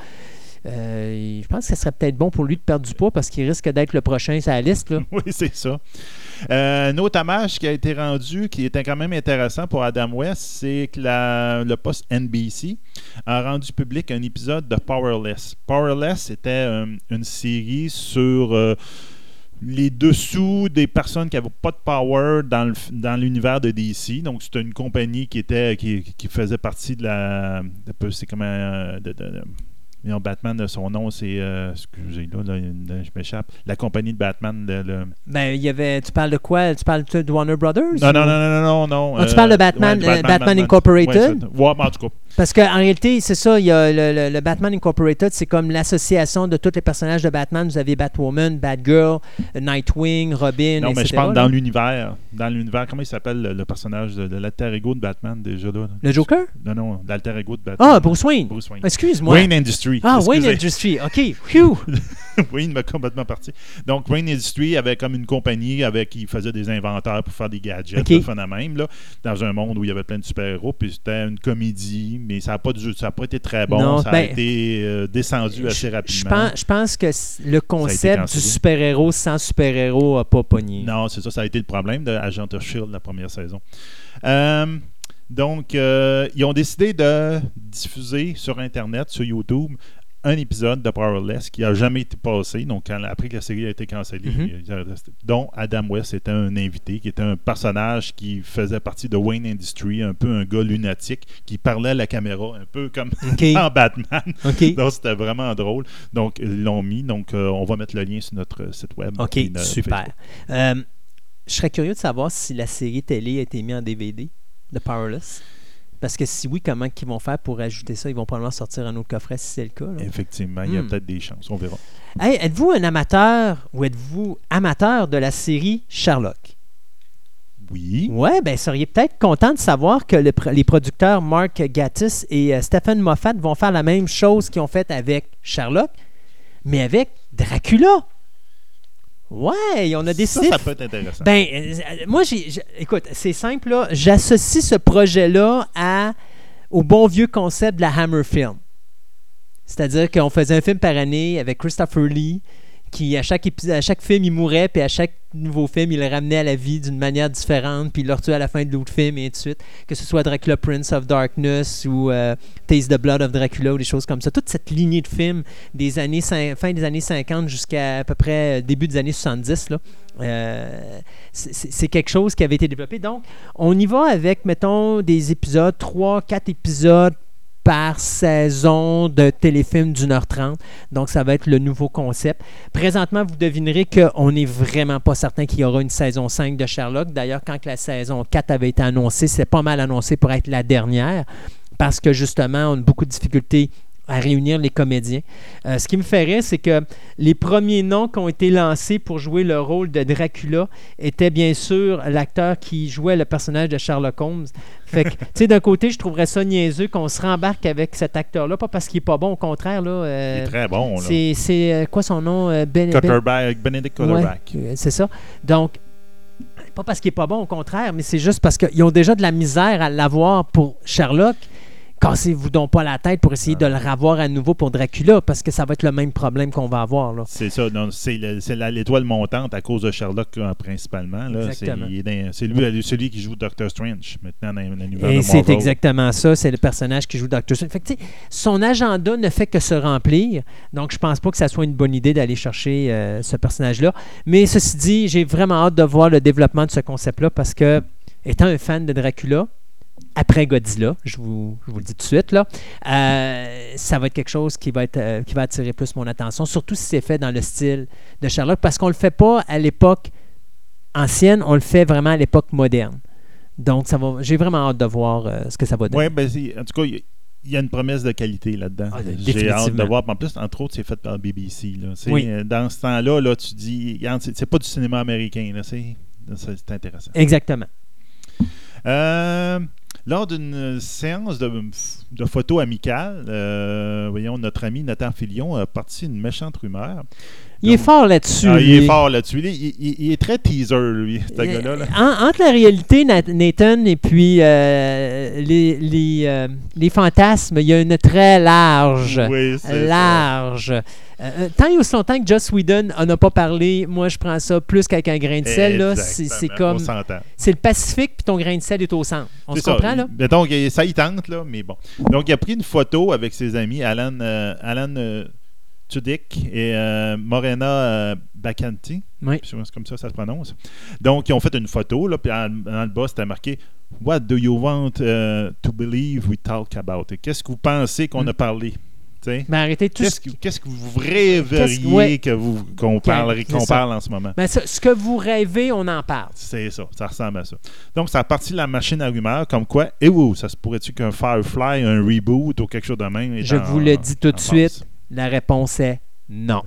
Je pense que ce serait peut-être bon pour lui de perdre du poids parce qu'il risque d'être le prochain sur la liste. Oui, c'est ça. Euh, un autre hommage qui a été rendu, qui était quand même intéressant pour Adam West, c'est que le poste NBC a rendu public un épisode de Powerless. Powerless, c'était euh, une série sur euh, les dessous des personnes qui n'avaient pas de power dans l'univers de DC. Donc, c'était une compagnie qui était qui, faisait partie de la. Non, Batman, son nom, c'est. euh, excusez, là, là, je m'échappe. La compagnie de Batman. le- le- Ben, il y avait, tu parles de quoi? Tu parles de Warner Brothers? Non, non, ou- non, non, non, non. Ah, tu euh, parles de Batman, ouais, euh, Batman Incorporated? Ouais, c'est- ouais, mais en tout cas, Parce qu'en réalité, c'est ça, il y a le, le- le Batman Incorporated, c'est comme l'association de tous les personnages de Batman. Vous avez Batwoman, Batgirl, Nightwing, Robin, non, mais je parle là. dans l'univers. Dans l'univers, comment il s'appelle le, le personnage de, de l'alter ego de Batman déjà là? Le Joker? Non, non, l'alter ego de Batman. Ah, Bruce Wayne. Bruce Wayne. Excuse-moi. Wayne Industries. ah, Wayne. Industry. OK. Phew. Wayne m'a complètement parti. Donc, Wayne Industries avait comme une compagnie avec qui faisait des inventaires pour faire des gadgets, Ok. le fun à même, là, dans un monde où il y avait plein de super-héros. Puis c'était une comédie, mais ça n'a pas, du- ça a pas été très bon. Non, ça a ben, été euh, descendu assez Je- rapidement. Je pense, je pense que le concept du super-héros sans super-héros n'a pas pogné. Non, c'est ça, ça a été le problème de Agent of Shield la première saison. Euh, donc, euh, ils ont décidé de diffuser sur Internet, sur YouTube, un épisode de Powerless qui n'a jamais été passé. Donc, quand- après que la série a été cancellée, il- dont Adam West était un invité, qui était un personnage qui faisait partie de Wayne Industries, un peu un gars lunatique, qui parlait à la caméra, un peu comme en Batman. Donc, c'était vraiment drôle. Donc, ils l'ont mis. Donc, euh, on va mettre le lien sur notre site web. OK, super. Euh, je serais curieux de savoir si la série télé a été mise en DVD de Powerless. Parce que si oui, comment ils vont faire pour ajouter ça? Ils vont probablement sortir un autre coffret si c'est le cas. là. Effectivement, il y a Hmm. peut-être des chances. On verra. Hey, êtes-vous un amateur ou êtes-vous amateur de la série Sherlock? Oui. Ouais, ben seriez peut-être content de savoir que le les producteurs Mark Gatiss et euh, Stephen Moffat vont faire la même chose qu'ils ont fait avec Sherlock, mais avec Dracula. Ouais, on a Ça, décidé. ça de- peut être intéressant. Ben, euh, moi, j'ai, j'ai- écoute, c'est simple là. J'associe ce projet-là à au bon vieux concept de la Hammer Film. C'est-à-dire qu'on faisait un film par année avec Christopher Lee qui, à chaque, épisode, à chaque film, il mourait, puis à chaque nouveau film, il le ramenait à la vie d'une manière différente, puis il le retuait à la fin de l'autre film, et ainsi de suite. Que ce soit Dracula Prince of Darkness ou euh, Taste the Blood of Dracula ou des choses comme ça. Toute cette lignée de films des années fin des années 50 jusqu'à à peu près euh, début des années 70, là, euh, c'est quelque chose qui avait été développé. Donc, on y va avec, mettons, des épisodes, 3, 4 épisodes par saison de téléfilm d'une heure trente. Donc, ça va être le nouveau concept. Présentement, vous devinerez qu'on n'est vraiment pas certain qu'il y aura une saison 5 de Sherlock. D'ailleurs, quand la saison 4 avait été annoncée, c'est pas mal annoncé pour être la dernière parce que justement, on a beaucoup de difficultés à réunir les comédiens. Euh, ce qui me rire, c'est que les premiers noms qui ont été lancés pour jouer le rôle de Dracula étaient bien sûr l'acteur qui jouait le personnage de Sherlock Holmes. Fait que, tu sais, d'un côté, je trouverais ça niaiseux qu'on se rembarque avec cet acteur-là, pas parce qu'il est pas bon, au contraire, là. Il euh, est très bon. c'est, euh, quoi son nom? Ben- Ben- Benedict Ouais, Cutterback. euh, c'est ça. Donc, pas parce qu'il est pas bon, au contraire, mais c'est juste parce qu'ils ont déjà de la misère à l'avoir pour Sherlock. Cassez-vous donc pas la tête pour essayer de le revoir à nouveau pour Dracula, parce que ça va être le même problème qu'on va avoir. C'est ça, non, c'est l'étoile montante à cause de Sherlock principalement. là. C'est dans- c'est lui, celui qui joue Doctor Strange maintenant dans l'univers Et c'est exactement ça. C'est le personnage qui joue Doctor Strange. Fait que, son agenda ne fait que se remplir. Donc, je pense pas que ça soit une bonne idée d'aller chercher euh, ce personnage-là. Mais ceci dit, j'ai vraiment hâte de voir le développement de ce concept-là parce que, étant un fan de Dracula, après Godzilla, je vous, je vous le dis tout de suite, là, euh, ça va être quelque chose qui va, être, euh, qui va attirer plus mon attention, surtout si c'est fait dans le style de Sherlock, parce qu'on ne le fait pas à l'époque ancienne, on le fait vraiment à l'époque moderne. Donc, ça va, j'ai vraiment hâte de voir euh, ce que ça va donner. Oui, ben, en tout cas, il y a- il y a une promesse de qualité là-dedans. Ah, J'ai hâte de voir. En plus, entre autres, c'est fait par BBC. là. Oui. Dans ce temps-là, là, tu dis, c'est, pas du cinéma américain. là. C'est- c'est intéressant. Exactement. Euh, lors d'une séance de, photos amicales, euh, voyons, notre ami Nathan Filion a parti une méchante rumeur. Il est Donc- fort là-dessus. Ah, il est fort là-dessus. Il, il- est très teaser, lui, ce gars-là. là. en- entre la réalité, Nat- Nathan, et puis euh, les, les, euh, les fantasmes, il y a une très large, Oui, c'est large. Euh, euh, tant et aussi longtemps que Joss Whedon en a pas parlé, moi je prends ça plus qu'avec un grain de sel. là. C'est comme. C'est le Pacifique, puis ton grain de sel est au centre. On se ça. comprend, là? Mais donc, ça y tente, là, mais bon. Donc, il a pris une photo avec ses amis, Alan, Alan Tudyk et euh, Morena euh, Bacanti. Oui. C'est comme ça ça se prononce. Donc, ils ont fait une photo, là, puis en- dans le bas, c'était marqué What do you want uh, to believe we talk about? Qu'est-ce que vous pensez qu'on Mm. a parlé? Tu sais? Ben, arrêtez tout Qu'est-ce ce que, qu'est-ce que vous rêveriez ouais. que vous, qu'on, c'est qu'on parle en ce moment? Ben, ce que vous rêvez, on en parle. C'est ça, ça ressemble à ça. Donc, ça a parti de la machine à rumeurs, comme quoi, et où, ça se pourrait-tu qu'un Firefly, un reboot ou quelque chose de même Je en- vous le dis tout de suite. La réponse est non.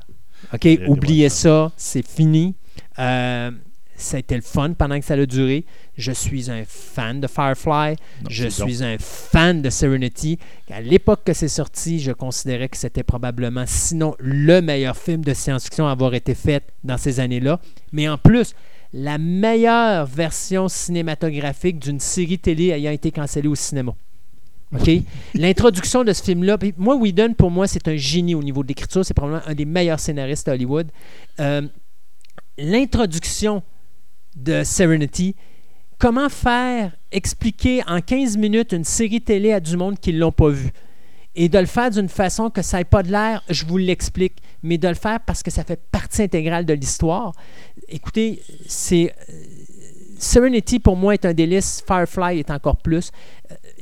OK, oubliez ça, c'est fini. Euh, ça a été le fun pendant que ça a duré. Je suis un fan de Firefly. Non, je donc- suis un fan de Serenity. À l'époque que c'est sorti, je considérais que c'était probablement, sinon, le meilleur film de science-fiction à avoir été fait dans ces années-là. Mais en plus, la meilleure version cinématographique d'une série télé ayant été cancellée au cinéma. OK? L'introduction de ce film-là, moi, Whedon, pour moi, c'est un génie au niveau de l'écriture. C'est probablement un des meilleurs scénaristes à Hollywood. Euh, L'introduction de Serenity, comment faire expliquer en 15 minutes une série télé à du monde qui ne l'ont pas vue? Et de le faire d'une façon que ça n'ait pas de l'air, je vous l'explique, mais de le faire parce que ça fait partie intégrale de l'histoire. Écoutez, c'est. euh, Serenity, pour moi, est un délice. Firefly est encore plus.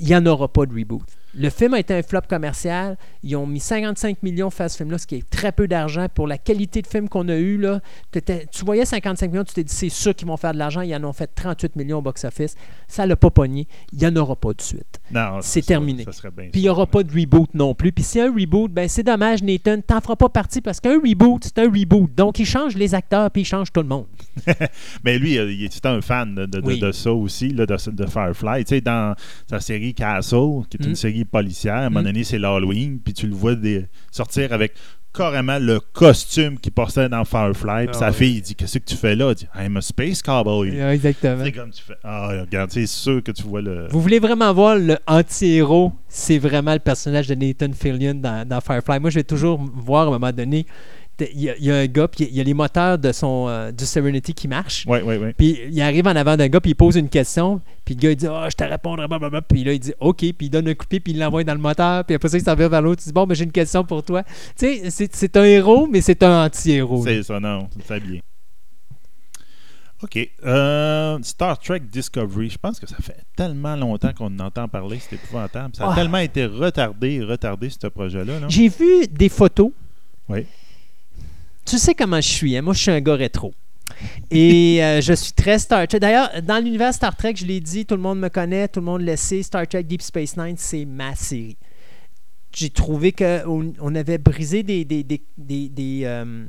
Il n'y en aura pas de reboot. Le film a été un flop commercial. Ils ont mis 55 millions pour faire ce film-là, ce qui est très peu d'argent pour la qualité de film qu'on a eu. Là. Tu voyais 55 millions, tu t'es dit c'est sûr qu'ils vont faire de l'argent. Ils en ont fait 38 millions au box-office. Ça l'a pas pogné. Il n'y en aura pas de suite. C'est terminé. Ça serait bien Puis il n'y aura pas de reboot non plus. Puis s'il y a un reboot, ben c'est dommage, Nathan, t'en feras pas partie parce qu'un reboot, c'est un reboot. Donc il change les acteurs puis il change tout le monde. Mais lui, euh, il est un fan de, de- de- Oui. de ça aussi, là, de, de Firefly. Tu sais, dans sa série Castle, qui est une Mm. série policière, à un moment Mm. donné, c'est l'Halloween, puis tu le vois des- sortir avec carrément le costume qu'il portait dans Firefly. Puis Ah sa ouais. fille, il dit Qu'est-ce que tu fais là? Il dit I'm a space cowboy. Exactement. C'est comme tu fais Ah, regarde, c'est sûr que tu vois le. Vous voulez vraiment voir le anti-héros, c'est vraiment le personnage de Nathan Fillion dans, dans Firefly. Moi, je vais toujours voir à un moment donné Il y, a- il y a un gars, puis il y a les moteurs de son, euh, du Serenity qui marchent. Oui, oui, oui. Puis il arrive en avant d'un gars, puis il pose une question. Puis le gars, il dit Ah, je te répondrai, blablabla. Puis là, il dit OK. Puis il donne un coup de pied, puis il l'envoie dans le moteur. Puis après ça, il s'en va vers l'autre. Il dit Bon, ben, j'ai une question pour toi. Tu sais, c'est- un héros, mais c'est un anti-héros. C'est ça, non, c'est bien. OK. Euh, Star Trek Discovery, je pense que ça fait tellement longtemps qu'on en entend parler, c'est épouvantable. Ça a Ah. tellement été retardé, retardé, ce projet-là. là. J'ai vu des photos. Oui. Tu sais comment je suis. hein? Moi, je suis un gars rétro. Et euh, je suis très Star Trek. D'ailleurs, dans l'univers Star Trek, je l'ai dit, tout le monde me connaît, tout le monde le sait. Star Trek Deep Space Nine, c'est ma série. J'ai trouvé qu'on on avait brisé des, des, des, euh,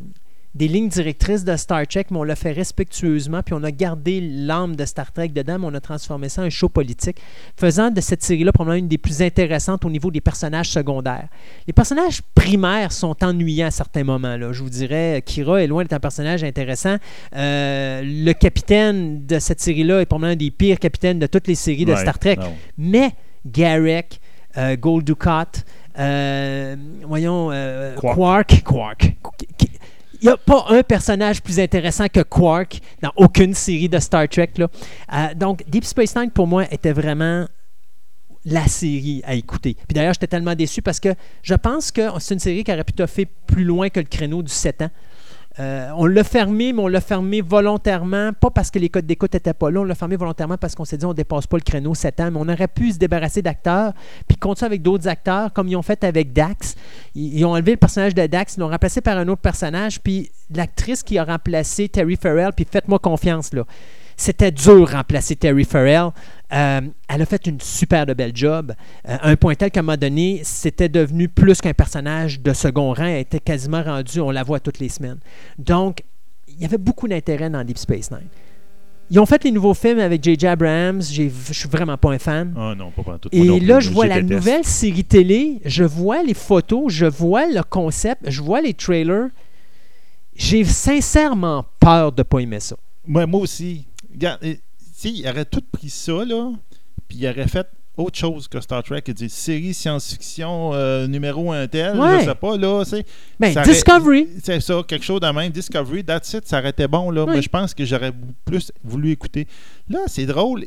des lignes directrices de Star Trek, mais on l'a fait respectueusement, puis on a gardé l'âme de Star Trek dedans, mais on a transformé ça en un show politique, faisant de cette série-là probablement une des plus intéressantes au niveau des personnages secondaires. Les personnages primaires sont ennuyants à certains moments. Là. Je vous dirais, Kira est loin d'être un personnage intéressant. Euh, le capitaine de cette série-là est probablement un des pires capitaines de toutes les séries de Star Trek. non. Mais Garrick, euh, Gold Ducat, euh, voyons, euh, Quark. Quark, Quark. Il n'y a pas un personnage plus intéressant que Quark dans aucune série de Star Trek. Euh, donc, Deep Space Nine, pour moi, était vraiment la série à écouter. Puis d'ailleurs, j'étais tellement déçu parce que je pense que c'est une série qui aurait pu toffer plus loin que le créneau du 7 ans. Euh, on l'a fermé, mais on l'a fermé volontairement, pas parce que les codes d'écoute n'étaient pas là, on l'a fermé volontairement parce qu'on s'est dit on dépasse pas le créneau 7 ans, mais on aurait pu se débarrasser d'acteurs, puis continuer avec d'autres acteurs, comme ils ont fait avec Dax. Ils, ont enlevé le personnage de Dax, ils l'ont remplacé par un autre personnage, puis l'actrice qui a remplacé Terry Farrell, puis faites-moi confiance, là. C'était dur remplacer Terry Farrell. Euh, elle a fait une super de belle job. Euh, un point tel qu'à un moment donné, c'était devenu plus qu'un personnage de second rang. Elle était quasiment rendue, on la voit toutes les semaines. Donc, il y avait beaucoup d'intérêt dans Deep Space Nine. Ils ont fait les nouveaux films avec J.J. Abrams. Je suis vraiment pas un fan. Ah non, pas tout. Et là, plus, je vois la déteste. nouvelle série télé, je vois les photos, je vois le concept, je vois les trailers. J'ai sincèrement peur de pas aimer ça. Ouais, moi aussi. Regarde, sais, il aurait tout pris ça, là, puis il aurait fait autre chose que Star Trek. Il dit série science-fiction euh, numéro un tel, Ouais. je sais pas, là, c'est. Ben, Discovery. C'est ça, quelque chose de même. Discovery, that's it, ça aurait été bon, là. Oui. Mais je pense que j'aurais plus voulu écouter. Là, c'est drôle.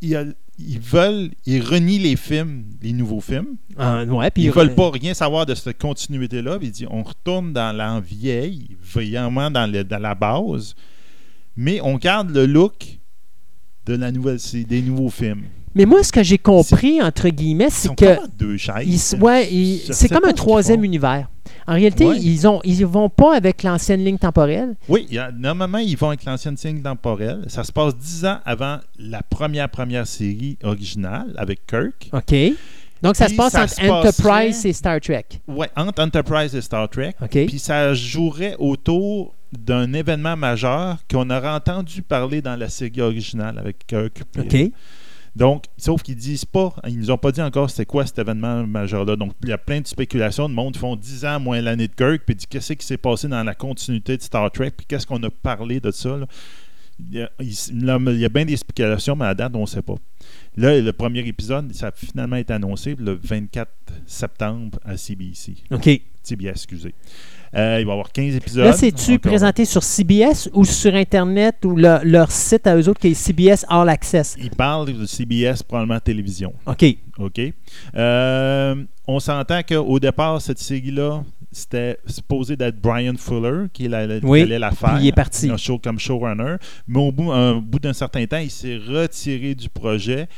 Il y a- ils veulent, ils renient les films, les nouveaux films. Ah, ouais, Ils veulent pas rien savoir de cette continuité-là. Ils disent on retourne dans l'an vieille, vraiment dans, le- dans la base, mais on garde le look de la nouvelle des nouveaux films. Mais moi, ce que j'ai compris, entre guillemets, c'est que comme deux chaises. ils s- ouais, ils- Je c'est comme un troisième univers. En réalité, Ouais. ils ont ils vont pas avec l'ancienne ligne temporelle. Oui, il y a- normalement, ils vont avec l'ancienne signe temporelle. Ça se passe dix ans avant la première première série originale avec Kirk. OK. Donc, ça Puis se passe ça entre se Enterprise passerait- et Star Trek. Ouais, entre Enterprise et Star Trek. OK. Puis ça jouerait autour d'un événement majeur qu'on aurait entendu parler dans la série originale avec Kirk. OK. Donc, sauf qu'ils disent pas, ils nous ont pas dit encore c'était quoi cet événement majeur-là. Donc, il y a plein de spéculations. Le monde font 10 ans moins l'année de Kirk, puis dit qu'est-ce qui s'est passé dans la continuité de Star Trek, puis qu'est-ce qu'on a parlé de ça. là? Il y, a, il- là, il y a bien des spéculations, mais à date, on ne sait pas. Là, le premier épisode, ça a finalement été annoncé le 24 septembre à CBC. OK. CBS, excusez. Euh, il va y avoir 15 épisodes. Là, c'est-tu Encore. présenté sur CBS ou sur Internet ou le- leur site à eux autres qui est CBS All Access? Il parle de CBS, probablement télévision. OK. OK. Euh, on s'entend qu'au départ, cette série-là, c'était supposé d'être Brian Fuller qui, la, la- Oui, qui allait la faire. il est parti. un show comme showrunner. Mais au bout, un bout d'un certain temps, il s'est retiré du projet.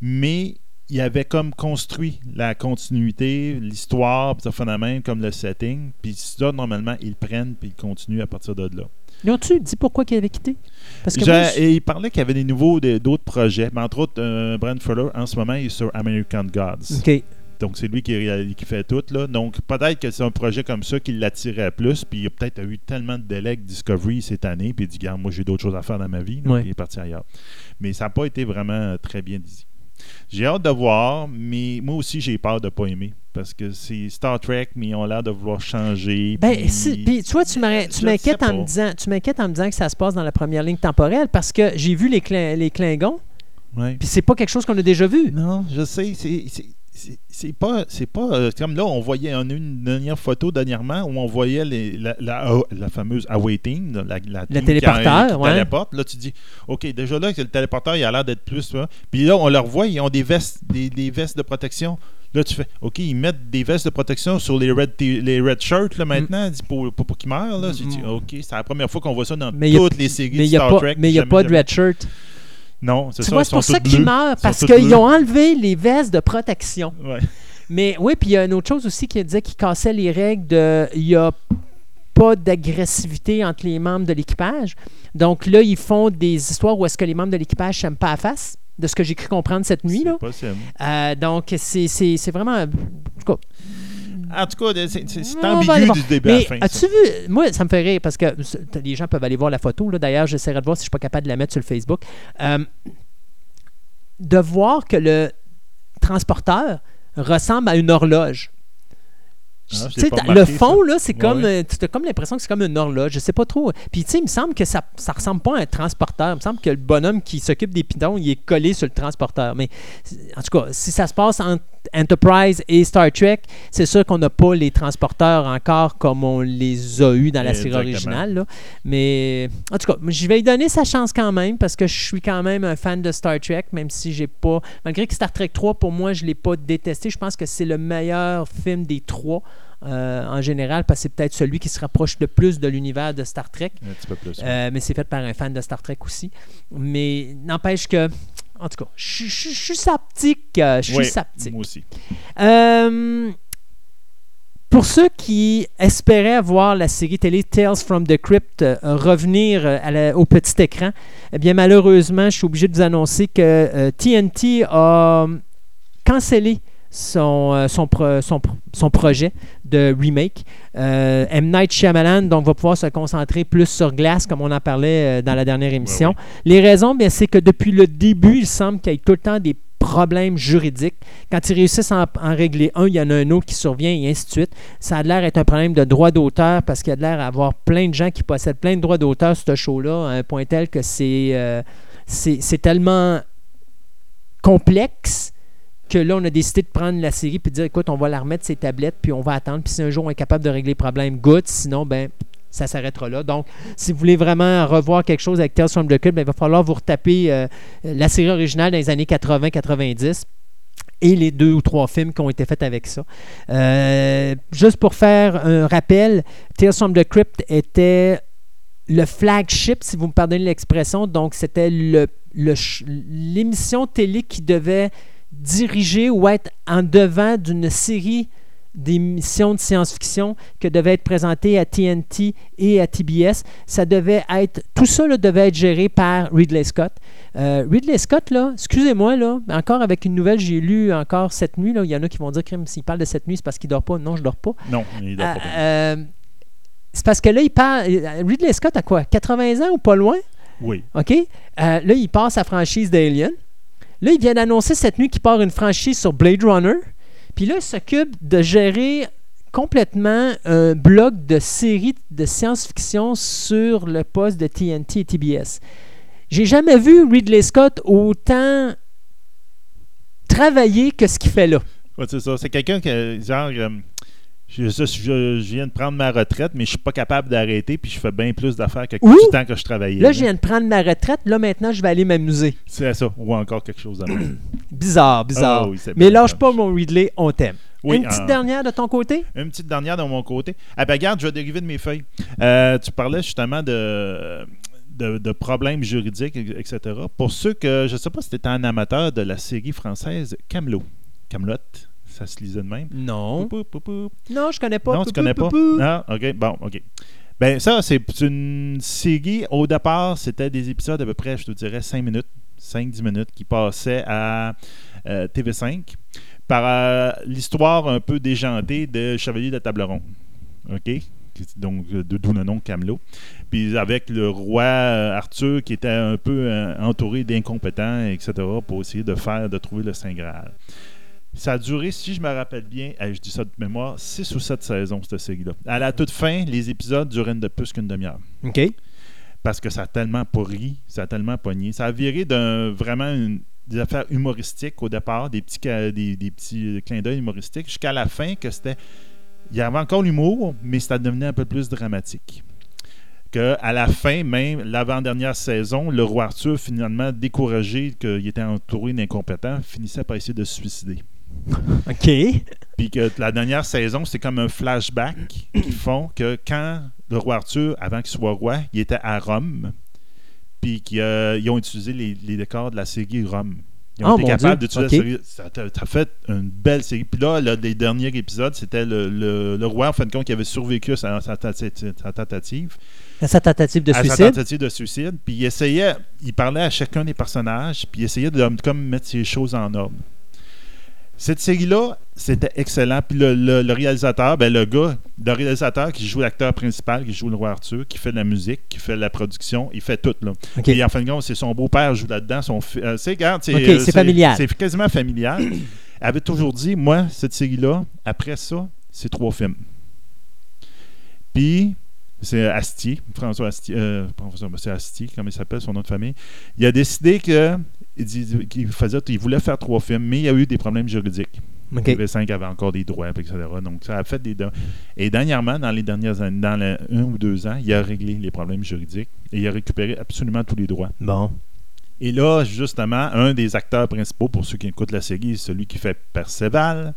Mais il avait comme construit la continuité, l'histoire, puis de même, comme le setting. Puis ça, normalement, ils le prennent puis ils continuent à partir de là. Ils ont-tu dit pourquoi qu'il avait quitté? Parce que J'ai- moi, je- et il parlait qu'il y avait des nouveaux, d'autres projets. Mais entre autres, euh, Brian Fuller, en ce moment, il est sur American Gods. OK. Donc, c'est lui qui, fait tout. Là. Donc, peut-être que c'est un projet comme ça qui l'attirait plus. Puis, il a peut-être eu tellement de délais avec Discovery cette année. Puis, il dit, moi, j'ai d'autres choses à faire dans ma vie. Donc, Ouais. il est parti ailleurs. Mais ça n'a pas été vraiment euh, très bien dit. J'ai hâte de voir, mais moi aussi, j'ai peur de ne pas aimer. Parce que c'est Star Trek, mais ils ont l'air de vouloir changer. Ben, puis- si- puis, tu vois, tu m'inquiètes en me disant, tu m'inquiètes en me disant que ça se passe dans la première ligne temporelle parce que j'ai vu les, Clin- les Klingons, Ouais. puis c'est pas quelque chose qu'on a déjà vu. Non, je sais. c'est- c'est- pas c'est pas euh, comme là on voyait eu une dernière photo dernièrement où on voyait les- la, la- la fameuse awaiting la, la, qui téléporteur, a- qui ouais. téléporte là tu dis ok déjà là le téléporteur il a l'air d'être plus là. puis là on leur voit ils ont des vestes des, des vestes de protection là tu fais ok ils mettent des vestes de protection sur les red les red shirts là maintenant dis, pour, pour, pour qu'ils meurent là Mm. ok c'est la première fois qu'on voit ça dans Mais a- toutes les séries Mais de il n'y a Star pas, Trek mais il y a Jamais, pas de red shirt. Non c'est ça c'est pour ça qu'ils meurent, parce qu'ils ont enlevé les vestes de protection. Ouais. Mais oui, puis il y a une autre chose aussi qui disait qu'il cassait les règles de. Il n'y a pas d'agressivité entre les membres de l'équipage. Donc là, ils font des histoires où est-ce que les membres de l'équipage s'aiment pas à face, de ce que j'ai cru comprendre cette nuit. C'est Là. possible. Euh, donc, c'est vraiment. en tout cas, En tout cas, c'est va aller ambigu du début à la fin. as-tu vu, moi, ça me fait rire parce que les gens peuvent aller voir la photo. là. D'ailleurs, j'essaierai de voir si je suis pas capable de la mettre sur le Facebook. Euh, de voir que le transporteur ressemble à une horloge. Ah, le fond, là, c'est Ouais, comme. ouais. euh, Tu as comme l'impression que c'est comme une horloge. Je sais pas trop. Puis, tu sais, il me semble que ça, ça ressemble pas à un transporteur. Il me semble que le bonhomme qui s'occupe des pitons, il est collé sur le transporteur. Mais, en tout cas, si ça se passe entre Enterprise et Star Trek, c'est sûr qu'on n'a pas les transporteurs encore comme on les a eus dans la série originale. là. Mais, en tout cas, je vais lui donner sa chance quand même parce que je suis quand même un fan de Star Trek, même si j'ai pas. Malgré que Star Trek 3, pour moi, je l'ai pas détesté. Je pense que c'est le meilleur film des trois. Euh, en général, parce que c'est peut-être celui qui se rapproche le plus de l'univers de Star Trek. Un petit peu plus. Euh, mais c'est fait par un fan de Star Trek aussi. Mais n'empêche que, en tout cas, je suis sceptique. euh, Je suis Oui, sceptique. moi aussi. Euh, pour ceux qui espéraient voir la série télé Tales from the Crypt revenir à la- au petit écran, eh bien malheureusement, je suis obligé de vous annoncer que TNT a cancellé son, euh, son, pro- son, son projet de remake. Euh, M. Night Shyamalan donc, va pouvoir se concentrer plus sur glace, comme on en parlait euh, dans la dernière émission. Les raisons, bien, c'est que depuis le début, il semble qu'il y ait tout le temps des problèmes juridiques. Quand ils réussissent à en, en régler un, il y en a un autre qui survient et ainsi de suite. Ça a l'air d'être un problème de droit d'auteur parce qu'il y a de l'air d'avoir plein de gens qui possèdent plein de droits d'auteur sur ce show-là, à un point tel que c'est euh, c'est c'est tellement complexe que là, on a décidé de prendre la série puis de dire écoute, on va la remettre ses tablettes puis on va attendre. Puis si un jour on est capable de régler le problème, good. Sinon, ben ça s'arrêtera là. Donc, si vous voulez vraiment revoir quelque chose avec Tales from the Crypt, ben, il va falloir vous retaper euh, la série originale dans les années 80-90 et les deux ou trois films qui ont été faits avec ça. Euh, juste pour faire un rappel, Tales from the Crypt était le flagship, si vous me pardonnez l'expression. Donc, c'était le, le l'émission télé qui devait diriger ou être en devant d'une série d'émissions de science-fiction que devait être présentée à TNT et à TBS. Ça devait être, tout ça là, devait être géré par Ridley Scott. Euh, Ridley Scott, là, excusez-moi, là, encore avec une nouvelle, j'ai lu encore cette nuit, là, il y en a qui vont dire, Crime, s'il parle de cette nuit, c'est parce qu'il dort pas. Non, je dors pas. Non, il doit Euh, pas euh, c'est parce que là, il parle. Ridley Scott a quoi? 80 ans ou pas loin? Oui. OK? Là, il passe sa franchise d'Alien. Là, il vient d'annoncer cette nuit qu'il part une franchise sur Blade Runner. Puis là, il s'occupe de gérer complètement un blog de séries de science-fiction sur le poste de TNT et TBS. J'ai jamais vu Ridley Scott autant travailler que ce qu'il fait là. C'est ça. C'est quelqu'un qui, genre, euh, je, je- je- je viens de prendre ma retraite, mais je suis pas capable d'arrêter, puis je fais bien plus d'affaires que Oui. du temps que je travaillais. Là, je viens de prendre ma retraite. Là, maintenant, je vais aller m'amuser. C'est ça. Ou encore quelque chose de même. Bizarre, bizarre. Ah oui, Mais lâche pas, mon Ridley, on t'aime. Oui, Une petite ah. dernière de ton côté? Une petite dernière de mon côté. Ah ben regarde, je vais dériver de mes feuilles. Euh, tu parlais justement de, de, de problèmes juridiques, etc. Pour ceux que, je ne sais pas si tu étais un amateur de la série française Camelot. Camelot, ça se lisait de même. Non. Pou, pou, pou, pou. Non, je connais pas. Non, tu connais pas? pou. Ah, ok, bon, ok. Ben ça, c'est une série, au départ, c'était des épisodes à peu près, je te dirais, 5 minutes, 5-10 minutes, qui passaient à euh, TV5 par euh, l'histoire un peu déjantée de Chevalier de Table Ronde. OK? Donc, euh, de- d'où le nom Camelot. Puis avec le roi Arthur qui était un peu entouré d'incompétents, etc., pour essayer de faire, de trouver le Saint Graal. Ça a duré, si je me rappelle bien, je dis ça de mémoire, 6 ou 7 saisons, cette série-là. À la toute fin, les épisodes duraient de plus qu'une demi-heure. OK. Parce que ça a tellement pourri, ça a tellement pogné. Ça a viré d'un vraiment une, des affaires humoristiques au départ, des petits, des, des petits clins d'œil humoristiques, jusqu'à la fin que c'était. Il y avait encore l'humour, mais ça devenait un peu plus dramatique. Que à la fin, même l'avant-dernière saison, le roi Arthur, finalement découragé qu'il était entouré d'incompétents, finissait par essayer de se suicider. OK. Puis que la dernière saison, c'est comme un flashback qui font que quand le roi Arthur, avant qu'il soit roi, il était à Rome, puis qu'ils euh, ont utilisé les, les décors de la série Rome. Ils ont Oh, été capables d'utiliser ok. la série. Ça t'a fait une belle série. Puis là, le, les derniers épisodes, c'était le, le- le roi, en fin de compte, qui avait survécu à sa, sa tentative- sa tentative À sa tentative de à sa suicide? tentative de suicide. Puis il essayait, il parlait à chacun des personnages, puis il essayait de comme mettre ses choses en ordre. Cette série-là, c'était excellent. Puis le, le- le réalisateur, ben le gars, le réalisateur qui joue l'acteur principal, qui joue le roi Arthur, qui fait de la musique, qui fait de la production, il fait tout. Là. Puis en fin de compte, c'est son beau-père joue là-dedans. Son euh, c'est, regarde, c'est, euh, c'est familial. C'est quasiment familial. Elle avait toujours dit, moi, cette série-là, après ça, c'est trois films. Puis, c'est Astier, François Astier, euh, c'est Astier, comme il s'appelle, son nom de famille. Il a décidé que, il dit- faisait, il voulait faire trois films, mais il y a eu des problèmes juridiques. OK. Les cinq avaient encore des droits, etc. Donc, ça a fait des. Et dernièrement, dans les dernières années, dans le un ou deux ans, il a réglé les problèmes juridiques et il a récupéré absolument tous les droits. Bon. Et là, justement, un des acteurs principaux, pour ceux qui écoutent la série, celui qui fait Perceval,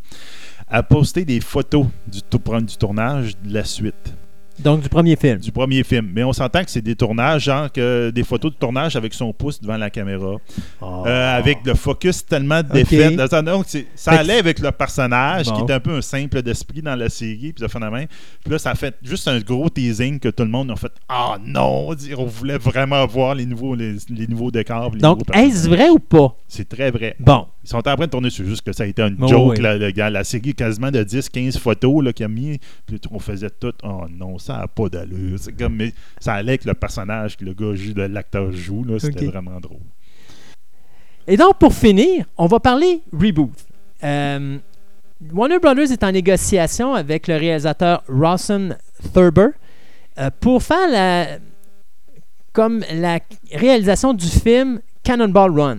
a posté des photos du, tout- du tournage de la suite, Donc, du premier film. du premier film. Mais on s'entend que c'est des tournages, genre que des photos de tournage avec son pouce devant la caméra, euh, avec le focus tellement défait. Donc, ça allait avec le personnage qui est un peu un simple d'esprit dans la série, puis ça fait la main. Puis là, ça a fait juste un gros teasing que tout le monde a fait Ah non, on voulait vraiment voir les nouveaux, les, les nouveaux décors. les Donc, nouveaux est-ce vrai ou pas? C'est très vrai. Bon. Ils sont en train de tourner sur juste que ça a été une Oh, joke, oui. gars. La série quasiment de 10-15 photos là, qu'il a mis. Puis on faisait tout. Oh non, ça n'a pas d'allure. C'est comme, mais ça allait avec le personnage que le gars joue, l'acteur joue. là, C'était vraiment drôle. Et donc, pour finir, on va parler reboot. Euh, Warner Brothers est en négociation avec le réalisateur Rawson Thurber euh, pour faire la, comme la réalisation du film Cannonball Run.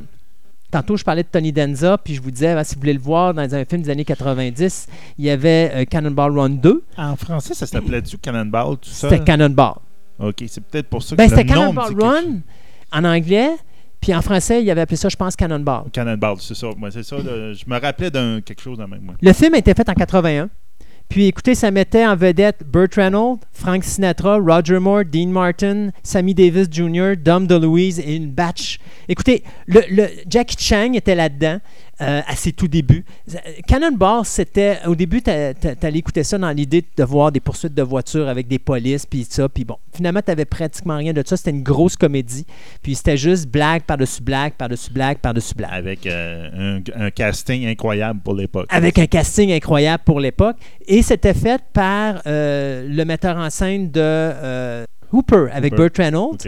Tantôt, je parlais de Tony Danza, puis je vous disais, ah, si vous voulez le voir dans un film des années 90, il y avait euh, Cannonball Run 2. En français, ça s'appelait-tu Cannonball, tout ça? C'était Cannonball. OK, c'est peut-être pour ça que Ben, le nom Cannonball dit Run en anglais, puis en français, il avait appelé ça, je pense, Cannonball. Cannonball, c'est ça. Moi, c'est ça. là. je me rappelais d'un quelque chose dans même. moi. Le film a été fait en 81. Puis écoutez, ça mettait en vedette Burt Reynolds, Frank Sinatra, Roger Moore, Dean Martin, Sammy Davis Jr., Dom DeLuise et une batch. Écoutez, le, Jackie Chang était là-dedans euh, à ses tout débuts. Cannonball, c'était. Au début, tu allais écouter ça dans l'idée de voir des poursuites de voitures avec des polices, puis ça. Puis bon, finalement, tu pratiquement rien de ça. C'était une grosse comédie. Puis c'était juste blague par-dessus blague, par-dessus blague, par-dessus blague. Avec euh, un, un casting incroyable pour l'époque. Avec un casting incroyable pour l'époque. Et c'était fait par euh, le metteur en scène de euh, Hooper avec Hooper. Burt Reynolds.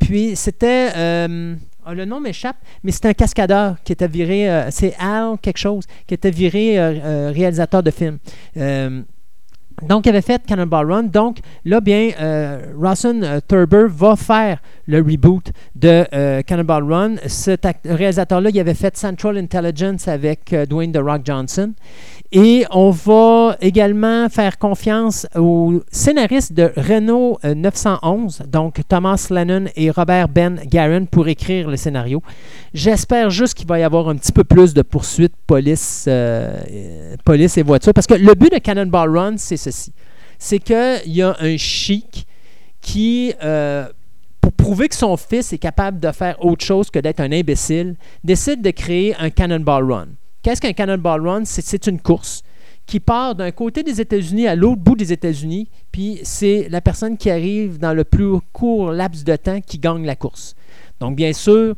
Puis c'était. euh, ah, le nom m'échappe, mais c'était un cascadeur qui était viré. euh, c'est Al quelque chose, qui était viré euh, euh, réalisateur de film. Donc, il avait fait Cannonball Run. Donc, là, bien, Rawson Thurber va faire le reboot de Cannonball Run. Cet réalisateur-là, il avait fait Central Intelligence avec Dwayne The Rock Johnson. Et on va également faire confiance au scénariste de Renault euh, 911, donc Thomas Lennon et Robert Ben Garin, pour écrire le scénario. J'espère juste qu'il va y avoir un petit peu plus de poursuites police, euh, euh, et voitures. Parce que le but de Cannonball Run, c'est ceci. C'est qu'il y a un chic qui, euh, pour prouver que son fils est capable de faire autre chose que d'être un imbécile, décide de créer un Cannonball Run. Qu'est-ce qu'un Cannonball Run? C'est- une course qui part d'un côté des États-Unis à l'autre bout des États-Unis, puis c'est la personne qui arrive dans le plus court laps de temps qui gagne la course. Donc, bien sûr,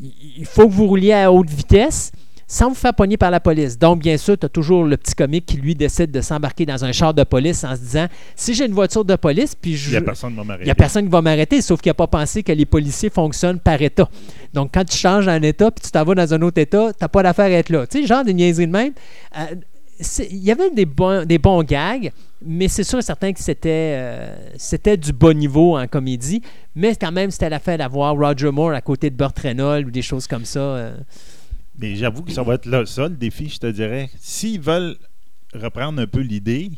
il faut que vous rouliez à haute vitesse sans vous faire pogner par la police. Donc, bien sûr, tu as toujours le petit comique qui, lui, décide de s'embarquer dans un char de police en se disant si j'ai une voiture de police, puis Il je. n'y a personne qui va Il m'arrêter. n'y a personne qui va m'arrêter, sauf qu'il n'a pas pensé que les policiers fonctionnent par État. Donc, quand tu changes d'un État puis tu t'en vas dans un autre État, tu n'as pas d'affaire à être là. Tu sais, genre des niaiseries de même. Euh, Il y avait des bons, des bons gags, mais c'est sûr et certain que c'était euh, c'était du bas niveau en comédie. Mais quand même, c'était l'affaire d'avoir Roger Moore à côté de Burt Reynolds ou des choses comme ça. euh. Mais j'avoue que ça va être là, ça, le défi, je te dirais. S'ils veulent reprendre un peu l'idée,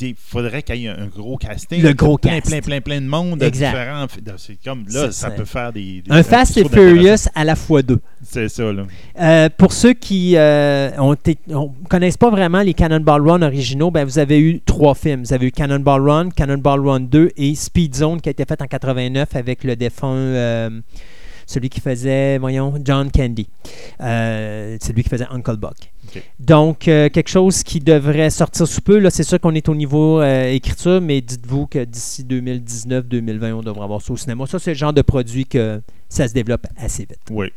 il faudrait qu'il y ait un gros casting. Le gros plein, cast. Plein, plein, plein de monde Exact. C'est comme là, ça peut faire des. des Un Fast and. Furious à la fois deux. C'est ça, là. Euh, pour ceux qui ne connaissent pas vraiment les Cannonball Run originaux, ben, vous avez eu trois films. Vous avez eu Cannonball Run, Cannonball Run 2 et Speed Zone qui a été fait en 89 avec le défunt, euh, celui qui faisait, voyons, John Candy. Euh, celui qui faisait Uncle Buck. Donc, euh, quelque chose qui devrait sortir sous peu. Là, c'est sûr qu'on est au niveau euh, écriture, mais dites-vous que d'ici 2019-2020, on devrait avoir ça au cinéma. Ça, c'est le genre de produit que ça se développe assez vite. Oui.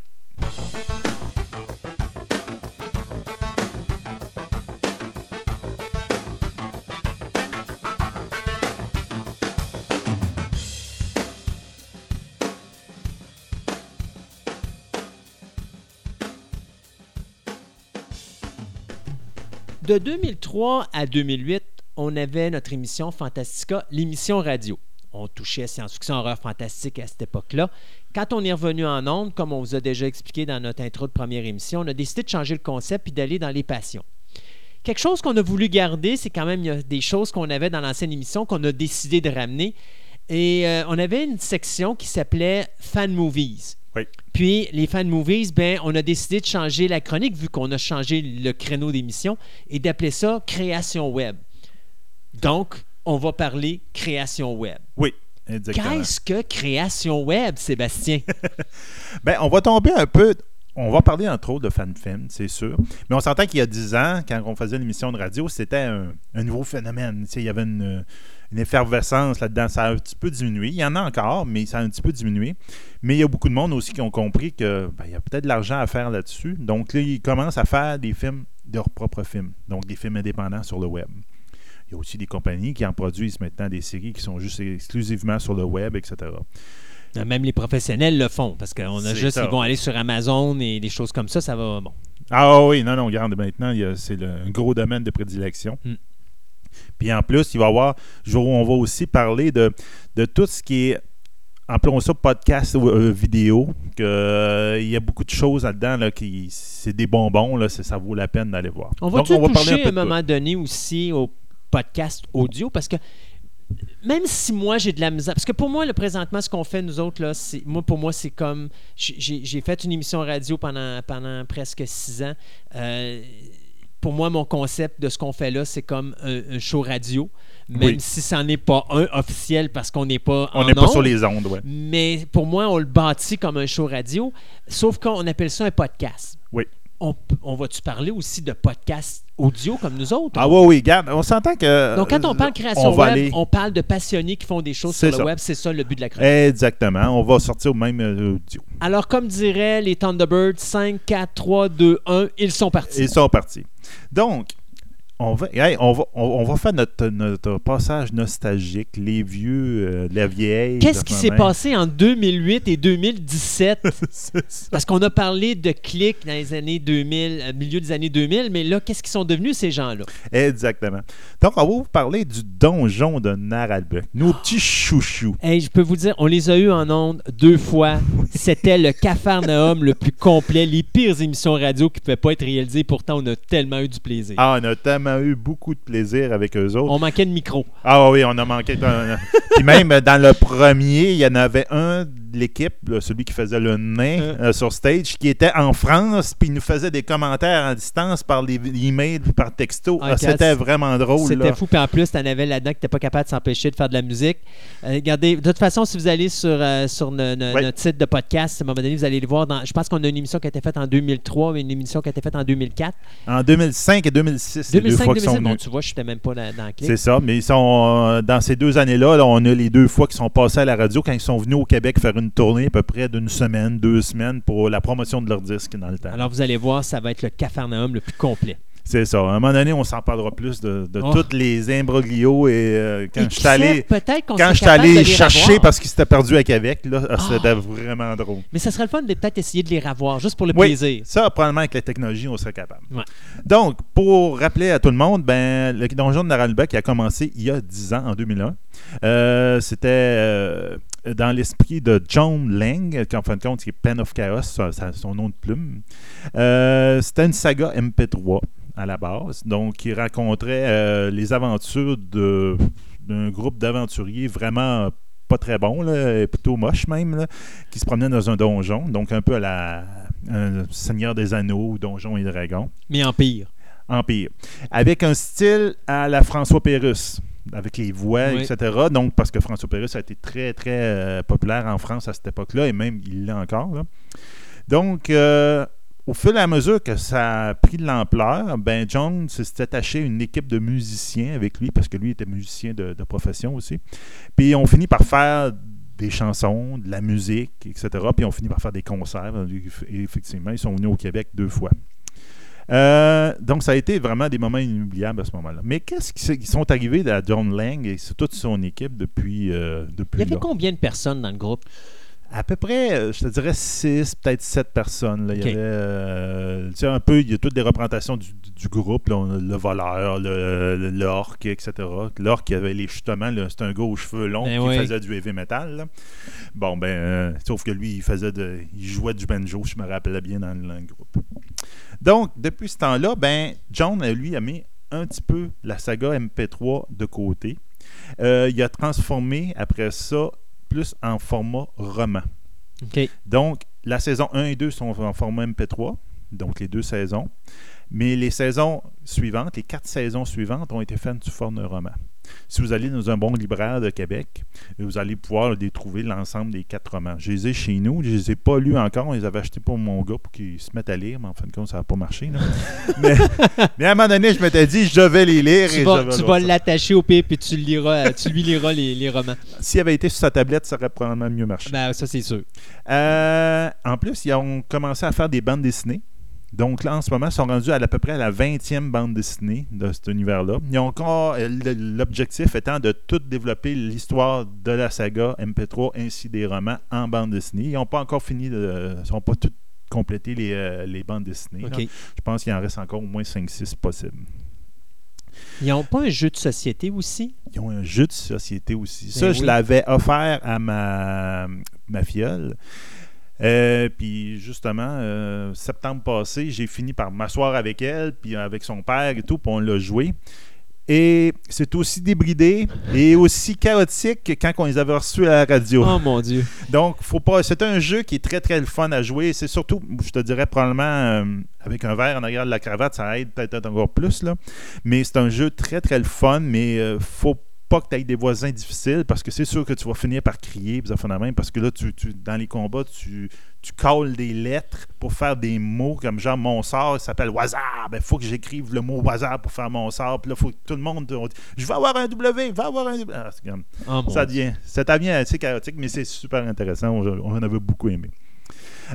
De 2003 à 2008, on avait notre émission Fantastica, l'émission radio. On touchait science-fiction, horreur fantastique à cette époque-là. Quand on est revenu en ondes, comme on vous a déjà expliqué dans notre intro de première émission, on a décidé de changer le concept et d'aller dans les passions. Quelque chose qu'on a voulu garder, c'est quand même des choses qu'on avait dans l'ancienne émission qu'on a décidé de ramener. Et euh, on avait une section qui s'appelait Fan Movies. Oui. Puis les fan movies, ben, on a décidé de changer la chronique vu qu'on a changé le créneau d'émission et d'appeler ça création web. Donc, on va parler création web. Oui. Qu'est-ce que création web, Sébastien? Ben, on va tomber un peu. On va parler entre autres de fan-film, c'est sûr. Mais on s'entend qu'il y a 10 ans, quand on faisait l'émission de radio, c'était un, un nouveau phénomène. Tu sais, il y avait une, une effervescence là-dedans. Ça a un petit peu diminué. Il y en a encore, mais ça a un petit peu diminué. Mais il y a beaucoup de monde aussi qui ont compris que ben, il y a peut-être de l'argent à faire là-dessus. Donc là, ils commencent à faire des films, leurs propres films. Donc des films indépendants sur le web. Il y a aussi des compagnies qui en produisent maintenant des séries qui sont juste exclusivement sur le web, etc. Même les professionnels le font parce qu'on a juste, ça. ils vont aller sur Amazon et des choses comme ça, ça va. Bon. Ah oui, non, non, regarde, maintenant, c'est le- un gros domaine de prédilection. Mm. Puis en plus, il va y avoir, je- on va aussi parler de, de tout ce qui est, appelons ça podcast ou euh, vidéo, que, euh, il y a beaucoup de choses là-dedans, là, qui, c'est des bonbons, là, ça vaut la peine d'aller voir. On va, Donc, on va parler toucher un à peu un tout. moment donné aussi au podcast audio? Parce que même si moi j'ai de la misère, parce que pour moi, le présentement, ce qu'on fait nous autres, là, c'est, moi, pour moi, c'est comme. J'ai fait une émission radio pendant, pendant presque six ans. Euh, pour moi, mon concept de ce qu'on fait là, c'est comme un, un show radio, même Oui. si ça n'en est pas un officiel parce qu'on n'est pas On n'est pas sur les ondes, ouais. Mais pour moi, on le bâtit comme un show radio, sauf qu'on appelle ça un podcast. Oui. On, va-tu parler aussi de podcast audio comme nous autres? Ah oui, oui, regarde, on s'entend que... Donc, quand on parle création on web, aller- on parle de passionnés qui font des choses sur le ça. web. C'est ça le but de la chronique. Exactement, on va sortir au même euh, audio. Alors, comme diraient les Thunderbirds, 5, 4, 3, 2, 1, ils sont partis. Ils sont partis. Donc, on va, hey, on va, on, on va faire notre, notre passage nostalgique, les vieux, euh, la vieille. Qu'est-ce qui s'est passé en 2008 et 2017? C'est ça. Parce qu'on a parlé de clics dans les années 2000, euh, milieu des années 2000, mais là, qu'est-ce qu'ils sont devenus ces gens-là? Exactement. Donc, on va vous parler du donjon de Naralbuck. Nos Ah. petits chouchous. Hey, je peux vous dire, on les a eus en ondes deux fois. C'était le Cafarnaum le plus complet, les pires émissions radio qui ne pouvaient pas être réalisées. Pourtant, on a tellement eu du plaisir. Ah, on a tellement eu beaucoup de plaisir avec eux autres. On manquait de micro. Ah oui, on a manqué. Puis même dans le premier, il y en avait un de l'équipe, celui qui faisait le nain Euh. euh, sur stage, qui était en France, puis il nous faisait des commentaires à distance par les emails, puis par texto. Ah, Ah, C'était vraiment drôle. C'était fou. Puis en plus, tu en avais là-dedans que tu pas capable de s'empêcher de faire de la musique. Euh, regardez, de toute façon, si vous allez sur, euh, sur Ouais. notre site de podcast, à un moment donné, vous allez le voir. Dans, je pense qu'on a une émission qui a été faite en 2003 et une émission qui a été faite en 2004. En 2005 et 2006, les deux 2005, fois qu'ils sont 2006, bon, venus. tu vois, je n'étais même pas dans, dans. C'est ça, mais ils sont euh, dans ces deux années-là, là, on a les deux fois qu'ils sont passés à la radio quand ils sont venus au Québec faire une tournée à peu près d'une semaine, deux semaines pour la promotion de leur disque dans le temps. Alors, vous allez voir, ça va être le Cafarnaum le plus complet. C'est ça. À un moment donné, on s'en parlera plus de, de Oh. tous les imbroglios et euh, quand Et je qui suis allé, quand je chercher revoir. parce qu'il s'était perdu à Québec, là, Ah. c'était vraiment drôle. Mais ça serait le fun de peut-être essayer de les revoir, juste pour le Oui. plaisir. Ça, probablement avec la technologie, on serait capable. Ouais. Donc, pour rappeler à tout le monde, ben, le donjon de Naralbeck a commencé il y a 10 ans, en 2001. Euh, C'était euh, dans l'esprit de John Lang, qui en fin de compte, qui est Pen of Chaos, son nom de plume. C'était une saga MP3 à la base, donc qui raconterait euh, les aventures d'un groupe d'aventuriers vraiment pas très bon, là, plutôt moche même, là, qui se promenait dans un donjon, donc un peu à la un Seigneur des Anneaux ou Donjons et Dragons, Mais en pire. Empire, avec un style à la François Pérusse, avec les voix, Oui. etc. Donc, parce que François Pérusse a été très, très euh, populaire en France à cette époque-là, et même il l'est encore. là. Donc, euh, au fur et à mesure que ça a pris de l'ampleur, ben John s'est attaché à une équipe de musiciens avec lui, parce que lui était musicien de, de profession aussi. Puis on finit par faire des chansons, de la musique, etc. Puis on finit par faire des concerts. Et effectivement, ils sont venus au Québec deux fois. Euh, donc, ça a été vraiment des moments inoubliables à ce moment-là. Mais qu'est-ce qui, qui sont arrivés à John Lang et toute son équipe depuis, euh, depuis Il y avait là? combien de personnes dans le groupe? À peu près, euh, je te dirais 6, peut-être 7 personnes. là. Il y avait euh, tu sais, un peu, il y a toutes les représentations du, groupe. là. Le voleur, le, le- l'orque, etc. L'orque, il avait les, justement, c'est un gars aux cheveux longs Ben qui oui. faisait du heavy metal. là. Bon, ben, euh, sauf que lui, il faisait de, il jouait du banjo, je me rappelais bien dans le, dans le groupe. Donc, depuis ce temps-là, ben, John, lui, a mis un petit peu la saga MP3 de côté. Euh, il a transformé, après ça, plus en format roman. Donc, la saison 1 et 2 sont en format MP3, donc les deux saisons. Mais les saisons suivantes, les quatre saisons suivantes, ont été faites sous forme de roman. Si vous allez dans un bon libraire de Québec, vous allez pouvoir les trouver l'ensemble des quatre romans. Je les ai chez nous, je les ai pas lus encore. On les avait achetés pour mon gars pour qu'il se mette à lire, mais en fin de compte, ça n'a pas marché. là. mais, mais à un moment donné, je m'étais dit, je vais les lire. Tu et vas, je vais tu voir vas ça. l'attacher au pied puis tu, liras, tu lui liras les, les romans. S'il avait été sur sa tablette, ça aurait probablement mieux marché. Ben, ça, c'est sûr. Euh, en plus, ils ont commencé à faire des bandes dessinées. Donc là, en ce moment, ils sont rendus à, à peu près à la 20e bande dessinée de cet univers-là. Ils ont encore euh, l'objectif étant de tout développer l'histoire de la saga MP3 ainsi des romans en bande dessinée. Ils n'ont pas encore fini de. Ils n'ont pas tout complété les, euh, les bandes dessinées. Je pense qu'il en reste encore au moins 5-6 possibles. Ils n'ont pas un jeu de société aussi? Ils ont un jeu de société aussi. Ben ça, je l'avais offert à ma, ma filleule. Euh, puis justement, euh, septembre passé, j'ai fini par m'asseoir avec elle, puis avec son père et tout, puis on l'a joué. Et c'est aussi débridé et aussi chaotique que quand on les avait reçus à la radio. Oh mon Dieu. Donc, faut pas. C'est un jeu qui est très très le fun à jouer. C'est surtout, je te dirais probablement euh, avec un verre en arrière de la cravate, ça aide peut-être encore plus là. Mais c'est un jeu très très le fun, mais euh, faut pas que tu aies des voisins difficiles parce que c'est sûr que tu vas finir par crier puis ça même parce que là tu, tu- dans les combats tu tu colles des lettres pour faire des mots comme genre mon sort s'appelle Wazar ben faut que j'écrive le mot Wazar pour faire mon sort puis là faut que tout le monde on dit, je vais avoir un W je vais avoir un W Ah, comme- Oh, mon ça devient, ça devient assez chaotique, mais c'est super intéressant. On, on en avait beaucoup aimé.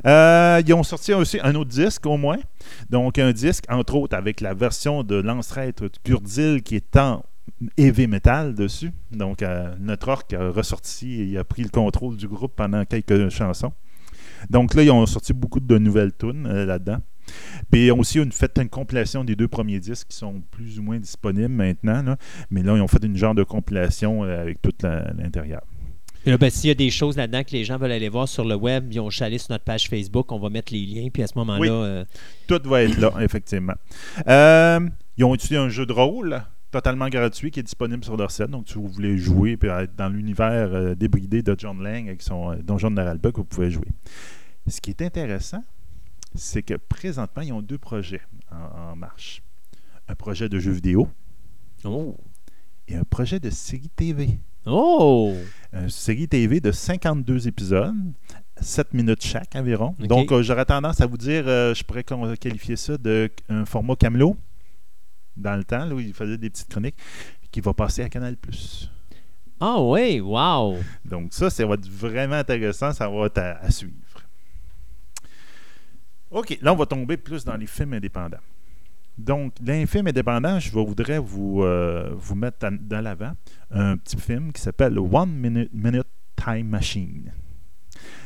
Euh, ils ont sorti aussi un autre disque au moins. Donc un disque, entre autres, avec la version de l'ancêtre de Gurdil qui est en heavy metal dessus. Donc euh, notre orc a ressorti et il a pris le contrôle du groupe pendant quelques chansons. Donc là, ils ont sorti beaucoup de nouvelles tunes euh, là-dedans. Puis ils ont aussi une, fait une compilation des deux premiers disques qui sont plus ou moins disponibles maintenant. là. Mais là, ils ont fait une genre de compilation euh, avec tout l'intérieur. Ben, s'il y a des choses là-dedans que les gens veulent aller voir sur le web, ils ont chalé sur notre page Facebook, on va mettre les liens, puis à ce moment-là, Oui. Tout va être là, effectivement. Ils ont utilisé un jeu de rôle totalement gratuit qui est disponible sur leur site. Donc, si vous voulez jouer et être dans l'univers euh, débridé de John Lang avec son euh, Donjon de Naralbuck, vous pouvez jouer. Ce qui est intéressant, c'est que présentement, ils ont deux projets en, en marche. Un projet de jeu vidéo Oh! et un projet de série TV. Oh! Une série TV de 52 épisodes, 7 minutes chaque environ. Donc, euh, j'aurais tendance à vous dire, euh, je pourrais qualifier ça d'un format Camelot, dans le temps, là, où il faisait des petites chroniques, qui va passer à Canal+. Ah oui, wow! Donc, ça, ça va être vraiment intéressant, ça va être à, à suivre. OK, là, on va tomber plus dans les films indépendants. Donc, d'un film indépendant, je voudrais vous, euh, vous mettre dans l'avant un petit film qui s'appelle One Minute, Minute Time Machine.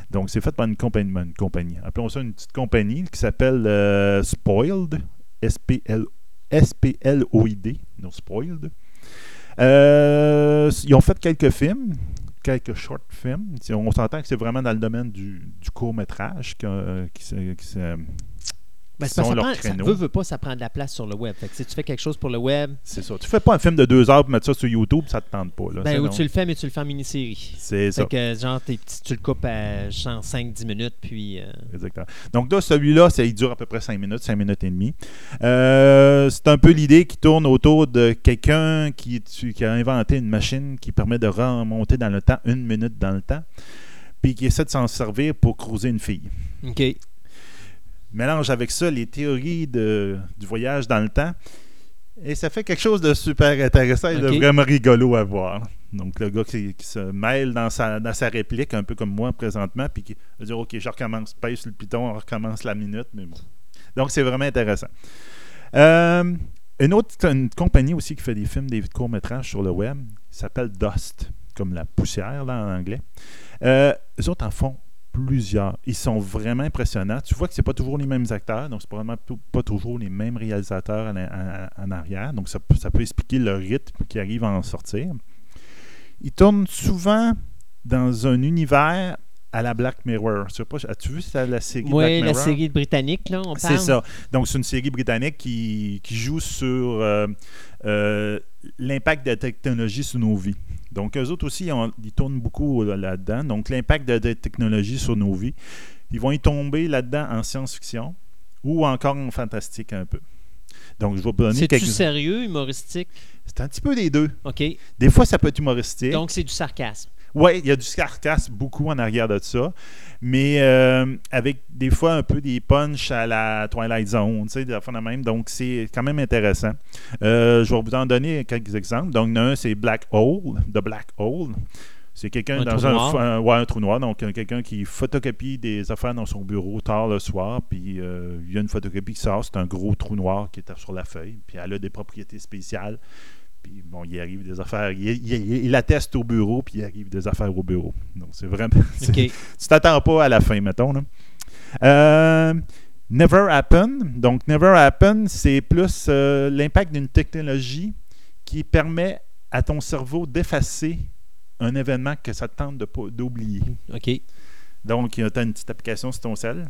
Donc, c'est fait par une compagnie, une compagnie. Appelons ça une petite compagnie qui s'appelle euh, Spoiled, S-P-L- S-P-L-O-I-D, non Spoiled. Euh, ils ont fait quelques films, quelques short films. On s'entend que c'est vraiment dans le domaine du, court-métrage que- qui, qui Ben, ça, prend, ça veut, veut pas, ça prend de la place sur le web. Fait que si tu fais quelque chose pour le web, C'est ça. Tu fais pas un film de deux heures pour mettre ça sur YouTube, ça te tente pas. Là. ben, ou tu le fais, mais tu le fais en mini-série. C'est ça. Fait que, genre, t'es tu le coupes à genre 5-10 minutes, puis. euh, Exactement. Donc là, celui-là, ça, il dure à peu près 5 minutes, 5 minutes et demie. Euh, c'est un peu l'idée qui tourne autour de quelqu'un qui, a inventé une machine qui permet de remonter dans le temps, une minute dans le temps, puis qui essaie de s'en servir pour cruiser une fille. OK. Mélange avec ça les théories de- du voyage dans le temps. Et ça fait quelque chose de super intéressant et de vraiment rigolo à voir. Donc, le gars qui, qui se mêle dans sa, dans sa réplique, un peu comme moi présentement, puis qui va dire Ok, je recommence, pèse sur le piton, on recommence la minute, mais bon. Donc, c'est vraiment intéressant. Euh, une autre une compagnie aussi qui fait des films, des courts-métrages sur le web, s'appelle Dust, comme la poussière là, en anglais. Euh, eux autres en font plusieurs. Ils sont vraiment impressionnants. Tu vois que c'est pas toujours les mêmes acteurs, donc c'est probablement pas toujours les mêmes réalisateurs en, en- en arrière. Donc ça, peut- ça peut expliquer le rythme qui arrive à en sortir. Ils tournent souvent dans un univers à la Black Mirror. Je sais pas, as-tu vu ça, la série Oui, Black la série britannique, là, on parle. C'est ça. Donc, c'est une série britannique qui, qui joue sur euh, euh, l'impact de la technologie sur nos vies. Donc, eux autres aussi, on- ils tournent beaucoup là-dedans. Donc, l'impact de la technologie sur nos vies, ils vont y tomber là-dedans en science-fiction ou encore en fantastique un peu. Donc, je vais vous donner C'est-tu quelques... sérieux, humoristique? C'est un petit peu des deux. OK. Des fois, ça peut être humoristique. Donc, c'est du sarcasme. Oui, il y a du sarcasme beaucoup en arrière de ça, mais euh, avec des fois un peu des punchs à la Twilight Zone, tu sais, des affaires de même. Donc, c'est quand même intéressant. Euh, je vais vous en donner quelques exemples. Donc, un, c'est Black Hole, The Black Hole. C'est quelqu'un Un dans trou un, noir. un- ouais, un trou noir, donc quelqu'un qui photocopie des affaires dans son bureau tard le soir, puis euh, il y a une photocopie qui sort, c'est un gros trou noir qui est sur la feuille, puis elle a des propriétés spéciales. Puis bon, il arrive des affaires, il, il, il atteste au bureau, puis il arrive des affaires au bureau. Donc c'est vraiment. tu t'attends pas à la fin, mettons. Là. Euh, Never Happen. Donc, Never Happen, c'est plus euh, l'impact d'une technologie qui permet à ton cerveau d'effacer un événement que ça te tente d'oublier. OK. Donc, tu as une petite application sur ton cell,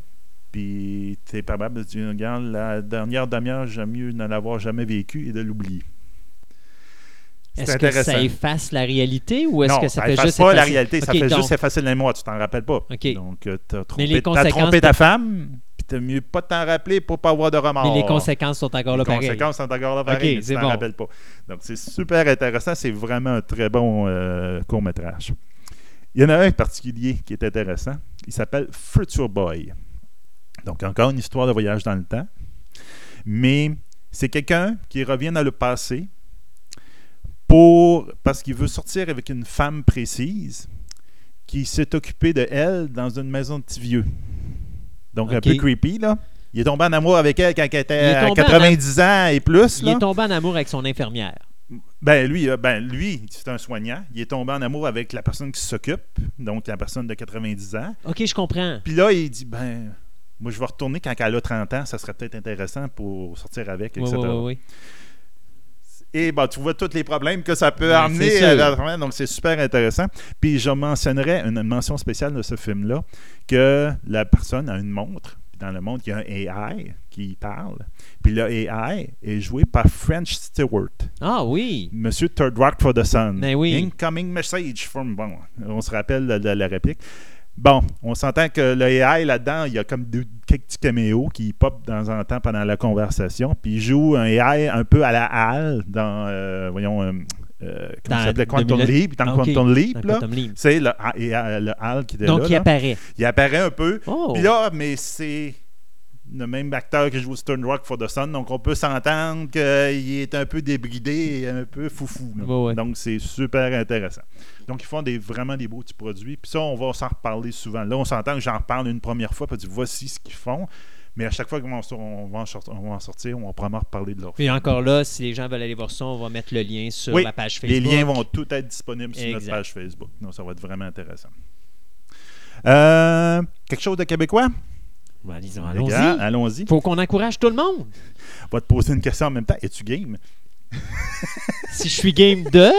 puis tu es capable de dire, regarde, la dernière demi-heure, j'aime mieux n'en avoir jamais vécu et de l'oublier. Est-ce que ça efface la réalité ou est-ce que ça, fait efface juste pas la réalité, ça fait donc- juste effacer le mémoire, tu t'en rappelles pas. Donc, tu as trompé, les ta femme, puis t'as mieux pas t'en rappeler pour pas avoir de remords. Mais les conséquences sont encore Les là pareil. conséquences sont encore là pareil, OK, mais tu c'est t'en bon. rappelles pas. Donc, c'est super intéressant, c'est vraiment un très bon euh, court-métrage. Il y en a un en particulier qui est intéressant, il s'appelle Future Boy. Donc, encore une histoire de voyage dans le temps, mais c'est quelqu'un qui revient dans le passé pour parce qu'il veut sortir avec une femme précise qui s'est occupée de elle dans une maison de petits vieux. Donc un peu creepy là. Il est tombé en amour avec elle quand elle était à tombé en 90 ans et plus Il est tombé en amour avec son infirmière. Ben lui, euh, ben lui, c'est un soignant. Il est tombé en amour avec la personne qui s'occupe, donc la personne de 90 ans. OK, je comprends. Puis là, il dit ben moi je vais retourner quand elle a 30 ans, ça serait peut-être intéressant pour sortir avec, etc. oui, oui, oui. Et ben, tu vois tous les problèmes que ça peut Ouais, amener. à la donc, c'est super intéressant. Puis, je mentionnerais une mention spéciale de ce film-là que la personne a une montre. Dans le montre, il y a un AI qui parle. Puis, le AI est joué par French Stewart. Ah oui. Monsieur Third Rock for the Sun. Ben oui. Incoming message from. Bon, on se rappelle de la réplique. Bon, on s'entend que le AI là-dedans, il y a comme deux, quelques petits caméos qui pop de temps en temps pendant la conversation. Puis il joue un AI un peu à la HAL dans, euh, voyons, euh, euh, comment Dans ça s'appelait? Quantum 2000. Leap? Dans Ah. Quantum Leap, Dans là. Quantum Leap. C'est le, le HAL qui était Donc, là. il là. apparaît. Il apparaît un peu. Oh. Puis là, mais c'est le même acteur qui joue Stone Rock for the Sun, donc on peut s'entendre qu'il est un peu débridé et un peu foufou. Ouais. Donc c'est super intéressant. Donc ils font des, vraiment des beaux petits produits. Puis ça, on va s'en reparler souvent. Là, on s'entend que j'en reparle une première fois, puis voici ce qu'ils font. Mais à chaque fois qu'on va, en- sortir, on va probablement reparler de leur Et encore là, si les gens veulent aller voir ça, on va mettre le lien sur Oui, la page Les Facebook. liens vont tout être disponibles sur notre page Facebook. Donc, ça va être vraiment intéressant. Euh, quelque chose de québécois? Ben, allons-y. Allons-y. Faut qu'on encourage tout le monde. On va te poser une question en même temps. Es-tu game? Si je suis game de?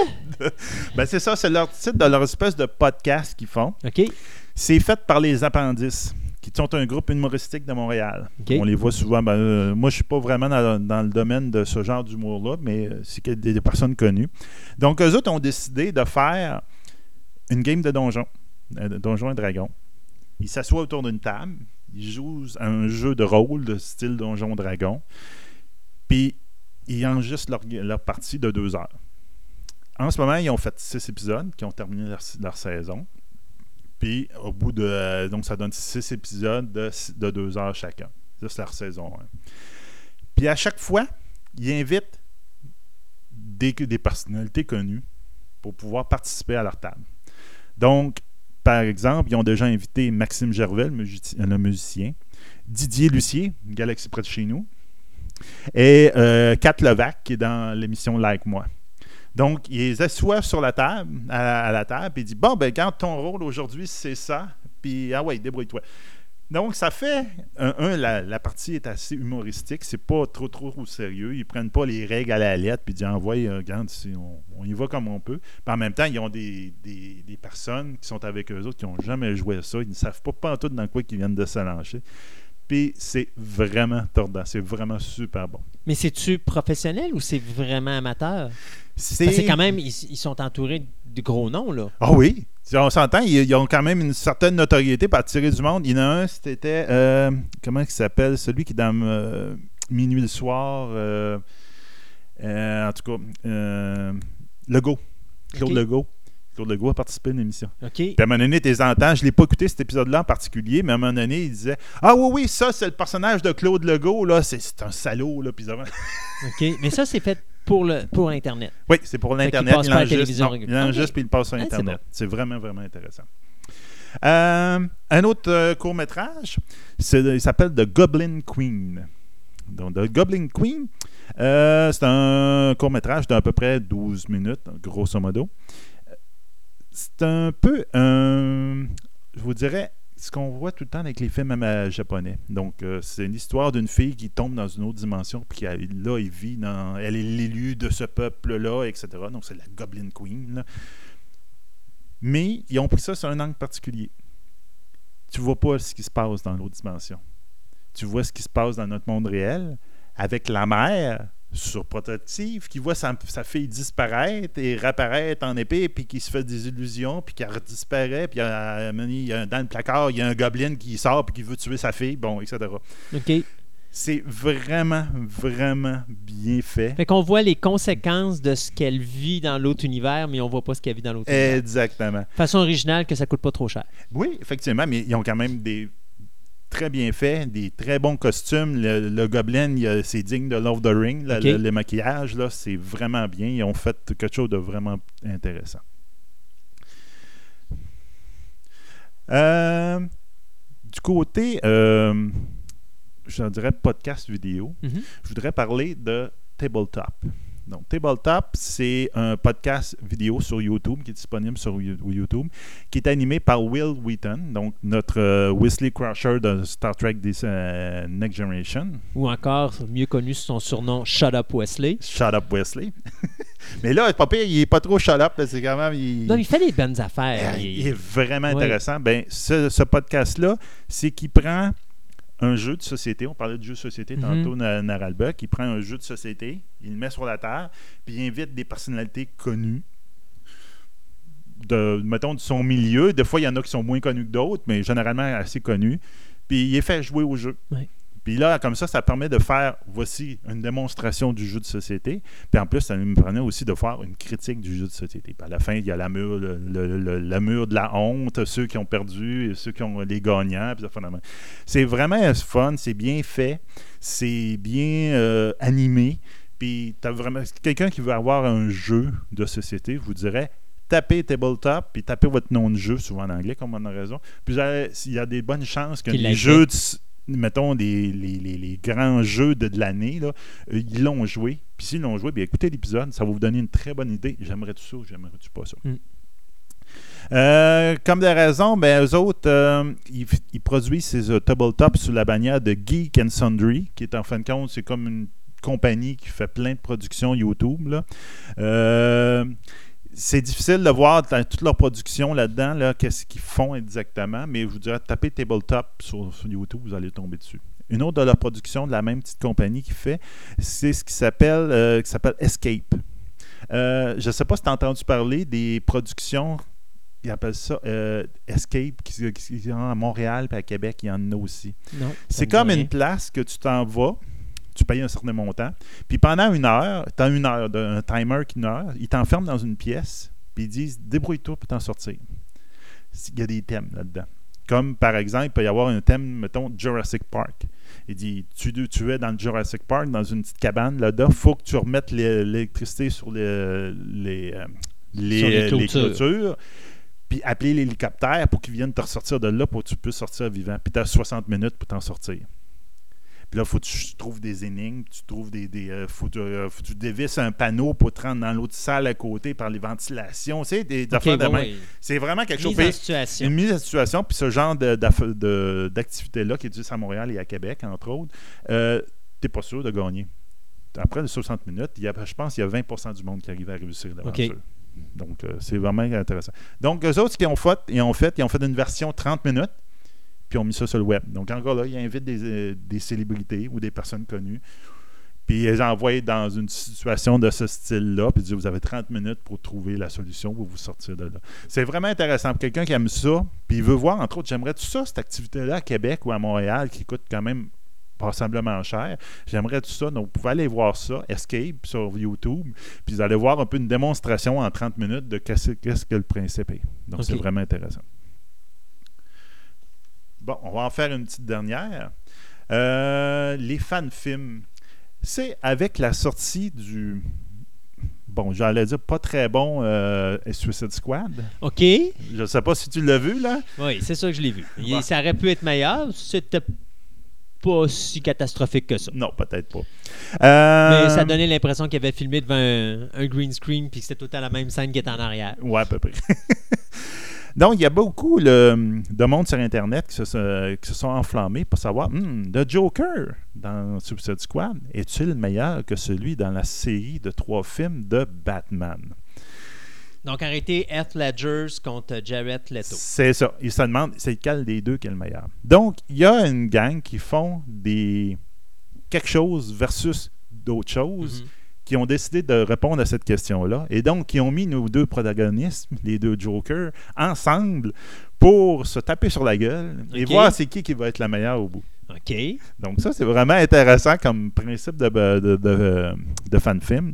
Ben, c'est ça, c'est leur titre de leur espèce de podcast qu'ils font. OK. C'est fait par les Appendices, qui sont un groupe humoristique de Montréal. On les voit souvent. ben, euh, moi, je suis pas vraiment dans, dans le domaine de ce genre d'humour-là, mais c'est des, des personnes connues. Donc, eux autres ont décidé de faire une game de donjon, euh, donjon et dragon. Ils s'assoient autour d'une table, ils jouent à un jeu de rôle de style donjon dragon, puis ils enregistrent leur, leur partie de deux heures. En ce moment, ils ont fait six épisodes qui ont terminé leur, saison. Puis, au bout de. donc, ça donne six épisodes de, de deux heures chacun. Ça, c'est leur saison 1. Puis, à chaque fois, ils invitent des, des personnalités connues pour pouvoir participer à leur table. Donc, par exemple, ils ont déjà invité Maxime Gervais, le, musi- le musicien, Didier Lucier, une galaxie près de chez nous, et euh, Kat Levac, qui est dans l'émission Like Moi. Donc, il les assoit sur la table, à, la table, puis il dit Bon, ben, quand ton rôle aujourd'hui, c'est ça, puis ah ouais, débrouille-toi. Donc, ça fait, un, un, la, la partie est assez humoristique, c'est pas trop, trop au sérieux. Ils prennent pas les règles à la lettre, puis ils disent Envoie, euh, regarde, c'est- on, on y va comme on peut. Puis en même temps, ils ont des, des, des personnes qui sont avec eux autres qui n'ont jamais joué à ça. Ils ne savent pas, tout dans quoi ils viennent de se lancer. Puis c'est vraiment tordant, c'est vraiment super bon. Mais c'est-tu professionnel ou c'est vraiment amateur? C'est quand même, ils, ils sont entourés de gros noms, là. Ah oui. On s'entend, ils, ils ont quand même une certaine notoriété pour attirer du monde. Il y en a un, c'était. euh, comment il s'appelle? Celui qui est dans euh, Minuit le soir. euh, en tout cas, Legault. Claude. Legault. Claude Legault a participé à une émission. OK? Puis à un moment donné, tes entends, je ne l'ai pas écouté cet épisode-là en particulier, mais à un moment donné, il disait Ah oui, oui, ça, c'est le personnage de Claude Legault, là, c'est un salaud, là. Puis OK. Mais ça, c'est fait pour, le, pour Internet. Oui, c'est pour l'Internet. Il puis il passe sur Ouais, c'est Internet. bon. C'est vraiment, vraiment intéressant. Euh, un autre euh, court-métrage, il s'appelle The Goblin Queen. Donc, The Goblin Queen, euh, c'est un court-métrage d'à peu près 12 minutes, grosso modo. C'est un peu. Je vous dirais ce qu'on voit tout le temps avec les films euh, japonais. Donc, euh, c'est une histoire d'une fille qui tombe dans une autre dimension, puis là, elle vit dans. Elle est l'élu de ce peuple-là, etc. Donc, c'est la Goblin Queen. Mais ils ont pris ça sur un angle particulier. Tu vois pas ce qui se passe dans l'autre dimension. Tu vois ce qui se passe dans notre monde réel avec la mère surprotective qui voit sa, sa fille disparaître et réapparaître en épée puis qui se fait des illusions puis qui disparaît puis dans le placard il y a un goblin qui sort puis qui veut tuer sa fille bon etc OK. c'est vraiment vraiment bien fait Fait qu'on voit les conséquences de ce qu'elle vit dans l'autre univers, mais on voit pas ce qu'elle vit dans l'autre univers. exactement Façon originale que ça coûte pas trop cher. Oui, effectivement, mais ils ont quand même des très bien faits, des très bons costumes. Le, le Goblin, c'est digne de Love the Ring. là, Ok. le, le maquillage, là, c'est vraiment bien. Ils ont fait quelque chose de vraiment intéressant. Euh, du côté, euh, je dirais podcast vidéo, Mhm. je voudrais parler de Tabletop. Donc, Tabletop, c'est un podcast vidéo sur YouTube qui est disponible sur You- YouTube, qui est animé par Will Wheaton, donc notre euh, Wesley Crusher de Star Trek des, euh, Next Generation. Ou encore, mieux connu sous son surnom Shut Up Wesley. Shut up, Wesley. Mais là, pire, il est pas trop shut up, c'est quand même. Il, Non, il fait des bonnes affaires. Il- il est vraiment intéressant. Ben, ce, ce podcast-là, c'est qu'il prend un jeu de société. On parlait de jeu de société Mhm. tantôt, Na- Naralbuck. Il prend un jeu de société, il le met sur la terre, puis il invite des personnalités connues. De, mettons, de son milieu. Des fois, il y en a qui sont moins connus que d'autres, mais généralement assez connus. Puis il est fait jouer au jeu. Oui. Puis là, comme ça, ça permet de faire, voici, une démonstration du jeu de société. Puis en plus, ça me permet aussi de faire une critique du jeu de société. Puis à la fin, il y a la mur, le, le- le- la mur de la honte, ceux qui ont perdu et ceux qui ont les gagnants. Puis ça, finalement. C'est vraiment fun, c'est bien fait, c'est bien euh, animé. Puis t'as vraiment quelqu'un qui veut avoir un jeu de société, je vous dirais tapez tabletop puis tapez votre nom de jeu souvent en anglais comme on a raison. Puis allez- il y a des bonnes chances que les jeux de, mettons, les, les- les- les grands jeux de, de l'année, là, euh, ils l'ont joué. Puis s'ils l'ont joué, bien écoutez l'épisode, ça va vous donner une très bonne idée. J'aimerais-tu ça ou j'aimerais-tu pas ça? Mm. Euh, comme des raisons, ben, eux autres, euh, ils, ils produisent ces euh, tabletops sous la bannière de Geek and Sundry, qui est en fin de compte, c'est comme une compagnie qui fait plein de productions YouTube. là. C'est difficile de voir dans toute leur production là-dedans, là, qu'est-ce qu'ils font exactement, mais je vous dirais, tapez tabletop sur, sur YouTube, vous allez tomber dessus. Une autre de leur production de la même petite compagnie qui fait, c'est ce qui s'appelle euh, qui s'appelle Escape. Euh, je ne sais pas si tu as entendu parler des productions, ils appellent ça euh, Escape, qui, qui, qui à Montréal et à Québec, il y en a aussi. C'est comme une place que tu t'en vas, tu payes un certain montant, puis pendant une heure, tu as une heure, un timer qui une heure, ils t'enferment dans une pièce, puis ils disent débrouille-toi pour t'en sortir. Il y a des thèmes là-dedans. Comme par exemple, il peut y avoir un thème, mettons, Jurassic Park. Il dit tu, tu es dans le Jurassic Park, dans une petite cabane là-dedans, il faut que tu remettes l'é- l'électricité sur les, les, euh, les, Sur les euh, les clôtures. clôtures, puis appeler l'hélicoptère pour qu'il vienne te ressortir de là pour que tu puisses sortir vivant. Puis tu as 60 minutes pour t'en sortir. Puis là, il faut que tu trouves des énigmes, tu trouves des. des euh, faut, euh, faut que tu dévisses un panneau pour te rendre dans l'autre salle à côté par les ventilations. Tu sais, des, affaires de bon, ouais. C'est vraiment quelque chose. Mise en Puis, situation. une mise en situation, puis ce genre d'activité-là qui existe à Montréal et à Québec, entre autres, euh, t'es pas sûr de gagner. Après les 60 minutes, il y a, je pense qu'il y a 20% du monde qui arrive à réussir l'aventure. Donc, euh, c'est vraiment intéressant. Donc, eux autres, ce qu'ils ont fait, ils ont fait, ils ont fait une version 30 minutes, puis ont mis ça sur le web. Donc, encore là, ils invitent des, euh, des célébrités ou des personnes connues, puis ils les envoient dans une situation de ce style-là, puis ils disent, vous avez 30 minutes pour trouver la solution pour vous sortir de là. C'est vraiment intéressant. Pour quelqu'un qui aime ça, puis il veut voir, entre autres, j'aimerais tout ça, cette activité-là à Québec ou à Montréal, qui coûte quand même passablement cher. J'aimerais tout ça. Donc, vous pouvez aller voir ça, Escape, sur YouTube, puis vous allez voir un peu une démonstration en 30 minutes de qu'est-ce que le principe est. Donc, c'est vraiment intéressant. Bon, on va en faire une petite dernière. Euh, les fan-films. C'est avec la sortie du. Bon, j'allais dire pas très bon euh, Suicide Squad. OK. Je ne sais pas si tu l'as vu, là. Oui, c'est ça que je l'ai vu. Il-. Ça aurait pu être meilleur. C'était pas si catastrophique que ça. Non, peut-être pas. Euh, Mais ça donnait l'impression qu'il avait filmé devant un, un green screen puis que c'était tout temps la même scène qui était en arrière. Ouais, à peu près. Donc, il y a beaucoup le- de monde sur Internet qui se, se- qui se sont enflammés pour savoir hmm, The Joker dans Suicide Squad est-il meilleur que celui dans la série de trois films de Batman? Donc, arrêtez Heath Ledger contre Jared Leto. C'est ça. Ils se demandent c'est lequel des deux qui est le meilleur? Donc, il y a une gang qui font des quelque chose versus d'autres choses. Mhm. Qui ont décidé de répondre à cette question-là. Et donc, qui ont mis nos deux protagonistes, les deux Jokers, ensemble pour se taper sur la gueule et voir c'est qui qui va être la meilleure au bout. OK. Donc ça, c'est vraiment intéressant comme principe de, de, de, de- de fan-film.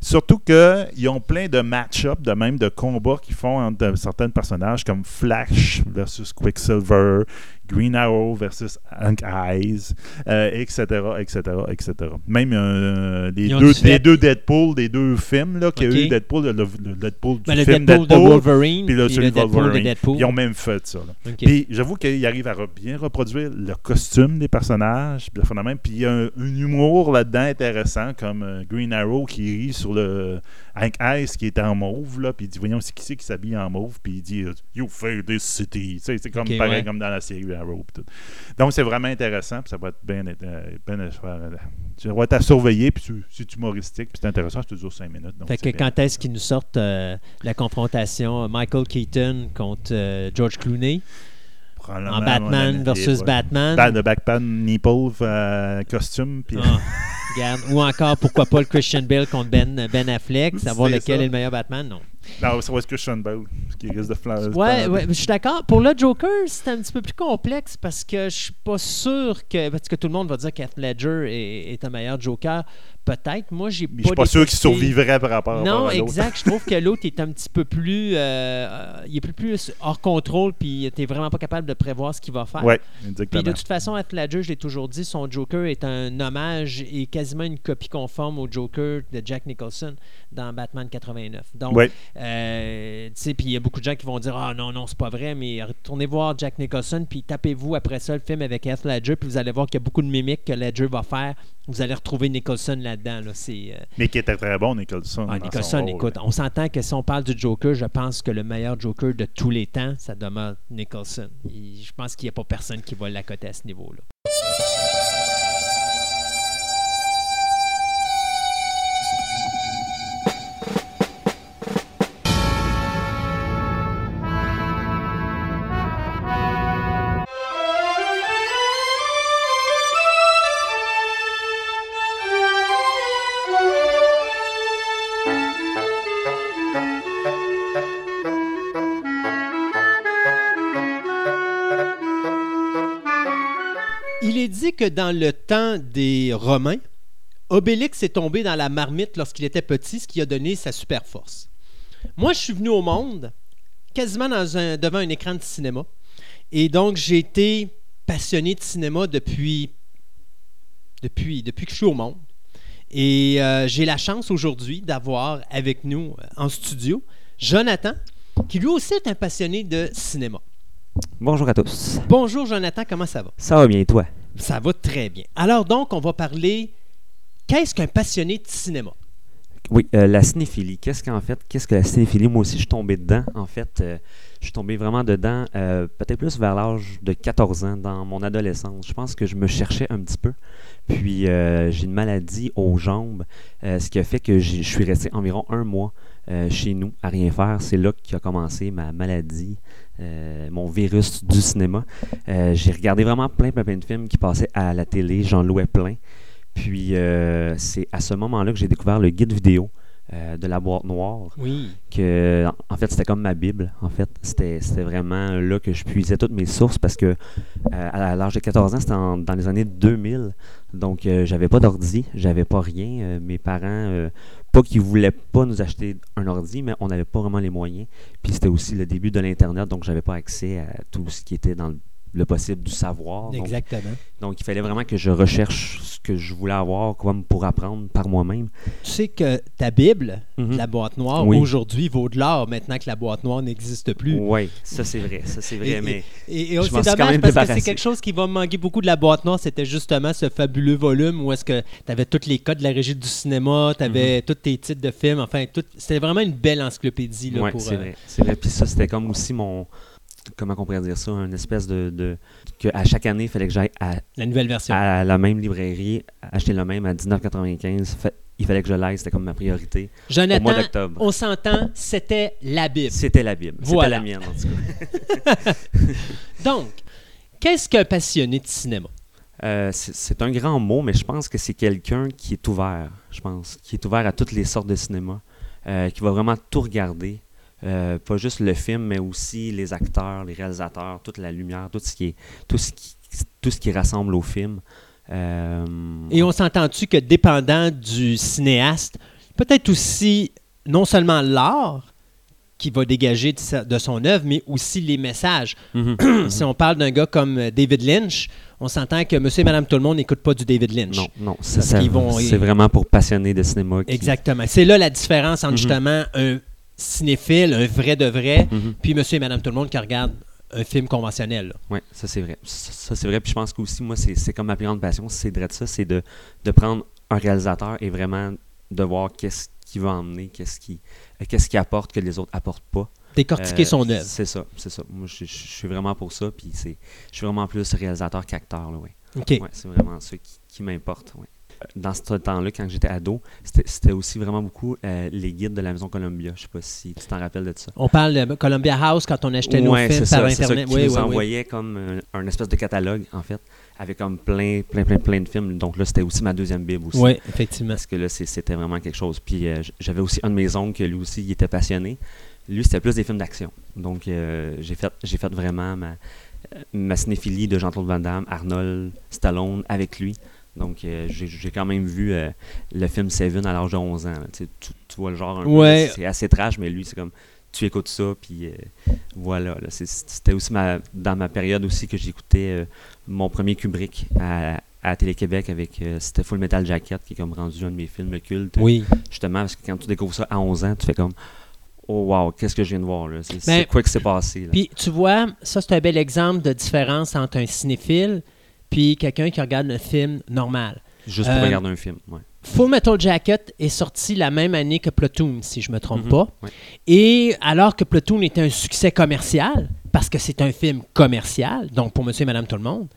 Surtout qu'ils ont plein de match-up, de même de combats qu'ils font entre certains personnages comme Flash versus Quicksilver, Green Arrow versus Hank Eyes, euh, etc., etc., etc. Même euh, les, deux, les deux Deadpool, des deux films là, qu'il y a eu, Deadpool, le, le Deadpool du Ben, le film Deadpool, Deadpool, de Wolverine puis le, celui le de Deadpool de Wolverine. Deadpool. Ils ont même ça. là. OK. Puis j'avoue qu'il arrive à bien reproduire le costume des personnages, puis le de. Puis il y a un, un humour là-dedans intéressant, comme euh, Green Arrow qui rit sur le Hank Ice qui est en mauve, là, puis il dit Voyons, c'est qui c'est qui s'habille en mauve, puis il dit You fear this city. C'est comme pareil ouais. comme dans la série Arrow. tout. Donc c'est vraiment intéressant, puis ça va être bien. euh, bien euh, ça va être à surveiller, puis c'est- humoristique, puis c'est intéressant, c'est toujours 5 minutes. donc Fait que bien. quand est-ce qu'ils nous sortent euh, la confrontation Michael Keaton contre euh, George Clooney? En Batman versus. Batman? Ba- de Batman Nipple euh, costume, puis. Ah, regarde. Ou encore, pourquoi pas le Christian Bale contre Ben, ben Affleck, savoir lequel ça. est le meilleur Batman? Non. Non, ça va être Christian Bale, qui risque de flancher. Ouais, ouais, je suis d'accord. Pour le Joker, c'est un petit peu plus complexe parce que je suis pas sûr que. Parce que tout le monde va dire qu'Heath Ledger est, est un meilleur Joker. Peut-être. Moi, j'ai pas. je suis pas sûr qu'il survivrait par rapport Non, à l'autre. exact. Je trouve que l'autre est un petit peu plus. euh, euh, il est plus, plus hors contrôle, puis t'es vraiment pas capable de prévoir ce qu'il va faire. Ouais, Puis exactement. de toute façon, Heath Ledger, je l'ai toujours dit, son Joker est un hommage et quasiment une copie conforme au Joker de Jack Nicholson dans Batman 89. Donc, Ouais. Euh, tu sais, puis il y a beaucoup de gens qui vont dire Ah non, non, c'est pas vrai, mais retournez voir Jack Nicholson, puis tapez-vous après ça le film avec Heath Ledger, puis vous allez voir qu'il y a beaucoup de mimiques que Ledger va faire. Vous allez retrouver Nicholson là-dedans. Là. Euh, Mais qui était très bon, Nicholson. ah, Nicholson, rôle. écoute, on s'entend que si on parle du Joker, je pense que le meilleur Joker de tous les temps, ça demeure Nicholson. Je pense qu'il n'y a pas personne qui va l'accoter à ce niveau-là. Dit que dans le temps des Romains, Obélix est tombé dans la marmite lorsqu'il était petit, ce qui a donné sa super force. Moi, je suis venu au monde quasiment dans un- devant un écran de cinéma. Et donc, j'ai été passionné de cinéma depuis, depuis, depuis que je suis au monde. Et euh, j'ai la chance aujourd'hui d'avoir avec nous euh, en studio Jonathan, qui lui aussi est un passionné de cinéma. Bonjour à tous. Bonjour Jonathan, comment ça va? Ça va bien, toi? Ça va très bien. Alors donc, on va parler. Qu'est-ce qu'un passionné de cinéma? Oui, euh, la cinéphilie. Qu'est-ce qu'en fait, qu'est-ce que la cinéphilie? Moi aussi, je suis tombé dedans. En fait, euh, je suis tombé vraiment dedans, euh, peut-être plus vers l'âge de 14 ans, dans mon adolescence. Je pense que je me cherchais un petit peu. Puis, j'ai une maladie aux jambes, ce qui a fait que je suis resté environ un mois euh, chez nous à rien faire. C'est là qu'a commencé ma maladie, euh, mon virus du cinéma. Euh, j'ai regardé vraiment plein, plein, plein de films qui passaient à la télé. J'en louais plein. Puis c'est à ce moment-là que j'ai découvert le guide vidéo de la boîte noire. Oui. Que, en fait, c'était comme ma Bible. En fait, c'était vraiment là que je puisais toutes mes sources parce que à l'âge de 14 ans, c'était dans les années 2000. Donc, j'avais pas d'ordi, j'avais pas rien. Mes parents, pas qu'ils voulaient pas nous acheter un ordi, mais on n'avait pas vraiment les moyens. Puis c'était aussi le début de l'Internet, donc j'avais pas accès à tout ce qui était dans le, le possible du savoir. Exactement. donc, il fallait vraiment que je recherche ce que je voulais avoir comme pour apprendre par moi-même. Tu sais que ta Bible, Mhm. la boîte noire, Oui. aujourd'hui vaut de l'or maintenant que la boîte noire n'existe plus. Oui, ça c'est vrai, ça c'est vrai, Et- mais Et, et c'est quand dommage parce que c'est quelque chose qui va me manquer beaucoup de la boîte noire. C'était justement ce fabuleux volume où est-ce que tu avais tous les codes de la régie du cinéma, tu avais tous tes titres de films. Enfin, tout- c'était vraiment une belle encyclopédie. Pour, c'est euh, vrai, c'est vrai. Puis ça c'était comme aussi mon, comment on pourrait dire ça, une espèce de, de que à chaque année il fallait que j'aille à, la nouvelle version. à la même librairie acheter le même à 19,95. Fa- Il fallait que je l'aille, c'était comme ma priorité au mois Jonathan, d'octobre. on s'entend, c'était la Bible. C'était la Bible, Voilà. c'était la mienne en tout cas. Donc, qu'est-ce qu'un passionné de cinéma? Euh, c'est c'est un grand mot, mais je pense que c'est quelqu'un qui est ouvert, je pense, qui est ouvert à toutes les sortes de cinéma, euh, qui va vraiment tout regarder, euh, pas juste le film, mais aussi les acteurs, les réalisateurs, toute la lumière, tout ce qui est, tout ce qui, tout ce qui rassemble au film. Euh, Et on s'entend-tu que dépendant du cinéaste, peut-être aussi non seulement l'art qui va dégager de, sa- de son œuvre, mais aussi les messages. mhm. si on parle d'un gars comme euh, David Lynch, on s'entend que monsieur et madame tout le monde n'écoute pas du David Lynch. Non, non, c'est c'est vraiment pour passionnés de cinéma. qui- Exactement. C'est là la différence entre Mhm. justement un cinéphile, un vrai de vrai, Mhm. puis monsieur et madame tout le monde qui regarde un film conventionnel. Oui, ça c'est vrai. Ça, ça, c'est vrai. Puis je pense qu'aussi, moi, c'est comme ma plus grande passion, c'est de ça, c'est de, de prendre un réalisateur et vraiment de voir qu'est-ce qu'il veut emmener, qu'est-ce qu'il euh, apporte que les autres apportent pas. Décortiquer Euh, son œuvre. C'est ça, c'est ça. Moi, je, je- je suis vraiment pour ça, puis je suis vraiment plus réalisateur qu'acteur, là. OK. Ouais, c'est vraiment ça qui, qui m'importe, ouais. Dans ce temps-là, quand j'étais ado, c'était, aussi vraiment beaucoup euh, les guides de la Maison Columbia. Je sais pas si tu t'en rappelles de ça. On parle de Columbia House quand on achetait nos Ouais, films c'est par ça, c'est ça, Internet. qui Oui, nous oui, oui. envoyait comme euh, un espèce de catalogue, en fait, avec comme plein, plein, plein, plein de films. Donc là, c'était aussi ma deuxième Bible aussi. Oui, effectivement. Parce que là, c'était vraiment quelque chose. Puis euh, j'avais aussi un de mes oncles, que lui aussi, il était passionné. Lui, c'était plus des films d'action. Donc euh, j'ai fait, fait vraiment ma, ma cinéphilie de Jean-Claude Van Damme, Arnold, Stallone avec lui. Donc euh, j'ai quand même vu euh, le film Seven à l'âge de 11 ans. là. Tu, vois le genre un peu, Ouais. C'est assez trash, mais lui, c'est comme tu écoutes ça, puis euh, voilà. là. C'est- C'était aussi ma, dans ma période aussi que j'écoutais mon premier Kubrick à, à Télé-Québec avec c'était Full Metal Jacket qui est comme rendu un de mes films cultes. Oui. Justement, parce que quand tu découvres ça à 11 ans, tu fais comme oh wow, qu'est-ce que je viens de voir là? C'est Ben, c'est quoi qui s'est passé? Puis tu vois, ça c'est un bel exemple de différence entre un cinéphile puis quelqu'un qui regarde un film normal. Juste pour euh, regarder un film. Ouais. Full Metal Jacket est sorti la même année que Platoon, si je me trompe Mhm, pas. ouais. Et alors que Platoon était un succès commercial, parce que c'est un film commercial, donc pour monsieur et madame tout le monde,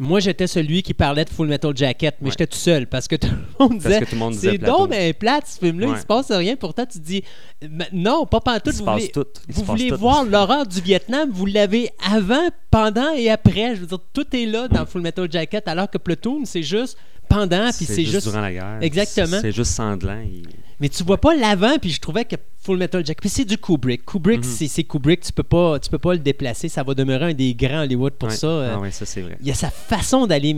moi j'étais celui qui parlait de Full Metal Jacket, mais Ouais. j'étais tout seul parce que tout le monde disait c'est donc mais plate ce film-là, il Ouais. se passe rien. Pourtant tu dis non, pas pantoute, Il se vous passe voulez, tout. Il vous voulez tout. voir l'horreur du Vietnam, vous l'avez avant, pendant et après. Je veux dire, tout est là dans Full Metal Jacket, alors que Platoon, c'est juste pendant, puis c'est juste. durant la guerre. Exactement. C'est juste sanglant. il- Mais tu vois pas l'avant, puis je trouvais que Full Metal Jacket. Puis c'est du Kubrick. Kubrick, Mhm. c'est c'est Kubrick, tu peux pas, tu peux pas le déplacer. Ça va demeurer un des grands Hollywood pour Ouais. ça. euh, Ah ouais, ça c'est vrai. il y a sa façon d'aller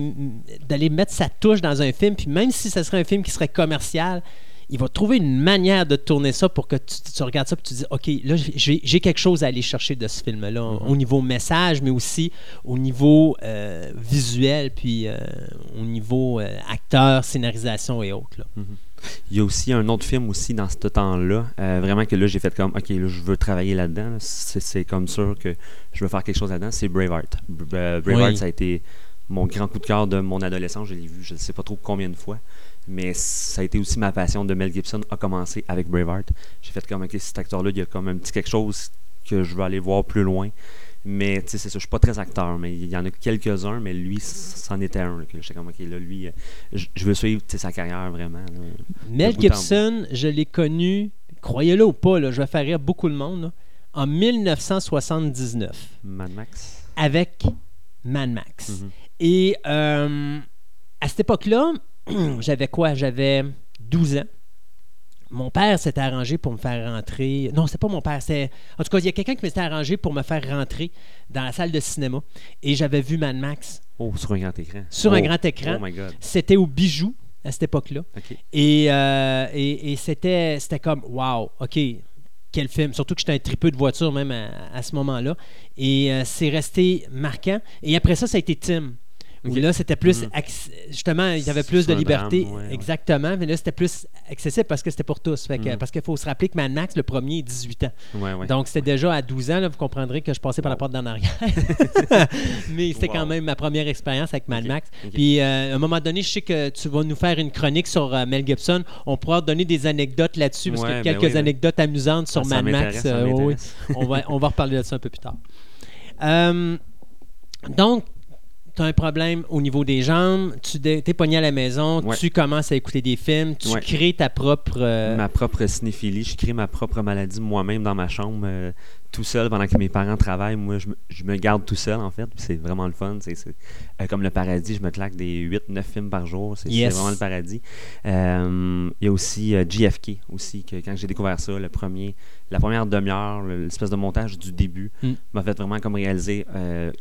d'aller mettre sa touche dans un film, puis même si ce serait un film qui serait commercial, il va trouver une manière de tourner ça pour que tu, tu regardes ça et tu dis OK, là, j'ai quelque chose à aller chercher de ce film-là, Mm-hmm. au niveau message, mais aussi au niveau euh, visuel, puis euh, au niveau euh, acteur, scénarisation et autres. là. Il y a aussi un autre film aussi dans ce temps-là. euh, vraiment que là, j'ai fait comme, OK, là, je veux travailler là-dedans. là. C'est c'est comme sûr que je veux faire quelque chose là-dedans. C'est Braveheart. Euh, Braveheart, Oui. ça a été mon grand coup de cœur de mon adolescence. Je l'ai vu, je ne sais pas trop combien de fois. Mais ça a été aussi ma passion de Mel Gibson a commencé avec Braveheart. J'ai fait comme, OK, cet acteur-là, il y a comme un petit quelque chose que je veux aller voir plus loin. Mais tu sais, c'est ça, je suis pas très acteur, mais il y en a quelques-uns, mais lui, c'en était un. là, que J'étais comme, OK, là, lui, euh, je veux suivre sais, sa carrière vraiment. là. Mel Gibson, je l'ai connu, croyez-le ou pas, là, je vais faire rire beaucoup de monde, là, en 1979 Mad Max. avec Mad Max. Mhm. Et euh, à cette époque-là, j'avais quoi? J'avais 12 ans. Mon père s'était arrangé pour me faire rentrer. Non, c'est pas mon père. C'est... En tout cas, il y a quelqu'un qui m'était arrangé pour me faire rentrer dans la salle de cinéma. Et j'avais vu Mad Max Oh, sur un grand écran. sur Oh, un grand écran. Oh my God. C'était au bijou à cette époque-là. OK. Et, euh, et, et c'était, c'était comme, wow, OK, quel film. Surtout que j'étais un tripeux de voiture même à, à ce moment-là. Et euh, c'est resté marquant. Et après ça, ça a été Tim. Où Ok. là, c'était plus. Acc- Justement, il y avait plus de liberté. drame, ouais, ouais. Exactement. Mais là, c'était plus accessible parce que c'était pour tous. Fait que- Mhm. Parce qu'il faut se rappeler que Mad Max, le premier, est 18 ans. Ouais, ouais. Donc, c'était déjà à 12 ans. là, vous comprendrez que je passais par la porte d'en arrière. Mais c'était quand même ma première expérience avec Mad Max. Puis, euh, à un moment donné, je sais que tu vas nous faire une chronique sur euh, Mel Gibson. On pourra donner des anecdotes là-dessus, parce qu'il y a quelques oui, anecdotes amusantes sur Ah, ça Mad Max. Euh, oui, on, va, on va reparler de ça un peu plus tard. Euh, donc, tu as un problème au niveau des jambes, tu es pogné à la maison, Ouais. tu commences à écouter des films, tu Ouais. crées ta propre... euh, Ma propre cinéphilie, je crée ma propre maladie moi-même dans ma chambre, euh, tout seul pendant que mes parents travaillent. Moi, je me, je me garde tout seul, en fait. puis C'est vraiment le fun. C'est, euh, comme le paradis, je me claque des 8-9 films par jour. C'est, Yes. vraiment le paradis. Il y a aussi JFK, aussi, que quand j'ai découvert ça, le premier, la première demi-heure, le- l'espèce de montage du début, Mm. m'a fait vraiment comme réaliser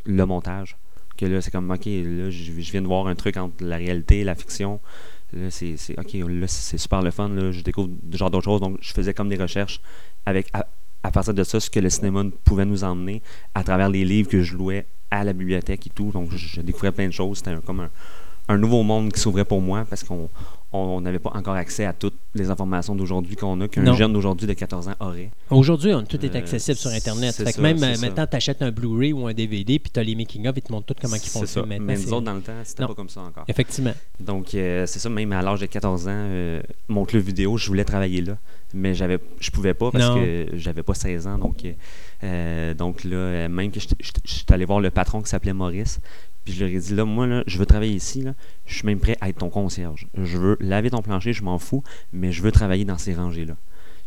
le montage. Là, c'est comme, OK, là, je, viens de voir un truc entre la réalité et la fiction. Là, c'est, OK, là, c'est super le fun. Là, je découvre ce genre d'autres choses. Donc, je faisais comme des recherches avec, à, partir de ça, ce que le cinéma pouvait nous emmener à travers les livres que je louais à la bibliothèque et tout. Donc, je, découvrais plein de choses. C'était comme un, un nouveau monde qui s'ouvrait pour moi parce qu'on on n'avait pas encore accès à toutes les informations d'aujourd'hui qu'on a, qu'un jeune d'aujourd'hui de 14 ans aurait. Aujourd'hui, on- tout est Euh, accessible sur Internet. c'est Fait que ça, même euh, maintenant, tu achètes un Blu-ray ou un DVD, puis tu as les making-of, ils te montrent tout comment ils ça. maintenant. Mais nous autres, dans le temps, c'était pas comme ça encore. Effectivement. Donc, euh, c'est ça, même à l'âge de 14 ans, euh, mon club vidéo, je voulais travailler là. Mais j'avais, je pouvais pas parce Non. que j'avais pas 16 ans. Donc, donc là, même que j'étais j'étais allé voir le patron qui s'appelait Maurice. Puis je leur ai dit, là, moi, là, je veux travailler ici. Là. Je suis même prêt à être ton concierge. Je veux laver ton plancher, je m'en fous, mais je veux travailler dans ces rangées-là.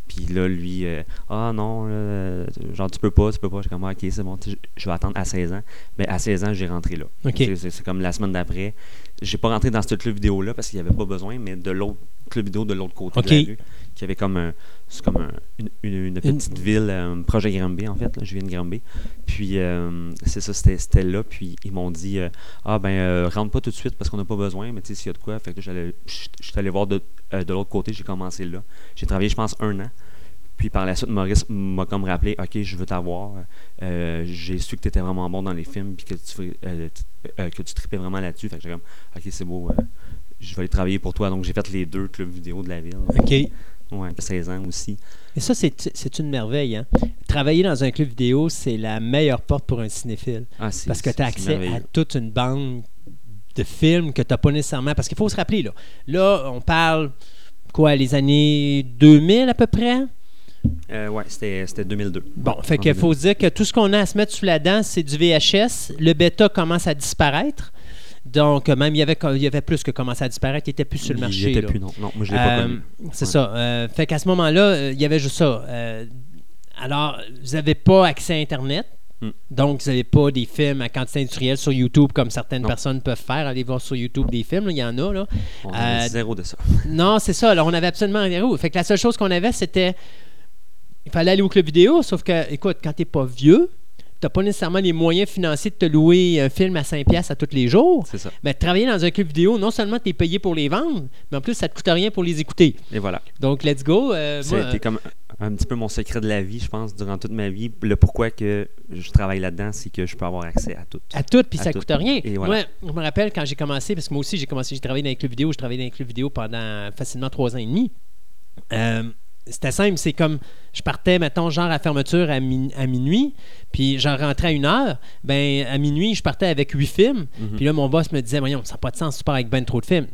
Puis là, lui, euh, ah non, là, genre, tu peux pas, tu peux pas. J'ai comme, ok, c'est bon, je vais attendre à 16 ans. Mais à 16 ans, j'ai rentré là. C'est- comme la semaine d'après. J'ai pas rentré dans ce club vidéo-là parce qu'il n'y avait pas besoin, mais de l'autre club vidéo de l'autre côté de la rue, qui avait comme un, comme un- une, une- une petite ville, un projet Granby en fait. Là, je viens de Granby. Puis euh, c'est ça, c'était là. Puis ils m'ont dit euh, Ah ben euh, rentre pas tout de suite parce qu'on n'a pas besoin, mais tu sais, s'il y a de quoi. Fait que je suis allé voir de, euh, de l'autre côté, j'ai commencé là. J'ai travaillé, je pense, un an. Puis par la suite, Maurice m'a comme rappelé Ok, je veux t'avoir. Euh, j'ai su que tu étais vraiment bon dans les films, puis que tu, euh, euh, que tu tripais vraiment là-dessus. Fait que j'ai comme Ok, c'est beau, euh, je vais aller travailler pour toi. Donc j'ai fait les deux clubs vidéo de la ville. OK. Ouais, 16 ans aussi. Et ça, c'est c'est une merveille. Hein? Travailler dans un club vidéo, c'est la meilleure porte pour un cinéphile. Ah, c'est- Parce que tu as accès à toute une bande de films que tu n'as pas nécessairement. Parce qu'il faut se rappeler, là, là, on parle, quoi, les années 2000 à peu près? Euh, ouais, c'était c'était 2002. Bon, fait qu'il faut se dire que tout ce qu'on a à se mettre sous la dent, c'est du VHS. Le bêta commence à disparaître. Donc, euh, même, il y avait, il y avait plus que commencé à disparaître. Il n'était plus sur le Il marché. était là. plus, non. Non, moi, je l'ai pas Euh, connu. C'est Ouais. ça. Euh, fait qu'à ce moment-là, il y avait juste ça. Alors, vous n'avez pas accès à Internet. Hmm. Donc, vous n'avez pas des films à quantité industrielle sur YouTube comme certaines Non. personnes peuvent faire. Allez voir sur YouTube des films, là, il y en a. Là. On avait euh, zéro de ça. Non, c'est ça. Alors, on avait absolument zéro. Fait que la seule chose qu'on avait, c'était. Il fallait aller au club vidéo, sauf que, écoute, quand t'es pas vieux, t'as pas nécessairement les moyens financiers de te louer un film à 5$ piastres à tous les jours. C'est ça. Mais travailler dans un club vidéo, non seulement tu es payé pour les vendre, mais en plus, ça te coûte rien pour les écouter. Et voilà. Donc, let's go. Euh, Ça moi, a été comme un petit peu mon secret de la vie, je pense, durant toute ma vie. Le pourquoi que je travaille là-dedans, c'est que je peux avoir accès à tout. à tout, puis ça tout. coûte rien. Et voilà. Moi, je me rappelle quand j'ai commencé, parce que moi aussi, j'ai commencé, j'ai travaillé dans les clubs vidéo, je travaillais dans les clubs vidéo pendant facilement trois ans et demi. Euh, c'était simple, c'est comme je partais, mettons, genre à fermeture à, mi- à minuit, puis j'en rentrais à une heure. Ben, à minuit, je partais avec huit films, Mhm. puis là, mon boss me disait, voyons, ça n'a pas de sens, tu pars avec ben trop de films.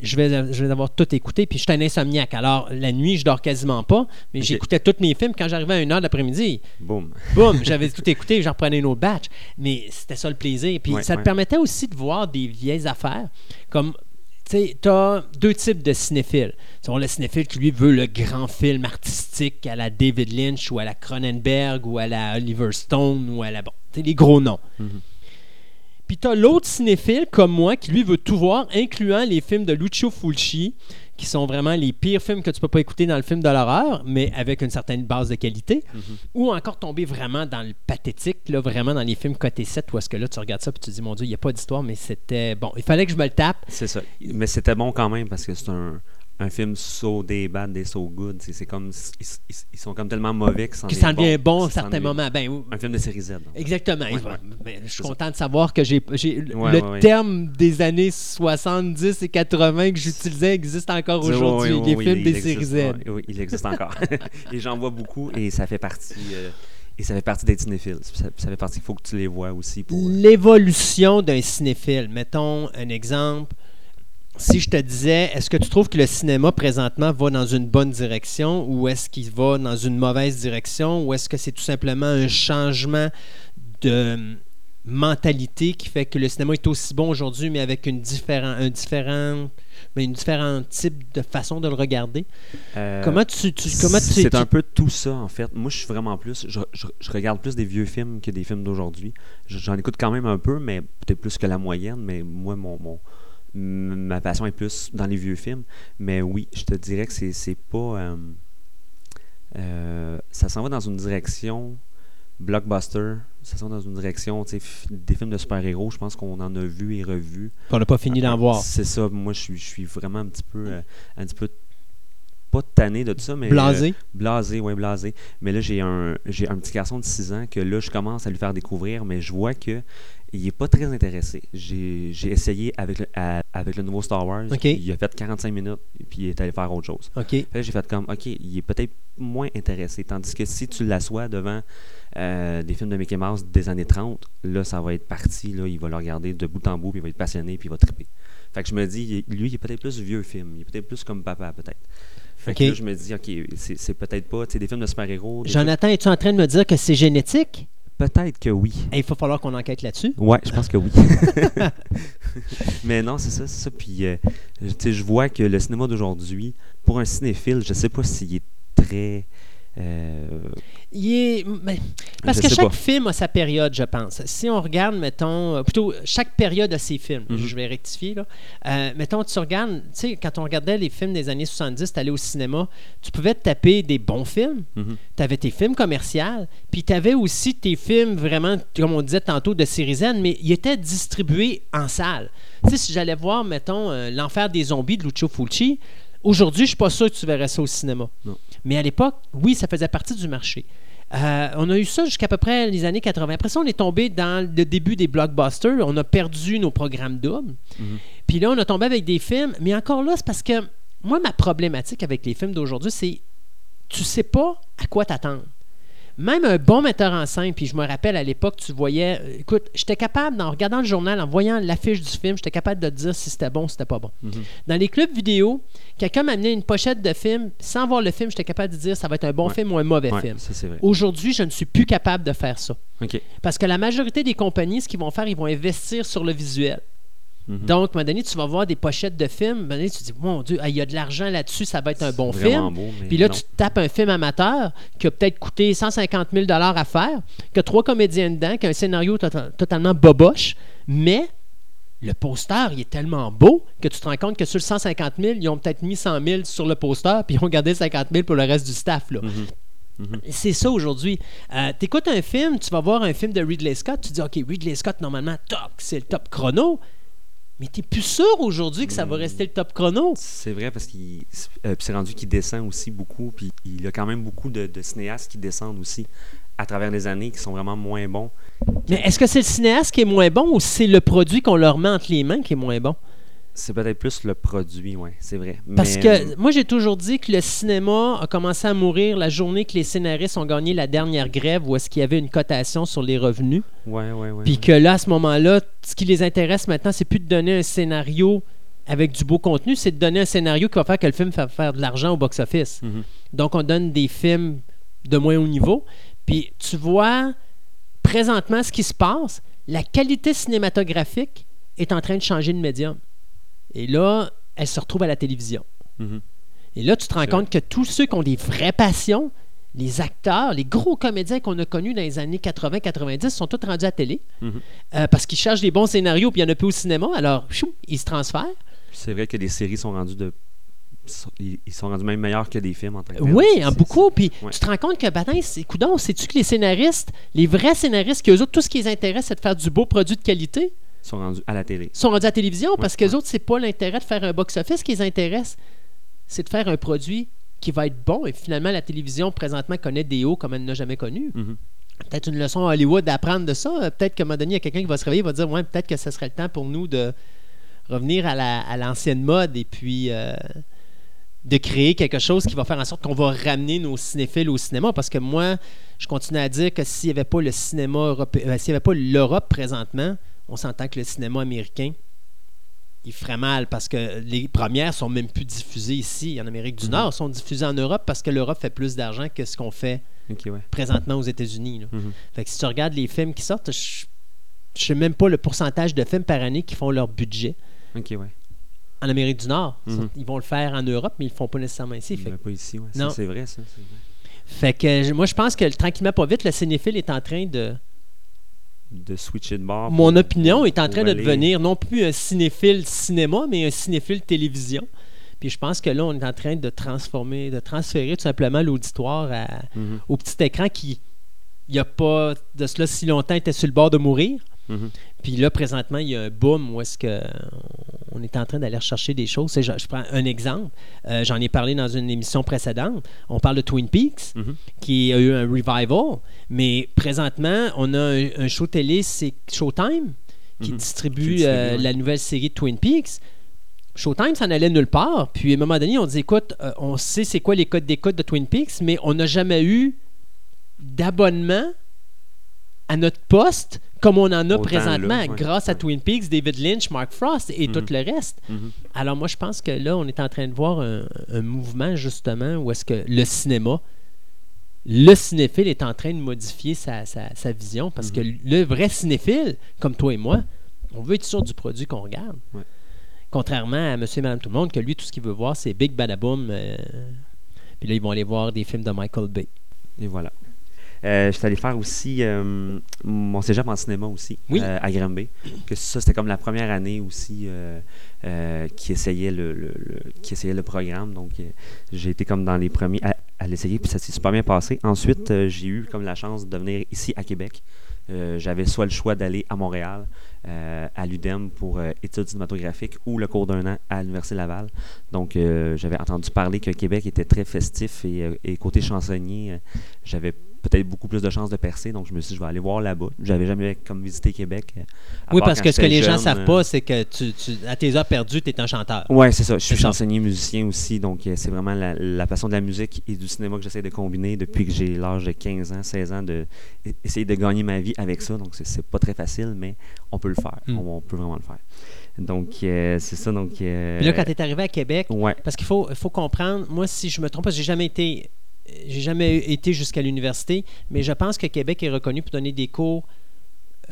Je vais, je vais avoir tout écouté, puis je suis un insomniaque. Alors, la nuit, je dors quasiment pas, mais j'écoutais tous mes films quand j'arrivais à une heure d'après-midi. Boum. Boum, j'avais tout écouté, j'en reprenais une autre batch. Mais c'était ça le plaisir. Puis Ouais, ça te permettait aussi de voir des vieilles affaires. Comme, tu as deux types de cinéphiles. Tu as le cinéphile qui, lui, veut le grand film artistique à la David Lynch ou à la Cronenberg ou à la Oliver Stone ou à la. Bon, les gros noms. Mhm. Puis tu as l'autre cinéphile, comme moi, qui lui veut tout voir, incluant les films de Lucio Fulci, qui sont vraiment les pires films que tu peux pas écouter dans le film de l'horreur, mais avec une certaine base de qualité. Mhm. Ou encore tomber vraiment dans le pathétique, là, vraiment dans les films côté 7, où est-ce que là, tu regardes ça et tu te dis, mon Dieu, il n'y a pas d'histoire, mais c'était bon. Il fallait que je me le tape. C'est ça. Mais c'était bon quand même parce que c'est un, un film so des bad, des so good. C'est c'est comme. Ils, ils- ils sont comme tellement mauvais que ça en devient bon à certains moments. Ben. Un film de série Z. donc. Exactement. Ouais, ouais. Ben, je suis ça. content de savoir que j'ai, Ouais, le terme des années 70 et 80 que j'utilisais existe encore aujourd'hui. les films il des existe, séries Z. oui, il existe encore. et j'en vois beaucoup et ça fait partie. euh, et ça fait partie d'être cinéphile. Ça, ça fait partie, il faut que tu les vois aussi pour. euh, L'évolution d'un cinéphile. Mettons un exemple. Si je te disais, est-ce que tu trouves que le cinéma présentement va dans une bonne direction ou est-ce qu'il va dans une mauvaise direction ou est-ce que c'est tout simplement un changement de mentalité qui fait que le cinéma est aussi bon aujourd'hui mais avec une différent, un différent, mais une différent type de façon de le regarder? euh, comment tu, tu- comment tu, C'est tu- un peu tout ça, en fait. Moi, je suis vraiment plus. Je, je- je regarde plus des vieux films que des films d'aujourd'hui. Je- J'en écoute quand même un peu, mais peut-être plus que la moyenne. Mais moi, mon, ma passion est plus dans les vieux films. Mais oui, je te dirais que c'est pas. euh, euh, ça s'en va dans une direction blockbuster. Ça s'en va dans une direction, des films de super-héros. Je pense qu'on en a vu et revu. On n'a pas fini d'en voir. C'est ça. Moi, je suis, je suis vraiment un petit peu. euh, un petit peu. Pas tanné de tout ça, mais. euh, Blasé. Blasé, oui, blasé. Mais là, j'ai un, j'ai un petit garçon de 6 ans que là, je commence à lui faire découvrir, mais je vois que il est pas très intéressé. J'ai, essayé avec le, à- avec le nouveau Star Wars. Il a fait 45 minutes, et puis il est allé faire autre chose. OK. Fait que j'ai fait comme, OK, il est peut-être moins intéressé. Tandis que si tu l'assois devant euh, des films de Mickey Mouse des années 30, là, ça va être parti. Là, il va le regarder de bout en bout, puis il va être passionné, puis il va triper. Fait que je me dis, lui, il est peut-être plus vieux film. Il est peut-être plus comme papa, peut-être. Fait que là, je me dis, OK, c'est, peut-être pas, des films de super-héros. Jonathan, es-tu en train de me dire que c'est génétique? Peut-être que oui. Il va falloir qu'on enquête là-dessus. Ouais, je pense que oui. Mais non, c'est ça, c'est ça. Puis, euh, tu sais, je vois que le cinéma d'aujourd'hui, pour un cinéphile, je sais pas s'il est très. Euh, Il est. parce que chaque pas. film a sa période, je pense. Si on regarde, mettons, euh, plutôt, chaque période a ses films. Mhm. Je vais rectifier, là. Euh, mettons, tu regardes, tu sais, quand on regardait les films des années 70, tu allais au cinéma, tu pouvais te taper des bons films. mhm. Tu avais tes films commerciaux, puis tu avais aussi tes films vraiment, comme on disait tantôt, de série Z, mais ils étaient distribués en salle. Tu sais, si j'allais voir, mettons, euh, L'Enfer des zombies de Lucio Fulci, aujourd'hui, je suis pas sûr que tu verrais ça au cinéma. Non. Mais à l'époque, oui, ça faisait partie du marché. Euh, on a eu ça jusqu'à peu près les années 80. Après ça, on est tombé dans le début des blockbusters. On a perdu nos programmes doubles. Mhm. Puis là, on a tombé avec des films. Mais encore là, c'est parce que moi, ma problématique avec les films d'aujourd'hui, c'est tu sais pas à quoi t'attendre. Même un bon metteur en scène, puis je me rappelle à l'époque, tu voyais, euh, écoute, j'étais capable, en regardant le journal, en voyant l'affiche du film, j'étais capable de te dire si c'était bon ou si c'était pas bon. Mhm. Dans les clubs vidéo, quelqu'un m'a amené une pochette de film, sans voir le film, j'étais capable de dire ça va être un bon Ouais. film ou un mauvais Ouais, film. Aujourd'hui, je ne suis plus capable de faire ça. Parce que la majorité des compagnies, ce qu'ils vont faire, ils vont investir sur le visuel. Mhm. Donc, à un moment donné, tu vas voir des pochettes de films, à un moment donné, tu te dis, mon Dieu, il y a de l'argent là-dessus, ça va être un bon film. beau, Puis là, non. tu te tapes un film amateur qui a peut-être coûté 150 000 à faire, qui a trois comédiens dedans, qui a un scénario to- totalement boboche, mais le poster, il est tellement beau que tu te rends compte que sur le 150 000, ils ont peut-être mis 100 000 sur le poster, puis ils ont gardé 50 000 pour le reste du staff. Là. Mhm. Mhm. C'est ça aujourd'hui. Euh, tu écoutes un film, tu vas voir un film de Ridley Scott, tu dis, OK, Ridley Scott, normalement, top, c'est le top chrono. Mais tu plus sûr aujourd'hui que ça va Mm. rester le top chrono? C'est vrai parce qu'il euh, c'est rendu qu'il descend aussi beaucoup. Puis il y a quand même beaucoup de, de cinéastes qui descendent aussi à travers les années qui sont vraiment moins bons. Mais est-ce que c'est le cinéaste qui est moins bon ou c'est le produit qu'on leur met entre les mains qui est moins bon? C'est peut-être plus le produit, ouais, c'est vrai. Parce Mais, que moi, j'ai toujours dit que le cinéma a commencé à mourir la journée que les scénaristes ont gagné la dernière grève où est-ce qu'il y avait une cotation sur les revenus. Ouais, ouais, ouais. Puis ouais. que là, à ce moment-là, ce qui les intéresse maintenant, c'est plus de donner un scénario avec du beau contenu, c'est de donner un scénario qui va faire que le film va faire de l'argent au box-office. Mhm. Donc, on donne des films de moins haut niveau. Puis, tu vois présentement ce qui se passe. La qualité cinématographique est en train de changer de médium. Et là, elle se retrouve à la télévision. Mhm. Et là, tu te rends compte que tous ceux qui ont des vraies passions, les acteurs, les gros comédiens qu'on a connus dans les années 80-90 sont tous rendus à télé Mhm. euh, parce qu'ils cherchent des bons scénarios puis il y en a peu au cinéma. Alors, chou, ils se transfèrent. C'est vrai que les séries sont rendues de. Ils sont rendus même meilleurs que des films en tant que. Oui, en beaucoup. Puis ouais. tu te rends compte que, ben, c'est coudon, sais-tu que les scénaristes, les vrais scénaristes, qu'eux autres, tout ce qui les intéresse, c'est de faire du beau produit de qualité, sont rendus à la télé. sont rendus à la télévision parce Ouais, qu'eux ouais. autres, c'est pas l'intérêt de faire un box-office. Ce qui les intéresse, c'est de faire un produit qui va être bon. Et finalement, la télévision, présentement, connaît des hauts comme elle n'a jamais connu. Mhm. Peut-être une leçon à Hollywood d'apprendre de ça. Peut-être qu'à un moment donné, il y a quelqu'un qui va se réveiller et va dire Ouais, peut-être que ce serait le temps pour nous de revenir à la- à l'ancienne mode et puis euh, de créer quelque chose qui va faire en sorte qu'on va ramener nos cinéphiles au cinéma. Parce que moi, je continue à dire que s'il n'y avait pas le cinéma européen, euh, s'il n'y avait pas l'Europe présentement, on s'entend que le cinéma américain, il ferait mal parce que les premières sont même plus diffusées ici en Amérique du Mhm. Nord, sont diffusées en Europe parce que l'Europe fait plus d'argent que ce qu'on fait ouais. présentement aux États-Unis. Mhm. Fait que si tu regardes les films qui sortent, je ne sais même pas le pourcentage de films par année qui font leur budget ouais. en Amérique du Nord. Mhm. Ils vont le faire en Europe, mais ils le font pas nécessairement ici. Fait, Mais pas ici, ouais. C'est vrai, ça. c'est vrai. fait que je- moi, je pense que tranquillement, pas vite, le cinéphile est en train de. De switcher de bord. Mon pour- opinion est en train de devenir non plus un cinéphile cinéma, mais un cinéphile télévision. Puis je pense que là, on est en train de transformer, de transférer tout simplement l'auditoire à- Mhm. au petit écran qui, il n'y a pas de cela si longtemps, était sur le bord de mourir. Mhm. Puis là, présentement, il y a un boom où est-ce que on est en train d'aller rechercher des choses. Je, je prends un exemple. Euh, J'en ai parlé dans une émission précédente. On parle de Twin Peaks, Mhm. qui a eu un revival. Mais présentement, on a un, un show télé, c'est Showtime, qui Mhm. distribue, euh, ouais. la nouvelle série de Twin Peaks. Showtime, ça n'allait nulle part. Puis à un moment donné, on dit écoute, euh, on sait c'est quoi les codes d'écoute de Twin Peaks, mais on n'a jamais eu d'abonnement à notre poste comme on en a Autant présentement là, ouais. grâce à. Twin Peaks, David Lynch, Mark Frost et tout Mhm. le reste. Mhm. Alors moi, je pense que là, on est en train de voir un, un mouvement justement où est-ce que le cinéma, le cinéphile est en train de modifier sa, sa- sa vision parce que le vrai cinéphile, comme toi et moi, on veut être sûr du produit qu'on regarde. Ouais. Contrairement à Monsieur et Madame Tout le Monde, que lui, tout ce qu'il veut voir, c'est Big Badaboom. euh, puis là, ils vont aller voir des films de Michael Bay. Et voilà. Euh, je suis allé faire aussi euh, mon cégep en cinéma aussi, Oui. euh, à Granby. Que ça, c'était comme la première année aussi euh, qui, essayait le, le- le- qui essayait le programme. Donc, j'ai été comme dans les premiers à, à l'essayer, puis ça s'est super bien passé. Ensuite, j'ai eu comme la chance de venir ici à Québec. J'avais soit le choix d'aller à Montréal, euh, à l'UDEM pour euh, études cinématographiques ou le cours d'un an à l'Université Laval. Donc, euh, j'avais entendu parler que Québec était très festif et, et côté chansonnier, j'avais peut-être beaucoup plus de chances de percer. Donc, je me suis dit, je vais aller voir là-bas. J'avais jamais comme visité Québec. euh, Oui, parce que ce que les gens jeune, savent euh, pas, c'est que tu, tu- à tes heures perdues, tu es un chanteur. Ouais, c'est ça. Je suis chansonnier musicien aussi, donc euh, c'est vraiment la, la passion de la musique et du cinéma que j'essaie de combiner depuis que j'ai l'âge de 15 ans, 16 ans, de essayer de gagner ma vie avec ça. Donc c'est- pas très facile, mais on peut le faire. Mm. On, on peut vraiment le faire. Donc euh, c'est ça. Donc euh, Puis là, quand tu es arrivé à Québec, ouais, parce qu'il faut, faut comprendre, moi, si je me trompe pas, j'ai jamais été. J'ai jamais été jusqu'à l'université, mais je pense que Québec est reconnu pour donner des cours,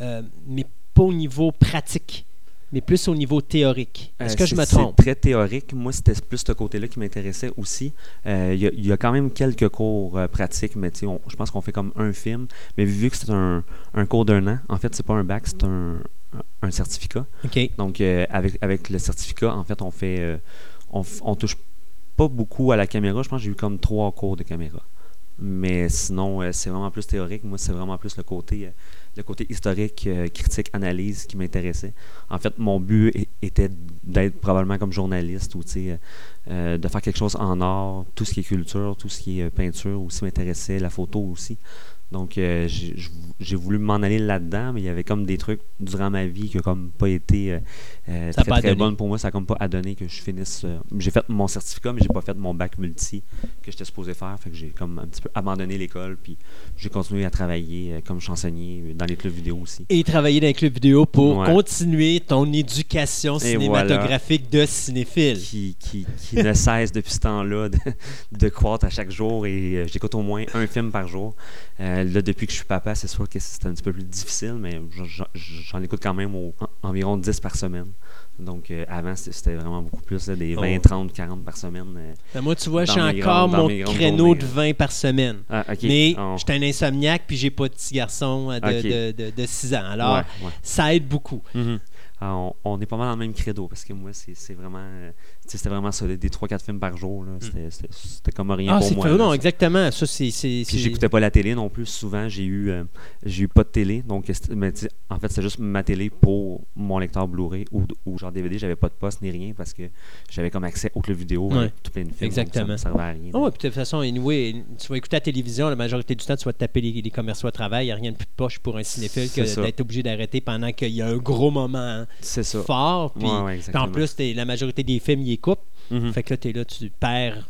euh, mais pas au niveau pratique, mais plus au niveau théorique. Est-ce Euh, que je me trompe? C'est très théorique. Moi, c'était plus ce côté-là qui m'intéressait aussi. Euh, Il y, a- il y a quand même quelques cours pratiques, mais tu sais, on- je pense qu'on fait comme un film. Mais vu que c'est un, un cours d'un an, en fait, c'est pas un bac, c'est un, un certificat. Donc, avec, avec le certificat, en fait, on fait. on, on touche pas beaucoup à la caméra. Je pense que j'ai eu comme trois cours de caméra. Mais sinon, euh, c'est vraiment plus théorique. Moi, c'est vraiment plus le côté, euh, le côté historique, euh, critique, analyse qui m'intéressait. En fait, mon but était d'être probablement comme journaliste ou de faire quelque chose en art. Tout ce qui est culture, tout ce qui est peinture aussi m'intéressait, la photo aussi. Donc, j'ai voulu m'en aller là-dedans, mais il y avait comme des trucs durant ma vie qui n'ont comme pas été euh, euh, Ça très, pas très bonnes pour moi. Ça n'a comme pas adonné que je finisse. euh, j'ai fait mon certificat, mais j'ai pas fait mon bac multi que j'étais supposé faire. Fait que j'ai comme un petit peu abandonné l'école, puis j'ai continué à travailler euh, comme chansonnier dans les clubs vidéo aussi. Et travailler dans un club vidéo pour Ouais. continuer ton éducation cinématographique de cinéphile. Qui, qui, qui ne cesse depuis ce temps-là de, de croître à chaque jour et euh, j'écoute au moins un film par jour. Euh, là, depuis que je suis papa, c'est sûr que c'est un petit peu plus difficile, mais j'en- j'en écoute quand même au- en- environ 10 par semaine. Donc, euh, avant, c'était vraiment beaucoup plus, là, des 20, Oh. 30, 40 par semaine. euh. Ben, moi, tu vois, j'ai encore grandes- mon créneau journées, de là. 20 par semaine. Ah. Mais On- j'étais un insomniaque puis j'ai pas de petit garçon euh, de, Ok. de, de, 6 ans. Alors, ouais, ouais. ça aide beaucoup. Mhm. Ah, on, on est pas mal dans le même credo parce que moi, c'est c'est vraiment. euh, c'était vraiment solide. Des 3-4 films par jour. là. C'était comme rien Ah, pour c'est moi. là, non, ça. exactement. Ça, c'est. c'est- Puis c'est- j'écoutais pas la télé non plus. Souvent, j'ai eu, euh, j'ai eu pas de télé. Donc, mais en fait, c'était juste ma télé pour mon lecteur Blu-ray ou, ou genre DVD. J'avais pas de poste ni rien parce que j'avais comme accès aux clubs vidéo Ouais. avec tout plein de films. donc Exactement. ça me servait à rien. Ah ouais, puis de toute façon, anyway, tu vas écouter la télévision, la majorité du temps, tu vas te taper les, les commerciaux à travail. Il n'y a rien de plus poche pour un cinéphile que C'est ça. d'être obligé d'arrêter pendant qu'il y a un gros moment hein, C'est ça. Fort. Puis, Ouais, ouais, puis en plus, t'es- la majorité des films, ils les coupent. Mhm. Fait que là, tu es là, tu perds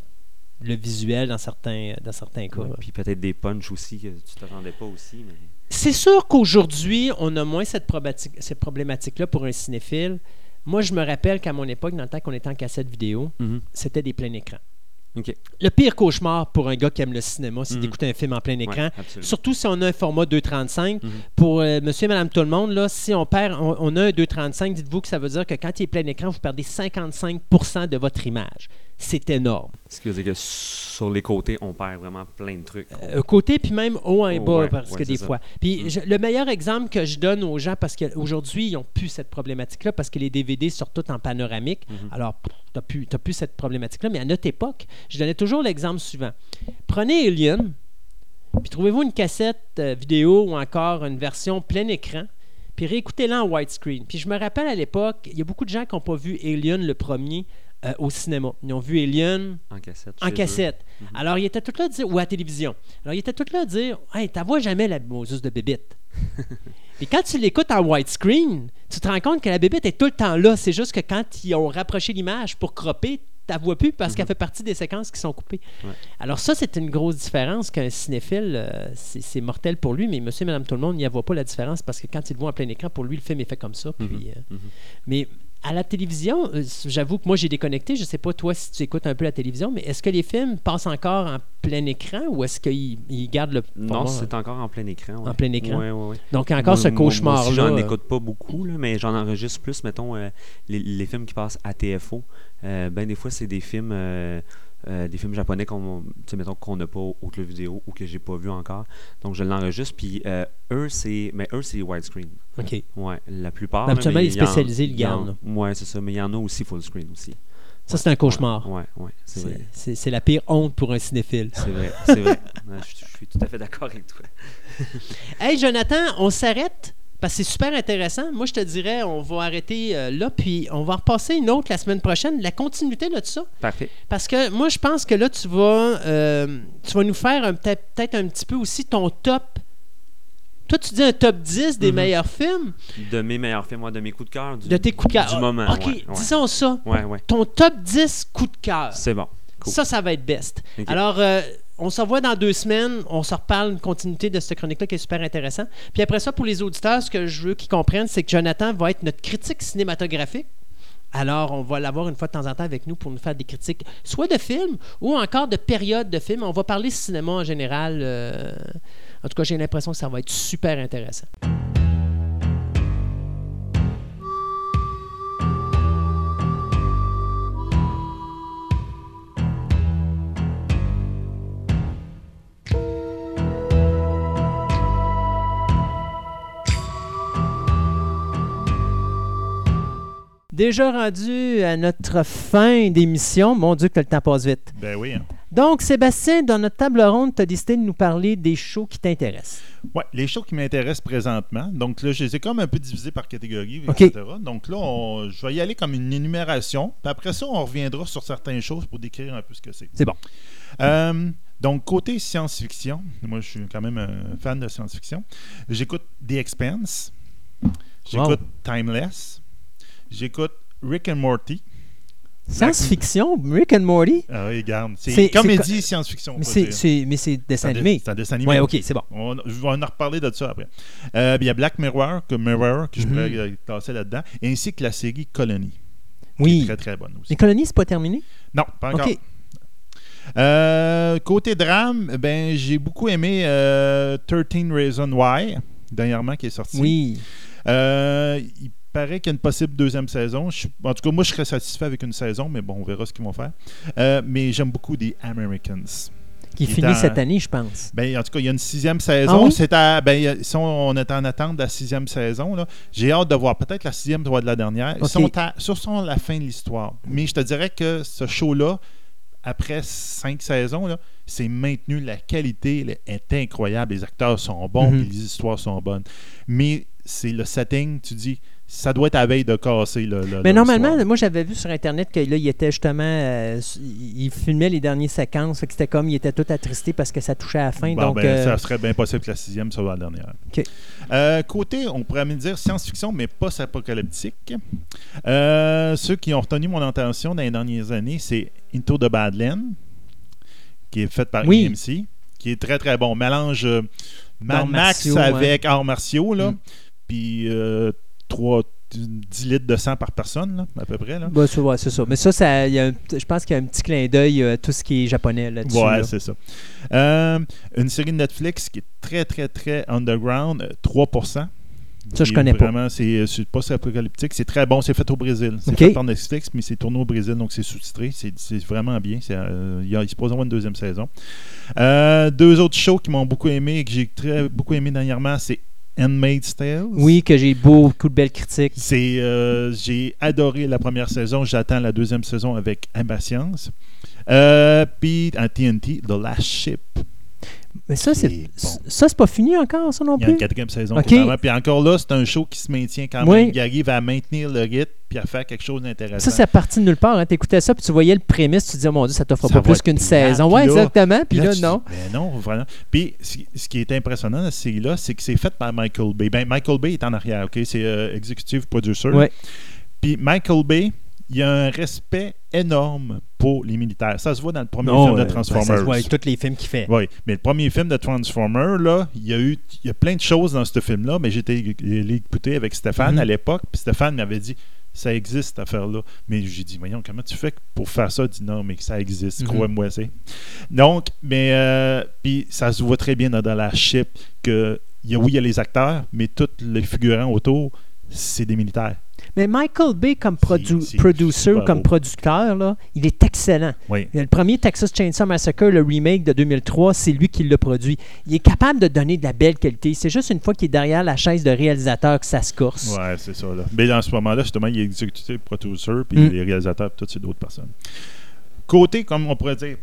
le visuel dans certains, dans certains cas. Ouais, Puis peut-être des punchs aussi que tu t'attendais pas aussi. Mais... C'est sûr qu'aujourd'hui, on a moins cette, problématique- cette problématique-là pour un cinéphile. Moi, je me rappelle qu'à mon époque, dans le temps qu'on était en cassette vidéo, Mhm. c'était des pleins écrans. Le pire cauchemar pour un gars qui aime le cinéma, c'est Mhm. d'écouter un film en plein écran. Ouais. Surtout si on a un format 2.35. Mhm. Pour euh, monsieur et madame tout le monde, là, si on perd, on, on a un 2.35, dites-vous que ça veut dire que quand il est plein écran, vous perdez 55% de votre image. C'est énorme. Ce qui veut dire que sur les côtés, on perd vraiment plein de trucs. Euh, côté, puis même haut et Oh, bas, ouais, parce ouais, que des ça. fois. Puis Mm. je- le meilleur exemple que je donne aux gens, parce qu'aujourd'hui, ils n'ont plus cette problématique-là, parce que les DVD sortent tous en panoramique. Mhm. Alors, tu n'as plus, t'as plus cette problématique-là. Mais à notre époque, je donnais toujours l'exemple suivant. Prenez Alien, puis trouvez-vous une cassette euh, vidéo ou encore une version plein écran, puis réécoutez-la en widescreen. Puis je me rappelle à l'époque, il y a beaucoup de gens qui n'ont pas vu Alien le premier euh, au cinéma. Ils ont vu Alien En cassette. en cassette. Mhm. Alors, il était tout là à dire, ou à la télévision. Alors, il était tout là à dire, hey, t'as vois jamais la Moses de bébite. Et quand tu l'écoutes en widescreen, tu te rends compte que la bébite est tout le temps là. C'est juste que quand ils ont rapproché l'image pour cropper, tu vois plus parce Mhm. qu'elle fait partie des séquences qui sont coupées. Ouais. Alors ça, c'est une grosse différence qu'un cinéphile, euh, c'est mortel pour lui, mais monsieur et madame tout le monde n'y voit pas la différence parce que quand il le voit en plein écran, pour lui, le film est fait comme ça. Puis, Mhm. euh, Mhm. mais à la télévision, euh, j'avoue que moi j'ai déconnecté. Je sais pas toi si tu écoutes un peu la télévision, mais est-ce que les films passent encore en plein écran ou est-ce qu'ils ils gardent le Non, c'est encore en plein écran. ouais. En plein écran? Ouais, ouais. Donc il y a encore Moi- ce cauchemar-là. j'en euh, écoute pas beaucoup, là, mais j'en enregistre plus, mettons, euh, les, les films qui passent à TFO. Euh, ben, des fois, c'est des films. Euh, des films japonais qu'on mettons, qu'on n'a pas au, au club vidéo ou que j'ai pas vu encore. Donc je l'enregistre. Puis euh, eux, c'est. Mais eux, c'est widescreen. OK. Ouais, la plupart. Habituellement, les spécialisés le gardent, Ouais, c'est ça. Mais il y en a aussi full screen aussi. Ça, c'est un cauchemar. Ouais, ouais, c'est C'est- vrai. C'est c'est la pire honte pour un cinéphile. C'est vrai, c'est vrai. Je, je suis tout à fait d'accord avec toi. Hey, Jonathan, on s'arrête parce que c'est super intéressant. Moi, je te dirais, on va arrêter euh, là, puis on va repasser une autre la semaine prochaine, la continuité de ça. Parfait. Parce que moi, je pense que là, tu vas, euh, tu vas nous faire peut-être un petit peu aussi ton top. Toi, tu dis un top 10 des Mhm. meilleurs films De mes meilleurs films, moi, de mes coups de cœur. Du, de tes coups de cœur. Du moment. OK, ouais, disons ça. Ouais, ouais. Ton top 10 coups de cœur. C'est bon. Cool. Ça, ça va être best. Alors, euh, on se revoit dans deux semaines. On se reparle une continuité de cette chronique-là qui est super intéressant. Puis après ça, pour les auditeurs, ce que je veux qu'ils comprennent, c'est que Jonathan va être notre critique cinématographique. Alors, on va l'avoir une fois de temps en temps avec nous pour nous faire des critiques, soit de films ou encore de périodes de films. On va parler cinéma en général. euh, En tout cas, j'ai l'impression que ça va être super intéressant. Déjà rendu à notre fin d'émission. Mon Dieu, que le temps passe vite. Ben oui. hein. Donc, Sébastien, dans notre table ronde, tu as décidé de nous parler des shows qui t'intéressent. Ouais, les shows qui m'intéressent présentement. Donc là, je les ai comme un peu divisés par catégorie, etc. Donc là, on- je vais y aller comme une énumération. Puis après ça, on reviendra sur certaines choses pour décrire un peu ce que c'est. C'est bon. Euh, donc, côté science-fiction, moi, je suis quand même un fan de science-fiction. J'écoute The Expanse. J'écoute Timeless. J'écoute Rick and Morty. Science-fiction, Rick and Morty? Ah oui, regarde. C'est- comédie science-fiction. on Mais c'est, mais dessin animé. C'est un dessin animé. Ouais, ok, c'est bon. On, je vais en reparler de ça après. Euh, il y a Black Mirror, que Mirror, que je Mhm. pourrais euh, classer là-dedans, ainsi que la série Colony, qui est Oui. très très bonne aussi. Les colonies, c'est pas terminé? Non, pas encore. Euh, côté drame, ben j'ai beaucoup aimé euh, 13 Reasons Why, dernièrement qui est sorti. Oui. Euh, il paraît qu'il y a une possible deuxième saison. Je en tout cas, moi, je serais satisfait avec une saison, mais bon, on verra ce qu'ils vont faire. Euh, mais j'aime beaucoup des Americans. Qui Qui finit en- cette année, je pense. Ben, en tout cas, il y a une sixième saison. Ah oui? C'est à- ben, sont- on est en attente de la sixième saison. J'ai hâte de voir. Peut-être la sixième doit être la dernière. Ils Ok. sont à, sur sont la fin de l'histoire. Mais je te dirais que ce show-là, après cinq saisons, là, c'est maintenu. La qualité est incroyable. Les acteurs sont bons, puis les histoires sont bonnes. Mais c'est le setting, tu dis, ça doit être à veille de casser. le- le- Mais le normalement, soir. moi, j'avais vu sur Internet que là, il était justement. euh, il il filmait les dernières séquences. fait que C'était comme, il était tout attristé parce que ça touchait à la fin. Bon, donc, ben, euh, Ça serait bien possible que la sixième soit la dernière. Euh, côté, on pourrait même dire science-fiction, mais post-apocalyptique. Ceux qui ont retenu mon attention dans les dernières années, c'est Into the Badland, qui est fait par Oui. EMC, qui est très très bon. Mélange Mad Max martiaux, avec arts martiaux, là. Mm. Puis euh, trois- 10 litres de sang par personne, là, à peu près. Là. bah, c'est ouais, ça. Mais ça, ça y a un- je pense qu'il y a un petit clin d'œil à tout ce qui est japonais là-dessus. Ouais, là. c'est ça. Euh, une série de Netflix qui est très, très, très underground, euh, 3%. Ça, je est connais pas. Vraiment, c'est euh, c'est post-apocalyptique. C'est très bon. C'est fait au Brésil. C'est fait par Netflix, mais c'est tourné au Brésil, donc c'est sous-titré. C'est c'est vraiment bien. C'est, euh, il y a- il se pose avoir une deuxième saison. Euh, deux autres shows qui m'ont beaucoup aimé et que j'ai très beaucoup aimé dernièrement, c'est Handmaid's Tale. Oui, que j'ai beaucoup de belles critiques. C'est, euh, j'ai adoré la première saison. J'attends la deuxième saison avec impatience. Euh, Puis en TNT, The Last Ship. Mais ça, c'est bon. ça, c'est pas fini encore, ça non Il y a une plus? quatrième saison. Ok. totalement. Puis encore là, c'est un show qui se maintient quand Oui. même. Il arrive à maintenir le rythme puis à faire quelque chose d'intéressant. Ça, c'est parti de nulle part. Hein. Tu écoutais ça, puis tu voyais le prémisse, tu te dis, oh mon Dieu, ça t'offre Ça pas plus qu'une saison. Là- exactement. Puis là, non. dis, Ben non, vraiment. Puis ce qui- est impressionnant dans cette série-là, c'est que c'est fait par Michael Bay. Ben, Michael Bay est en arrière, OK? C'est euh, executive producer. Ouais. Puis Michael Bay, il a un respect énorme pour les militaires. Ça se voit dans le premier Non, film de euh, ben, Transformers. ça se voit avec tous les films qu'il fait. Oui, mais le premier film de Transformers, là, il y a eu il y a plein de choses dans ce film-là, mais j'étais allé écouter avec Stéphane Mhm. à l'époque, puis Stéphane m'avait dit ça existe cette affaire-là. Mais j'ai dit, voyons, comment tu fais pour faire ça? Il dit non, mais que ça existe, Mhm. crois-moi, c'est. Donc, mais, euh, puis ça se voit très bien dans, dans la chip que, il y a, oui, il y a les acteurs, mais tous les figurants autour, c'est des militaires. Mais Michael Bay, comme produ- producer comme producteur, là, il est excellent. Oui. Le premier Texas Chainsaw Massacre, le remake de 2003, c'est lui qui l'a produit. Il est capable de donner de la belle qualité. C'est juste une fois qu'il est derrière la chaise de réalisateur que ça se corse. Ouais, c'est ça. Là. Mais dans ce moment-là, justement, il est exécutif, producer, puis Mm. les réalisateurs, puis tout, c'est d'autres personnes. Côté, comme on pourrait dire,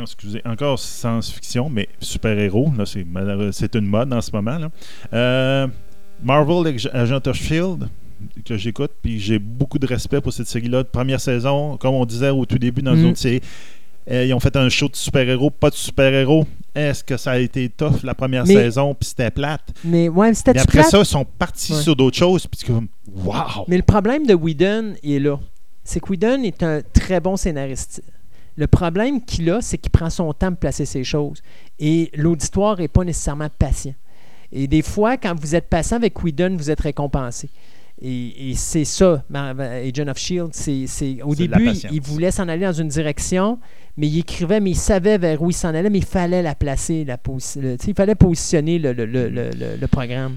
excusez, encore science-fiction, mais super-héros, là, c'est une mode en ce moment. Là. Euh, Marvel Agent of Shield que j'écoute, puis j'ai beaucoup de respect pour cette série-là. Première saison, comme on disait au tout début dans Mm. une autre série, euh, ils ont fait un show de super-héros, pas de super-héros. Est-ce que ça a été tough la première Mais- saison, puis c'était plate? Mais ouais, c'était après ça, ils sont partis Ouais. sur d'autres choses, puis comme, wow! Mais le problème de Whedon est là. C'est que Whedon est un très bon scénariste. Le problème qu'il a, c'est qu'il prend son temps pour placer ses choses. Et l'auditoire n'est pas nécessairement patient. Et des fois, quand vous êtes patient avec Whedon, vous êtes récompensé. Et, et c'est ça, Agent of Shield. C'est, au début, il, voulait s'en aller dans une direction, mais il écrivait, mais il savait vers où il s'en allait, mais il fallait la placer, la il fallait positionner le- le- le- le programme.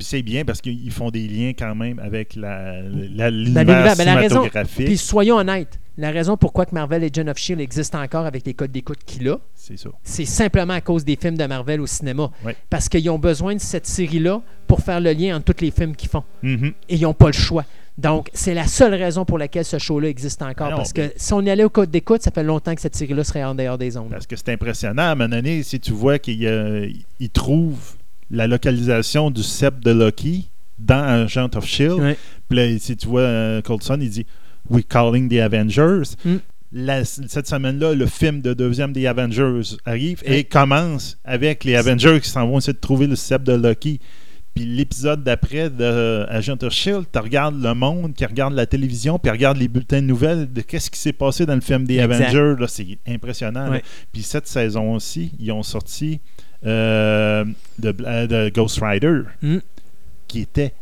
C'est bien parce qu'ils font des liens quand même avec la, la, Ben, l'univers, ben, la raison-. Puis soyons honnêtes, la raison pourquoi que Marvel Agent of Shield existe encore avec les codes d'écoute qu'il a, c'est simplement à cause des films de Marvel au cinéma. Parce qu'ils ont besoin de cette série-là pour faire le lien entre tous les films qu'ils font. Mhm. Et ils n'ont pas le choix. Donc, c'est la seule raison pour laquelle ce show-là existe encore. Non, parce que si on y allait au code d'écoute, ça fait longtemps que cette série-là serait en dehors des ondes. Parce que c'est impressionnant. À un moment donné, si tu vois qu'il euh, trouve la localisation du sceptre de Loki dans Agent of Shield, Ouais. puis là, si tu vois euh, Coulson, il dit We're calling the Avengers. Mm. La- cette semaine-là, le film de deuxième des Avengers arrive Ouais. et commence avec les Avengers qui s'en vont essayer de trouver le sceptre de Loki. Puis l'épisode d'après de Agent of Shield, tu regardes le monde, qui regarde la télévision, puis regarde les bulletins de nouvelles de qu'est-ce qui s'est passé dans le film des Exact. Avengers. C'est impressionnant. Ouais. Puis cette saison aussi, ils ont sorti euh, de, de Ghost Rider, Mm. qui était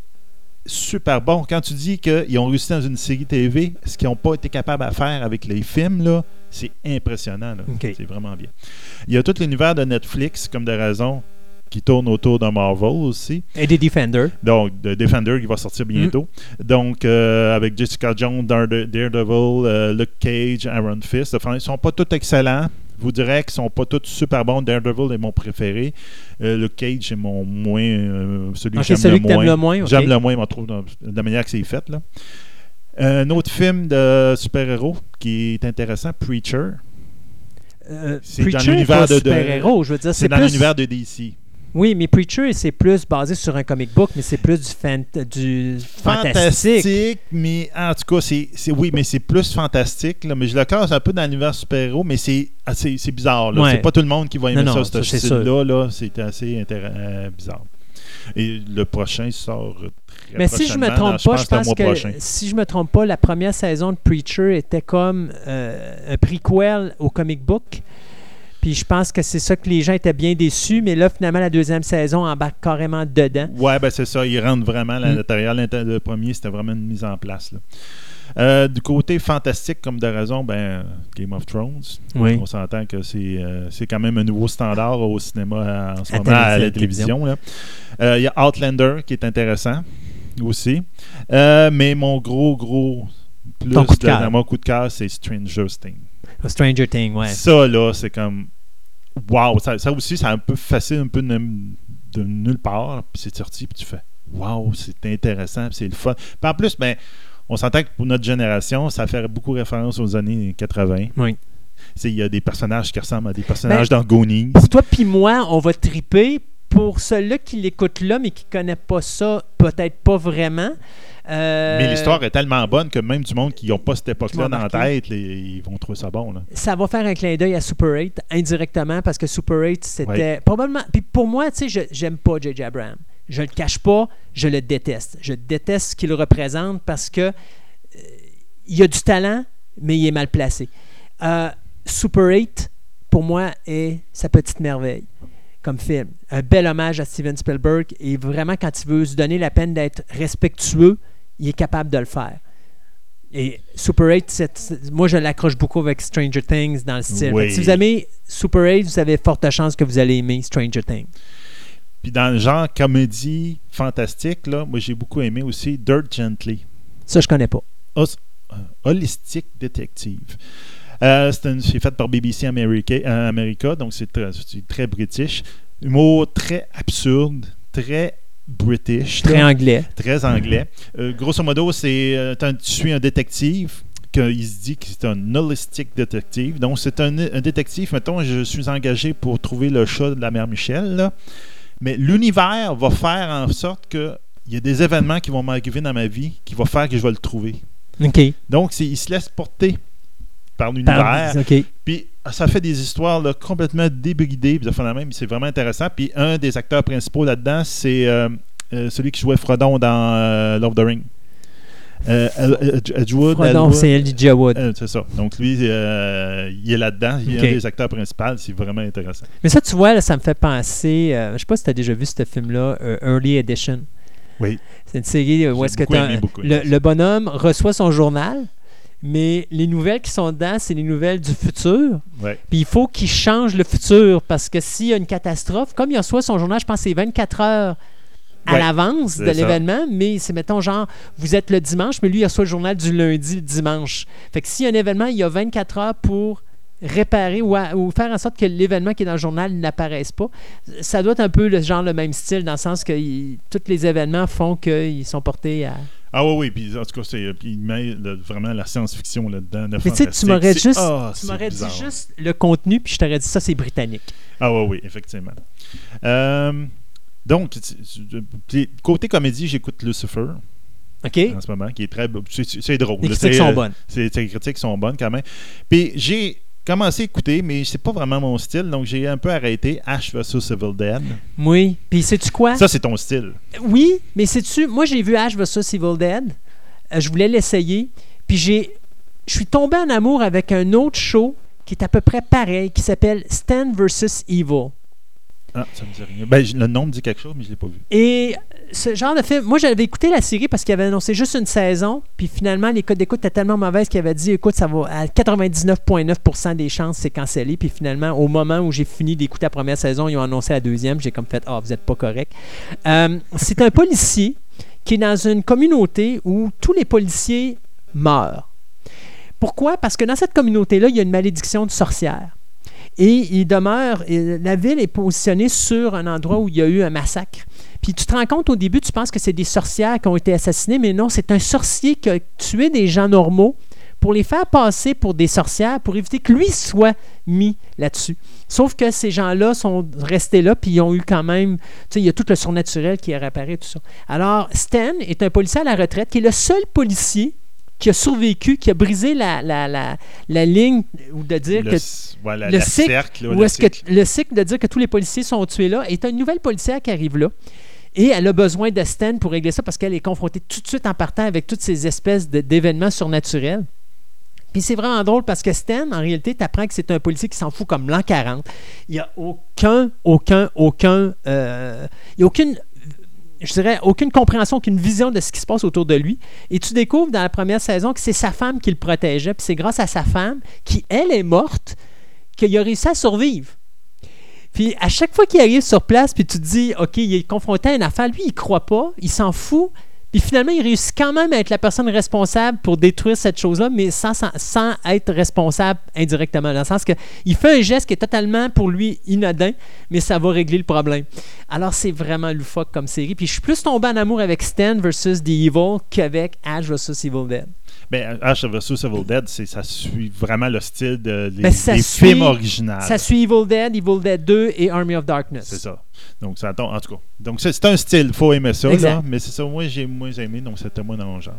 super bon. Quand tu dis qu'ils ont réussi dans une série TV, ce qu'ils n'ont pas été capables à faire avec les films, là, c'est impressionnant. C'est vraiment bien. Il y a tout l'univers de Netflix, comme de raison, qui tourne autour de Marvel aussi. Et des Defenders. Donc, The Defender qui va sortir bientôt. Donc, euh, avec Jessica Jones, Darede- Daredevil, euh, Luke Cage, Aaron Fist. Enfin, ils ne sont pas tous excellents. Vous dirais qu'ils sont pas tous super bons. Daredevil est mon préféré. Euh, Luke Cage est mon moins. euh, celui Ok, que j'aime le le moins. J'aime le moins, je trouve, de la manière que c'est fait. Là. Un autre film de super-héros qui est intéressant, Preacher. Euh, C'est dans l'univers de- de- super-héros, je veux dire. C'est dans plus- l'univers de DC. Oui, mais Preacher, c'est plus basé sur un comic book, mais c'est plus du, fan- du fantastique. mais en tout cas, c'est, oui, mais c'est plus fantastique. Là, mais je le classe un peu dans l'univers super-héros, mais c'est, bizarre. Ouais. C'est pas tout le monde qui va aimer Non, ça, ce c'est style-là. Là, c'est assez euh, bizarre. Et le prochain sort très Mais si je me trompe dans- pas, pense je pense que prochain. si je me trompe pas, la première saison de Preacher était comme euh, un prequel au comic book. Puis je pense que c'est ça que les gens étaient bien déçus, mais là finalement la deuxième saison embarque carrément dedans. Ouais, ben c'est ça. Ils rentrent vraiment à Mm. l'intérieur. Le premier, c'était vraiment une mise en place. là. Euh, du côté fantastique, comme de raison, ben, Game of Thrones. Oui. On s'entend que c'est euh, c'est quand même un nouveau standard au cinéma euh, en ce À moment, à la télé- télévision. là. Euh, Il y a Outlander qui est intéressant aussi. Euh, mais mon gros, gros plus Ton coup de de- cœur. dans mon coup de cœur, c'est Stranger Things. Stranger Things, ouais. Ça, là, c'est comme. Waouh! Ça, ça aussi, c'est un peu facile, un peu de, de nulle part. Puis c'est sorti, puis tu fais Waouh, c'est intéressant, puis c'est le fun. Puis en plus, ben, on s'entend que pour notre génération, ça fait beaucoup référence aux années 80. Oui. Il y a des personnages qui ressemblent à des personnages Ben, dans Goonies. Pour toi puis moi, on va triper. Pour ceux-là qui l'écoutent là, mais qui ne connaissent pas ça, peut-être pas vraiment. euh, Mais l'histoire est tellement bonne que même du monde qui n'ont pas cette époque-là dans la tête, les- ils vont trouver ça bon. Là. ça va faire un clin d'œil à Super 8 indirectement parce que Super 8 c'était Ouais. probablement puis pour moi tu sais je- j'aime pas JJ Abrams je le cache pas je le déteste je déteste ce qu'il représente parce que euh, il a du talent mais il est mal placé Euh, Super 8 pour moi est sa petite merveille comme film un bel hommage à Steven Spielberg et vraiment quand il veut se donner la peine d'être respectueux il est capable de le faire et Super 8, c'est- c'est- moi je l'accroche beaucoup avec Stranger Things dans le style. Oui. Si vous aimez Super 8, vous avez forte chance que vous allez aimer Stranger Things. Puis dans le genre comédie fantastique, là, moi j'ai beaucoup aimé aussi Dirt Gently. Ça, je connais pas. Euh, Holistic Detective. Euh, c'est fait par BBC America, euh, America donc c'est très, très british. Humour très absurde, très british. Très anglais. très anglais. Euh, grosso modo, c'est euh, tu suis un détective qu'il se dit que c'est un holistic détective. Donc, c'est un, un détective, mettons, je suis engagé pour trouver le chat de la mère Michel, là. mais l'univers va faire en sorte que il y a des événements qui vont m'arriver dans ma vie qui vont faire que je vais le trouver. OK. Donc, il se laisse porter par l'univers. OK. Puis ça fait des histoires là, complètement débridées. Puis même, c'est vraiment intéressant. Puis un des acteurs principaux là-dedans, c'est euh, euh, celui qui jouait Frodon dans euh, Love of the Ring. Euh, Ed- Ed- Edgewood. Frodon, Elwood. c'est Elijah Wood. Euh, c'est ça. Donc lui, euh, il est là-dedans. Il est un des acteurs principaux. C'est vraiment intéressant. Mais ça, tu vois, là, ça me fait penser. euh, je sais pas si tu as déjà vu ce film-là, euh, Early Edition. Oui. C'est une série euh, où est-ce que aimé, le bonhomme reçoit son journal, mais les nouvelles qui sont dedans, c'est les nouvelles du futur. Ouais. Puis il faut qu'il change le futur parce que s'il y a une catastrophe, comme il reçoit son journal, je pense que c'est 24 heures à Ouais, l'avance de l'événement, mais c'est mettons genre, vous êtes le dimanche, mais lui il reçoit le journal du lundi, le dimanche. Fait que s'il y a un événement, il y a 24 heures pour réparer ou, à- ou faire en sorte que l'événement qui est dans le journal n'apparaisse pas. Ça doit être un peu le genre le même style dans le sens que il- tous les événements font qu'ils sont portés à... Ah oui, oui. Puis en tout cas, c'est, puis il met vraiment la science-fiction là-dedans. Mais tu sais, tu m'aurais juste, ah, tu m'aurais dit juste le contenu, puis je t'aurais dit ça, c'est britannique. Ah oui, oui, effectivement. Euh, donc, côté comédie, j'écoute Lucifer OK? en ce moment, qui est très. C'est, c'est drôle. Les critiques sont euh, bonnes. Les critiques sont bonnes quand même. Puis j'ai commencé à écouter, mais c'est pas vraiment mon style, donc j'ai un peu arrêté Ash vs Evil Dead. Oui. Puis sais-tu quoi? Ça, c'est ton style. Oui, mais sais-tu, moi j'ai vu Ash vs Evil Dead. Euh, je voulais l'essayer. Puis j'ai. Je suis tombé en amour avec un autre show qui est à peu près pareil, qui s'appelle Stand vs Evil. Ah, ça me dit rien. Ben, le nom me dit quelque chose, mais je l'ai pas vu. Et ce genre de film, moi j'avais écouté la série parce qu'il avait annoncé juste une saison, puis finalement les codes d'écoute étaient tellement mauvaises qu'il avait dit écoute, ça va à 99,9% des chances c'est cancellé, puis finalement au moment où j'ai fini d'écouter la première saison, ils ont annoncé la deuxième, j'ai comme fait ah vous êtes pas correct. Euh, c'est un policier qui est dans une communauté où tous les policiers meurent. Pourquoi? Parce que dans cette communauté-là, il y a une malédiction de sorcière. Et il demeure, la ville est positionnée sur un endroit où il y a eu un massacre. Puis tu te rends compte au début, tu penses que c'est des sorcières qui ont été assassinées, mais non, c'est un sorcier qui a tué des gens normaux pour les faire passer pour des sorcières, pour éviter que lui soit mis là-dessus. Sauf que ces gens-là sont restés là, puis ils ont eu quand même, tu sais, il y a tout le surnaturel qui est réapparu, tout ça. Alors, Stan est un policier à la retraite qui est le seul policier qui a survécu, qui a brisé la, la, la, la ligne, ou de dire le, que voilà, le la cycle, cercle, ou est-ce que le cycle de dire que tous les policiers sont tués là est une nouvelle policière qui arrive là. Et elle a besoin de Stan pour régler ça parce qu'elle est confrontée tout de suite en partant avec toutes ces espèces d'événements surnaturels. Puis c'est vraiment drôle parce que Stan, en réalité, tu apprends que c'est un policier qui s'en fout comme l'an 40. Il n'y a aucun, aucun, aucun. euh, il n'y a aucune. Je dirais aucune compréhension, aucune vision de ce qui se passe autour de lui. Et tu découvres dans la première saison que c'est sa femme qui le protégeait. Puis c'est grâce à sa femme, qui elle est morte, qu'il a réussi à survivre. Puis à chaque fois qu'il arrive sur place, puis tu te dis, OK, il est confronté à une affaire, lui, il croit pas, il s'en fout. Puis finalement, il réussit quand même à être la personne responsable pour détruire cette chose-là, mais sans, sans, être responsable indirectement. Dans le sens qu'il fait un geste qui est totalement pour lui inodin, mais ça va régler le problème. Alors, c'est vraiment loufoque comme série. Puis je suis plus tombé en amour avec Stan versus The Evil qu'avec Ash versus Evil Dead. Ben, Ash vs Evil Dead, ça suit vraiment le style de, les, Ben, des suit- films originaux. Ça suit Evil Dead, Evil Dead 2 et Army of Darkness. C'est ça. Donc, ça tombe, en tout cas. Donc, c'est, un style, faut aimer ça, là, mais c'est ça, moi, j'ai moins aimé, donc c'était moins dans mon genre.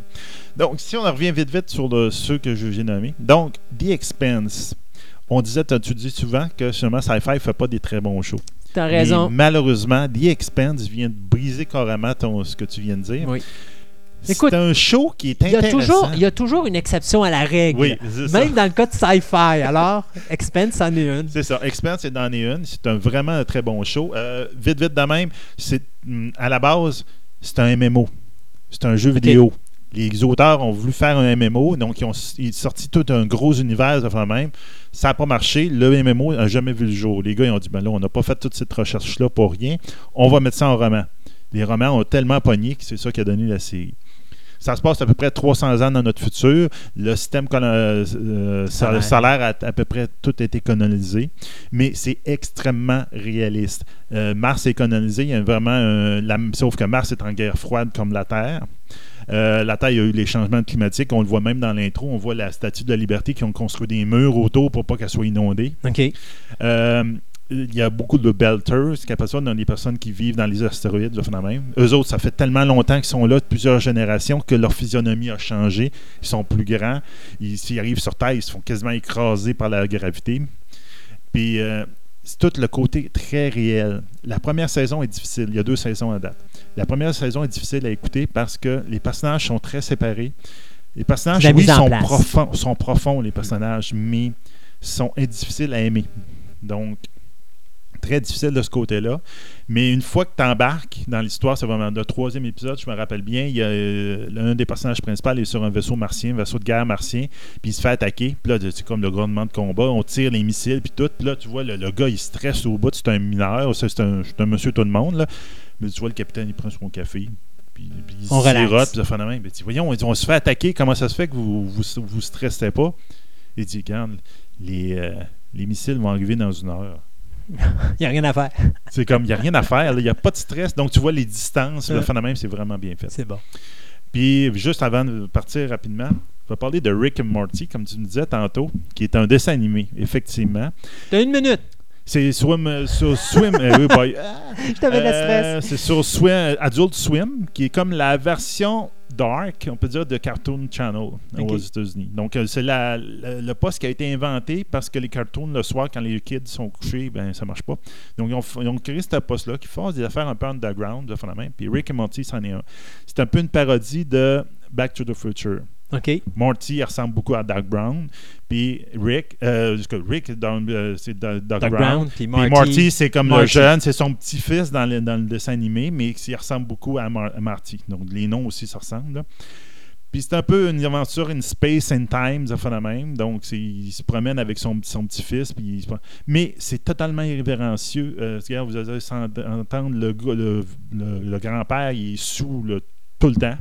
Donc, si on en revient vite, vite sur le- ceux que j'ai nommés. Donc, The Expense. On disait, tu dis souvent que seulement Sci-Fi ne fait pas des très bons shows. T'as raison. malheureusement, The Expense vient de briser carrément ton, ce que tu viens de dire. Oui. C'est un show qui est Il y, a intéressant. toujours, il y a toujours une exception à la règle. Oui, c'est ça. Même dans le cas de sci-fi. Alors, Expense en est une. C'est ça. Expense, dans les une. C'est un, vraiment un très bon show. Euh, vite, vite de même, c'est hum, à la base, c'est un MMO. C'est un jeu vidéo. Les auteurs ont voulu faire un MMO, donc ils ont ils sorti tout un gros univers de même. Ça n'a pas marché. Le MMO n'a jamais vu le jour. Les gars, ils ont dit ben là, on n'a pas fait toute cette recherche-là pour rien. On va mettre ça en roman. Les romans ont tellement pogné que c'est ça qui a donné la série. Ça se passe à peu près 300 ans dans notre futur. Le système euh, euh, Salaire. salaire a à peu près tout été colonisé, mais c'est extrêmement réaliste. Euh, Mars est colonisé, il y a vraiment la- sauf que Mars est en guerre froide comme la Terre. Euh, la Terre, il y a eu les changements climatiques. On le voit même dans l'intro. On voit la Statue de la Liberté qui ont construit des murs autour pour pas qu'elle soit inondée. OK. Euh, il y a beaucoup de belters, ce qu'on appelle ça, dans les personnes qui vivent dans les astéroïdes, le phénomène. Eux autres, ça fait tellement longtemps qu'ils sont là, de plusieurs générations, que leur physionomie a changé. Ils sont plus grands. Ils- S'ils arrivent sur Terre, ils se font quasiment écraser par la gravité. Puis, euh, c'est tout le côté très réel. La première saison est difficile. Il y a deux saisons à date. La première saison est difficile à écouter parce que les personnages sont très séparés. Les personnages, oui, sont profonds, sont profonds, les personnages, mais sont difficiles à aimer. Donc, très difficile de ce côté-là. Mais une fois que tu embarques dans l'histoire, c'est vraiment le troisième épisode, je me rappelle bien, il y a euh, l'un des personnages principaux est sur un vaisseau martien, un vaisseau de guerre martien, puis il se fait attaquer. Puis là, c'est comme le grondement de combat, on tire les missiles, puis tout. Puis là, tu vois, le, le gars, il stresse au bout, c'est un mineur, c'est un, monsieur tout le monde, là. Mais tu vois, le capitaine, il prend son café. Puis, puis il On relaxe. puis ça fait dit, voyons, on se fait attaquer, comment ça se fait que vous vous, vous stressez pas? Il dit, regarde, les, euh, les missiles vont arriver dans une heure. Il n'y a rien à faire. C'est comme, il n'y a rien à faire, il n'y a pas de stress. Donc, tu vois les distances, le Ouais. phénomène, c'est vraiment bien fait. C'est bon. Puis, juste avant de partir rapidement, je vais parler de Rick and Morty, comme tu me disais tantôt, qui est un dessin animé, effectivement. T'as une minute. C'est Swim, euh, sur Swim, euh, oui, boy. Je t'avais la Euh, stress. c'est sur Swim, Adult Swim, qui est comme la version dark, on peut dire, de Cartoon Channel aux États-Unis. Donc, euh, c'est la- la- le poste qui a été inventé parce que les cartoons, le soir, quand les kids sont couchés, ben ça marche pas. Donc, ils ont, f- ils ont créé ce poste-là qui font des affaires un peu underground, de la. Puis Rick et Morty, c'en est un. C'est un peu une parodie de Back to the Future. OK. Morty il ressemble beaucoup à Doc Brown. Puis Rick, euh, parce que Rick, euh, c'est Do- Doc, Doc Brown. Brown, puis Marty. Morty, c'est comme le Marty. jeune, c'est son petit-fils dans le, dans le dessin animé, mais il ressemble beaucoup à, Mar- à Marty. Donc les noms aussi se ressemblent. là. Puis c'est un peu une aventure, une space and time, ça fait la même. Donc il se promène avec son, son petit-fils. Puis se mais c'est totalement irrévérencieux. Euh, vous allez entendre le, le, le- le grand-père, il est sous le- tout le temps.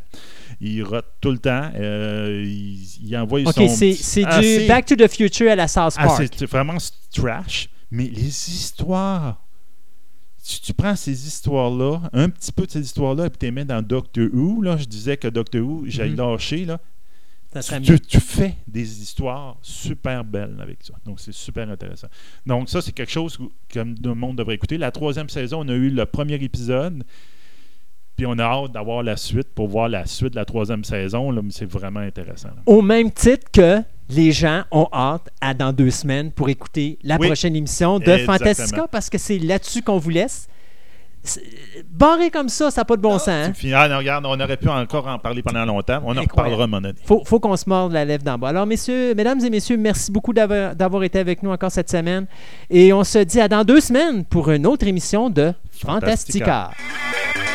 Il rote tout le temps. Euh, il, il envoie OK, son. c'est Ah, du c'est- Back to the Future à la South ah, c'est vraiment trash, mais les histoires. Si tu prends ces histoires-là, un petit peu de ces histoires-là, et puis tu les mets dans Doctor Who, là, je disais que Doctor Who, j'ai Mhm. lâché, là, tu, tu fais des histoires super belles avec ça. Donc, c'est super intéressant. Donc, ça, c'est quelque chose que le monde devrait écouter. La troisième saison, on a eu le premier épisode, puis on a hâte d'avoir la suite pour voir la suite de la troisième saison, là, mais c'est vraiment intéressant. là. Au même titre que les gens ont hâte à dans deux semaines pour écouter la Oui. prochaine émission de Exactement. Fantastica parce que c'est là-dessus qu'on vous laisse. C'est- Barré comme ça, ça n'a pas de bon sens. hein? Fini. Ah, regarde, on aurait pu encore en parler pendant longtemps. On en reparlera un moment donné. faut, faut qu'on se morde la lèvre d'en bas. Alors, messieurs, mesdames et messieurs, merci beaucoup d'avoir d'avoir été avec nous encore cette semaine. Et on se dit à dans deux semaines pour une autre émission de Fantastica. Fantastica.